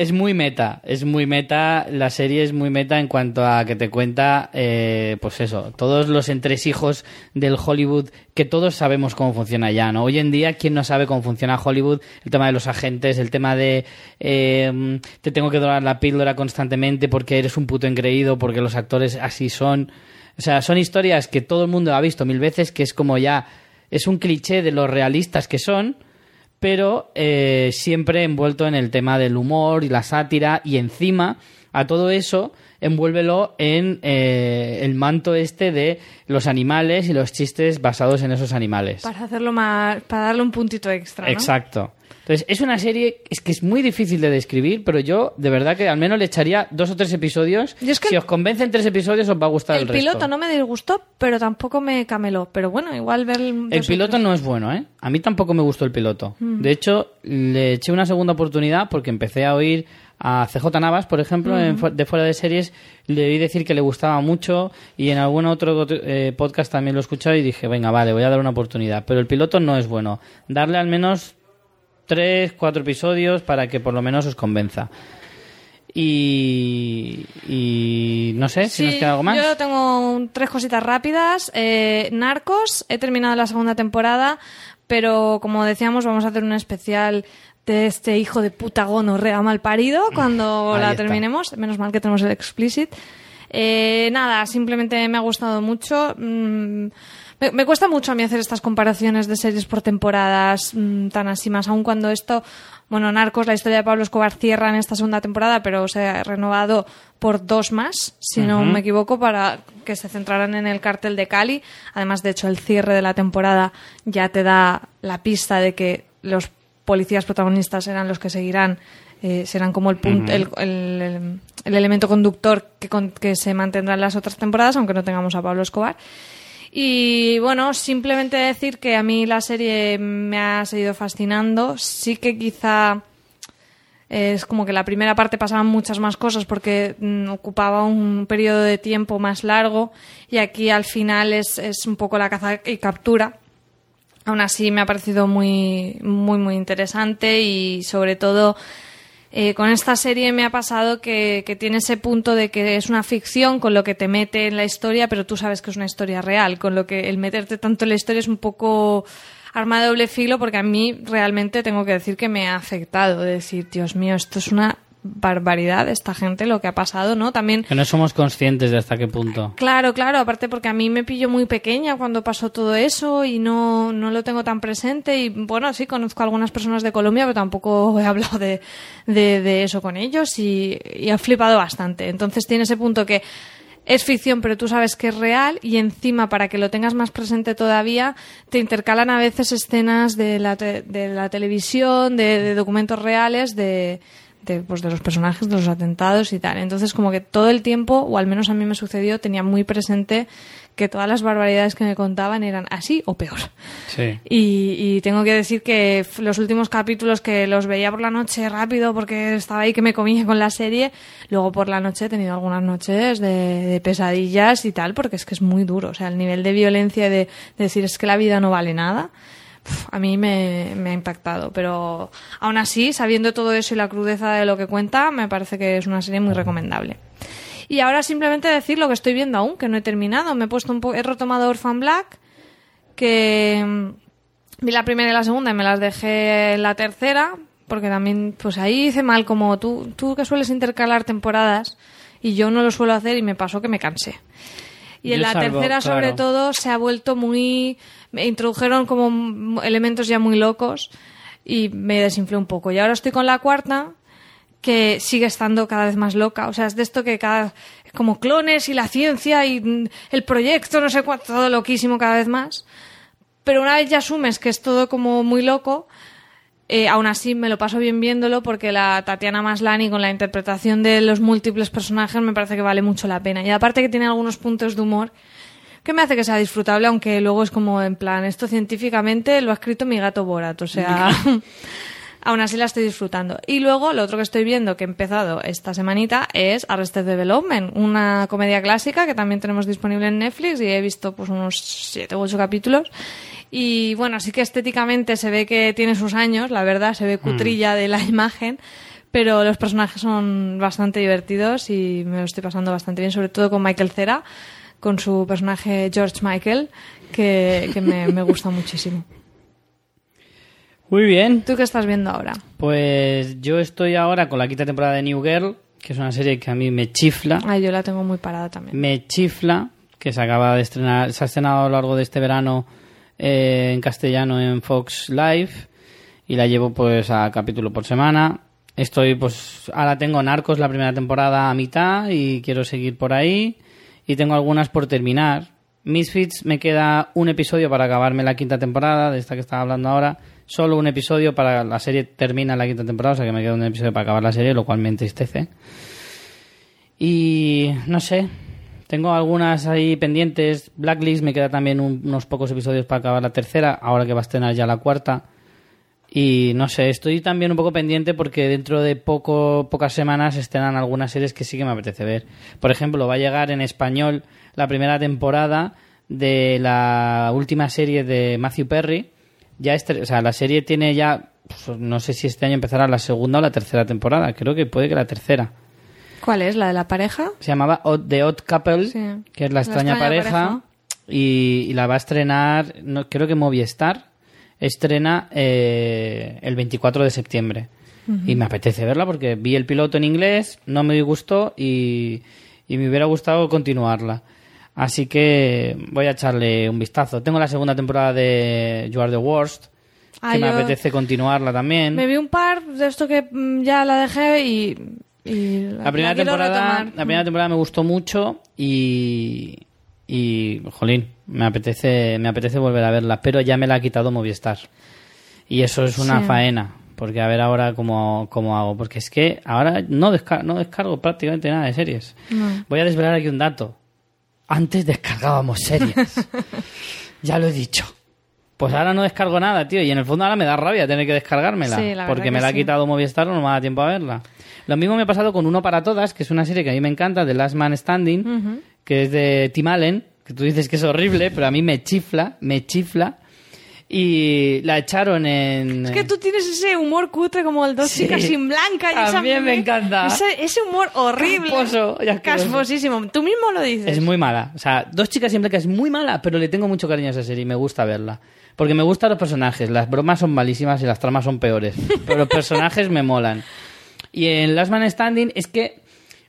Es muy meta, es muy meta, la serie es muy meta en cuanto a que te cuenta, eh, pues eso, todos los entresijos del Hollywood, que todos sabemos cómo funciona ya, ¿no? Hoy en día, ¿quién no sabe cómo funciona Hollywood? El tema de los agentes, el tema de eh, te tengo que dorar la píldora constantemente porque eres un puto engreído, porque los actores así son. O sea, son historias que todo el mundo ha visto mil veces, que es como ya, es un cliché de los realistas que son, pero eh, siempre envuelto en el tema del humor y la sátira y encima a todo eso envuélvelo en eh, el manto este de los animales y los chistes basados en esos animales. Para hacerlo más, para darle un puntito extra, ¿no? Exacto. Entonces, es una serie, es que es muy difícil de describir, pero yo de verdad que al menos le echaría dos o tres episodios. Es que si el- os convencen tres episodios, os va a gustar el, El resto. piloto no me disgustó, pero tampoco me cameló. Pero bueno, igual ver El piloto no es bueno, ¿eh? A mí tampoco me gustó el piloto. Mm. De hecho, le eché una segunda oportunidad porque empecé a oír a CJ Navas, por ejemplo, en de fuera de series, le oí decir que le gustaba mucho y en algún otro eh, podcast también lo he escuchado y dije, venga, vale, voy a dar una oportunidad. Pero el piloto no es bueno. Darle al menos tres, cuatro episodios para que por lo menos os convenza. Y, y no sé si nos queda algo más. Yo tengo un- tres cositas rápidas. Eh, Narcos, he terminado la segunda temporada, pero como decíamos, vamos a hacer un especial de este hijo de puta gonorrea mal parido cuando Ahí la está. terminemos. Menos mal que tenemos el explicit. Eh, nada, simplemente me ha gustado mucho. Mm, me, me cuesta mucho a mí hacer estas comparaciones de series por temporadas mm, tan así más, aun cuando esto, bueno, Narcos, la historia de Pablo Escobar cierra en esta segunda temporada, pero se ha renovado por dos más, si no me equivoco, para que se centraran en el cártel de Cali. Además, de hecho, el cierre de la temporada ya te da la pista de que los policías protagonistas serán los que seguirán, eh, serán como el, punto, el, el- el- el elemento conductor que, con- que se mantendrá en las otras temporadas, aunque no tengamos a Pablo Escobar. Y bueno, simplemente decir que a mí la serie me ha seguido fascinando. Sí que quizá es como que la primera parte pasaban muchas más cosas porque mm, ocupaba un periodo de tiempo más largo y aquí al final es, es un poco la caza y captura. Aún así me ha parecido muy, muy, muy interesante y sobre todo eh, con esta serie me ha pasado que, que tiene ese punto de que es una ficción con lo que te mete en la historia, pero tú sabes que es una historia real, con lo que el meterte tanto en la historia es un poco arma de doble filo porque a mí realmente tengo que decir que me ha afectado, de decir, Dios mío, esto es una barbaridad esta gente lo que ha pasado, ¿no? También Que no somos conscientes de hasta qué punto. Claro, claro, aparte porque a mí me pillo muy pequeña cuando pasó todo eso y no, no lo tengo tan presente y bueno, sí, conozco a algunas personas de Colombia, pero tampoco he hablado de, de, de eso con ellos y, y he flipado bastante. Entonces tiene ese punto que es ficción, pero tú sabes que es real y encima, para que lo tengas más presente todavía, te intercalan a veces escenas de la, te- de la televisión, de, de documentos reales, de, de, pues, de los personajes, de los atentados y tal. Entonces, como que todo el tiempo, o al menos a mí me sucedió, tenía muy presente que todas las barbaridades que me contaban eran así o peor. Sí. Y, y tengo que decir que los últimos capítulos que los veía por la noche rápido porque estaba ahí que me comía con la serie, luego por la noche he tenido algunas noches de, de pesadillas y tal, porque es que es muy duro. O sea, el nivel de violencia de decir es que la vida no vale nada, a mí me, me ha impactado. Pero aún así, sabiendo todo eso y la crudeza de lo que cuenta, me parece que es una serie muy recomendable. Y ahora simplemente decir lo que estoy viendo aún, que no he terminado. Me he puesto un po he retomado Orphan Black, que mm, vi la primera y la segunda y me las dejé en la tercera, porque también, pues ahí hice mal como tú, tú que sueles intercalar temporadas y yo no lo suelo hacer y me pasó que me cansé. Y en la tercera, sobre todo, se ha vuelto muy. Me introdujeron como elementos ya muy locos y me desinflé un poco. Y ahora estoy con la cuarta, que sigue estando cada vez más loca. O sea, es de esto que cada. como clones y la ciencia y mm, el proyecto, no sé cuánto, todo loquísimo cada vez más. Pero una vez ya asumes que es todo como muy loco, eh, aún así me lo paso bien viéndolo porque la Tatiana Maslany con la interpretación de los múltiples personajes me parece que vale mucho la pena. Y aparte que tiene algunos puntos de humor que me hace que sea disfrutable, aunque luego es como en plan, esto científicamente lo ha escrito mi gato Borat, o sea, aún así la estoy disfrutando. Y luego lo otro que estoy viendo que he empezado esta semanita es Arrested Development, una comedia clásica que también tenemos disponible en Netflix y he visto pues unos siete u ocho capítulos. Y bueno, sí que estéticamente se ve que tiene sus años, la verdad, se ve cutrilla de la imagen, pero los personajes son bastante divertidos y me lo estoy pasando bastante bien, sobre todo con Michael Cera, con su personaje George Michael, que, que me, me gusta muchísimo. Muy bien. ¿Tú qué estás viendo ahora? Pues yo estoy ahora con la quinta temporada de New Girl, que es una serie que a mí me chifla. Ay, yo la tengo muy parada también. Me chifla, que se acaba de estrenar, se ha estrenado a lo largo de este verano eh, en castellano en Fox Live y la llevo pues a capítulo por semana. Estoy pues ahora tengo Narcos la primera temporada a mitad y quiero seguir por ahí y tengo algunas por terminar. Misfits me queda un episodio para acabarme la quinta temporada de esta que estaba hablando ahora. Solo un episodio para la serie termina la quinta temporada, o sea que me queda un episodio para acabar la serie, lo cual me entristece. Y no sé, tengo algunas ahí pendientes. Blacklist me queda también un- unos pocos episodios para acabar la tercera, ahora que va a estrenar ya la cuarta. Y no sé, estoy también un poco pendiente porque dentro de poco, pocas semanas estrenan algunas series que sí que me apetece ver. Por ejemplo, va a llegar en español la primera temporada de la última serie de Matthew Perry. Ya estre- o sea, la serie tiene ya, pues, no sé si este año empezará la segunda o la tercera temporada. Creo que puede que la tercera. ¿Cuál es? ¿La de la pareja? Se llamaba The Odd Couple, Sí. que es la La extraña, pareja, pareja. Y, y la va a estrenar, no, creo que Movistar estrena eh, el 24 de septiembre. Y me apetece verla porque vi el piloto en inglés, no me gustó y, y me hubiera gustado continuarla. Así que voy a echarle un vistazo. Tengo la segunda temporada de You Are the Worst, Ah, que me yo apetece continuarla también. Me vi un par de esto que mm, ya la dejé y... y La primera, temporada, la primera temporada me gustó mucho y, y jolín, me apetece, me apetece volver a verla, pero ya me la ha quitado Movistar. Y eso es una Sí. faena, porque a ver ahora cómo, cómo hago, porque es que ahora no, desca- no descargo prácticamente nada de series. No. Voy a desvelar aquí un dato. Antes descargábamos series. ya lo he dicho. Pues ahora no descargo nada, tío. Y en el fondo ahora me da rabia tener que descargármela. Sí, porque me la ha sí. quitado Movistar o no me da tiempo a verla. Lo mismo me ha pasado con Uno para Todas, que es una serie que a mí me encanta, de Last Man Standing, que es de Tim Allen, que tú dices que es horrible, pero a mí me chifla, me chifla. Y la echaron en... Es que tú tienes ese humor cutre como el dos Sí. chicas sin blanca. Y esa- También me encanta. Ese, ese humor horrible. Casposo. Casposísimo. Tú mismo lo dices. Es muy mala. O sea, Dos chicas sin blancas es muy mala, pero le tengo mucho cariño a esa serie y me gusta verla. Porque me gustan los personajes. Las bromas son malísimas y las tramas son peores. Pero los personajes me molan. Y en Last Man Standing es que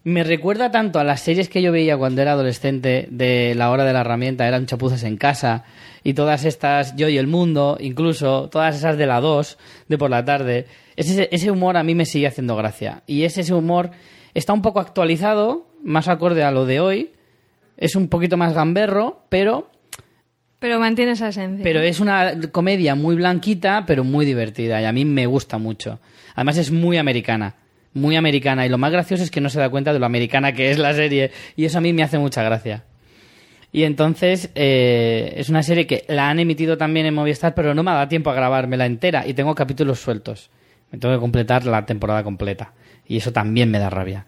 me recuerda tanto a las series que yo veía cuando era adolescente de La Hora de la Herramienta, eran chapuzas en casa, y todas estas, Yo y el Mundo, incluso, todas esas de la 2, de por la tarde. Ese, ese humor a mí me sigue haciendo gracia. Y ese, ese humor está un poco actualizado, más acorde a lo de hoy. Es un poquito más gamberro, pero Pero mantiene esa esencia. pero es una comedia muy blanquita, pero muy divertida. Y a mí me gusta mucho. Además es muy americana. Muy americana. Y lo más gracioso es que no se da cuenta de lo americana que es la serie. Y eso a mí me hace mucha gracia. Y entonces eh, es una serie que la han emitido también en Movistar, pero no me ha dado tiempo a grabármela entera. Y tengo capítulos sueltos. Me tengo que completar la temporada completa. Y eso también me da rabia.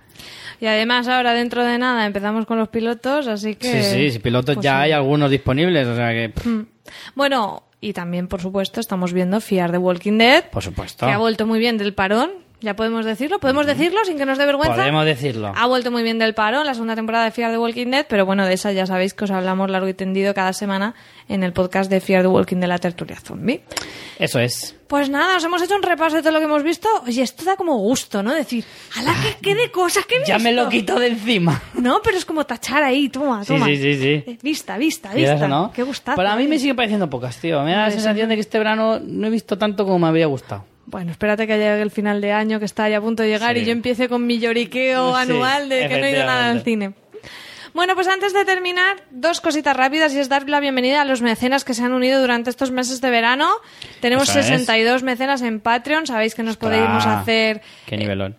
Y además ahora dentro de nada empezamos con los pilotos, así que... Sí, sí, pilotos pues ya sí. hay algunos disponibles. O sea que, Mm. Bueno, y también, por supuesto, estamos viendo Fiar de Walking Dead, por supuesto. que ha vuelto muy bien del parón. Ya podemos decirlo, podemos decirlo sin que nos dé vergüenza. Podemos decirlo. Ha vuelto muy bien del parón la segunda temporada de Fear the Walking Dead, pero bueno, de esa ya sabéis que os hablamos largo y tendido cada semana en el podcast de Fear the Walking de la tertulia zombie. Eso es. Pues nada, os hemos hecho un repaso de todo lo que hemos visto. Oye, esto da como gusto, ¿no? Decir, ¡ala, qué, qué de cosas que he visto! Ya me lo quito de encima. No, pero es como tachar ahí, toma, Sí, toma. sí, sí, sí. Eh, Vista, vista, ¿Quieras vista. no? Qué gustazo. Pero a mí ¿eh? me sigue pareciendo pocas, tío. Me da la sensación de que este verano no he visto tanto como me habría gustado. Bueno, espérate que llegue el final de año, que está ya a punto de llegar, Sí. y yo empiece con mi lloriqueo Sí, anual de que no he ido nada al cine. Bueno, pues antes de terminar, dos cositas rápidas y es dar la bienvenida a los mecenas que se han unido durante estos meses de verano. Tenemos Eso es. 62 mecenas en Patreon, sabéis que nos podemos hacer Qué nivelón.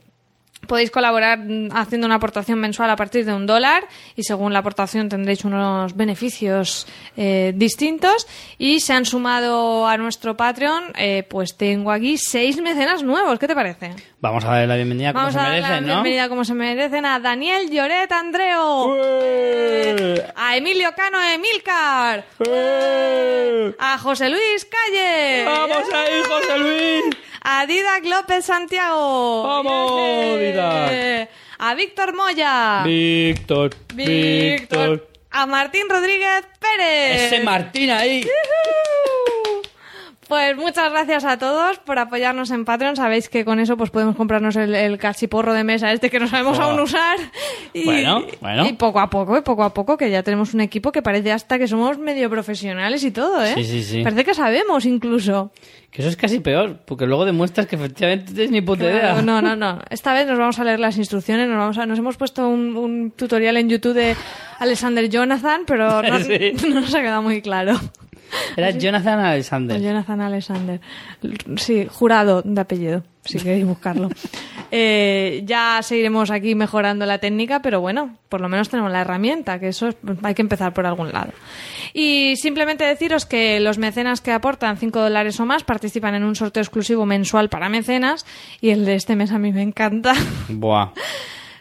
Podéis colaborar mm, haciendo una aportación mensual a partir de un dólar y según la aportación tendréis unos beneficios eh, distintos. Y se han sumado a nuestro Patreon, eh, pues tengo aquí seis mecenas nuevos. ¿Qué te parece? Vamos a darle la bienvenida como Vamos se a dar la merecen, ¿no? bienvenida como se merecen a Daniel Lloret Andreo, ¡Eh! a Emilio Cano Emilcar, ¡Eh! a José Luis Calle, ¡Vamos ahí, José Luis! a Didac López Santiago, ¡Vamos, Didac! A Víctor Moya. Víctor, Víctor. A Martín Rodríguez Pérez. Ese Martín ahí. Pues muchas gracias a todos por apoyarnos en Patreon. Sabéis que con eso pues podemos comprarnos el, el cachiporro de mesa este que no sabemos Oh. aún usar. Y, Bueno, bueno. y poco a poco, y poco a poco, que ya tenemos un equipo que parece hasta que somos medio profesionales y todo, ¿eh? Sí, sí, sí. Parece que sabemos incluso. Que eso es casi peor, porque luego demuestras que efectivamente tienes ni puta idea. No, no, no. Esta vez nos vamos a leer las instrucciones, nos, vamos a, nos hemos puesto un, un tutorial en YouTube de Alexander Jonathan, pero no, Sí. no nos ha quedado muy claro. Era Jonathan Alexander. Jonathan Alexander. Sí, jurado de apellido, si queréis buscarlo. Eh, ya seguiremos aquí mejorando la técnica, pero bueno, por lo menos tenemos la herramienta, que eso es- hay que empezar por algún lado. Y simplemente deciros que los mecenas que aportan 5 dólares o más participan en un sorteo exclusivo mensual para mecenas y el de este mes a mí me encanta. Buah.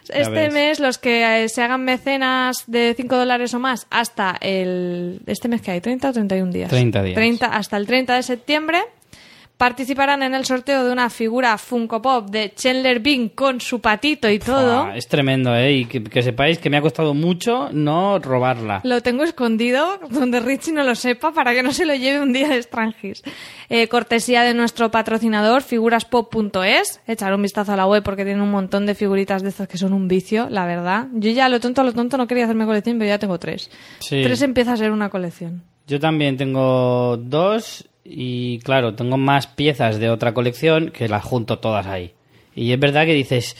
Este ves. mes, los que eh, se hagan mecenas de 5 dólares o más hasta el. ¿Este mes que hay? ¿30 o 31 días? 30 días. 30 hasta el 30 de septiembre. Participarán en el sorteo de una figura Funko Pop de Chandler Bing con su patito y todo. Es tremendo, ¿eh? Y que, que sepáis que me ha costado mucho no robarla. Lo tengo escondido donde Richie no lo sepa para que no se lo lleve un día de Strangis. Eh, cortesía de nuestro patrocinador, figuraspop.es. Echar un vistazo a la web porque tiene un montón de figuritas de estas que son un vicio, la verdad. Yo ya lo tonto a lo tonto no quería hacerme colección, pero ya tengo tres. Sí. Tres empieza a ser una colección. Yo también tengo dos y claro, tengo más piezas de otra colección que las junto todas ahí. Y es verdad que dices,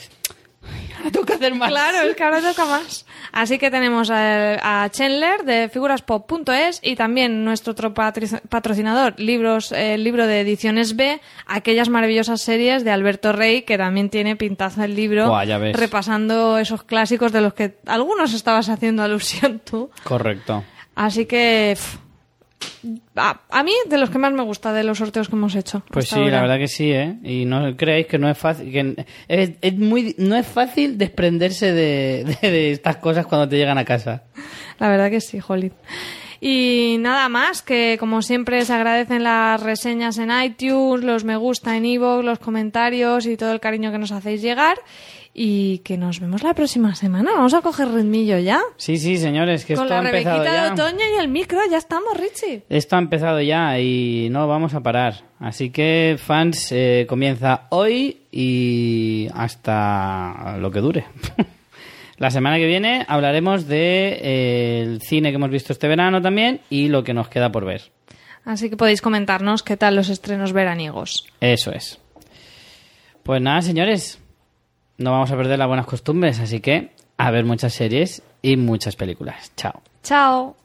"Ay, ahora tengo que hacer más. Claro, es que ahora toca más. Así que tenemos a, a Chandler de figuraspop.es y también nuestro otro patrocinador, libros, eh, el libro de ediciones B, aquellas maravillosas series de Alberto Rey, que también tiene pintazo el libro, Buah, ya ves. repasando esos clásicos de los que algunos estabas haciendo alusión tú. Correcto. Así que... pff, a, a mí, de los que más me gusta de los sorteos que hemos hecho. Pues sí, la verdad que sí, ¿eh? Y no creéis que no es fácil, que es, es muy, no es fácil desprenderse de, de- de estas cosas cuando te llegan a casa. La verdad que sí, Jolín. Y nada más, que como siempre se agradecen las reseñas en iTunes, los me gusta en iVoox, los comentarios y todo el cariño que nos hacéis llegar. Y que nos vemos la próxima semana. Vamos a coger ritmillo ya. Sí, sí, señores, que Con esto la ha empezado rebequita ya. de otoño y el micro, ya estamos, Richie. Esto ha empezado ya y no vamos a parar. Así que, fans, eh, comienza hoy y hasta lo que dure. La semana que viene hablaremos de eh, el cine que hemos visto este verano también y lo que nos queda por ver. Así que podéis comentarnos qué tal los estrenos veraniegos. Eso es. Pues nada, señores, no vamos a perder las buenas costumbres, así que a ver muchas series y muchas películas. Chao. Chao.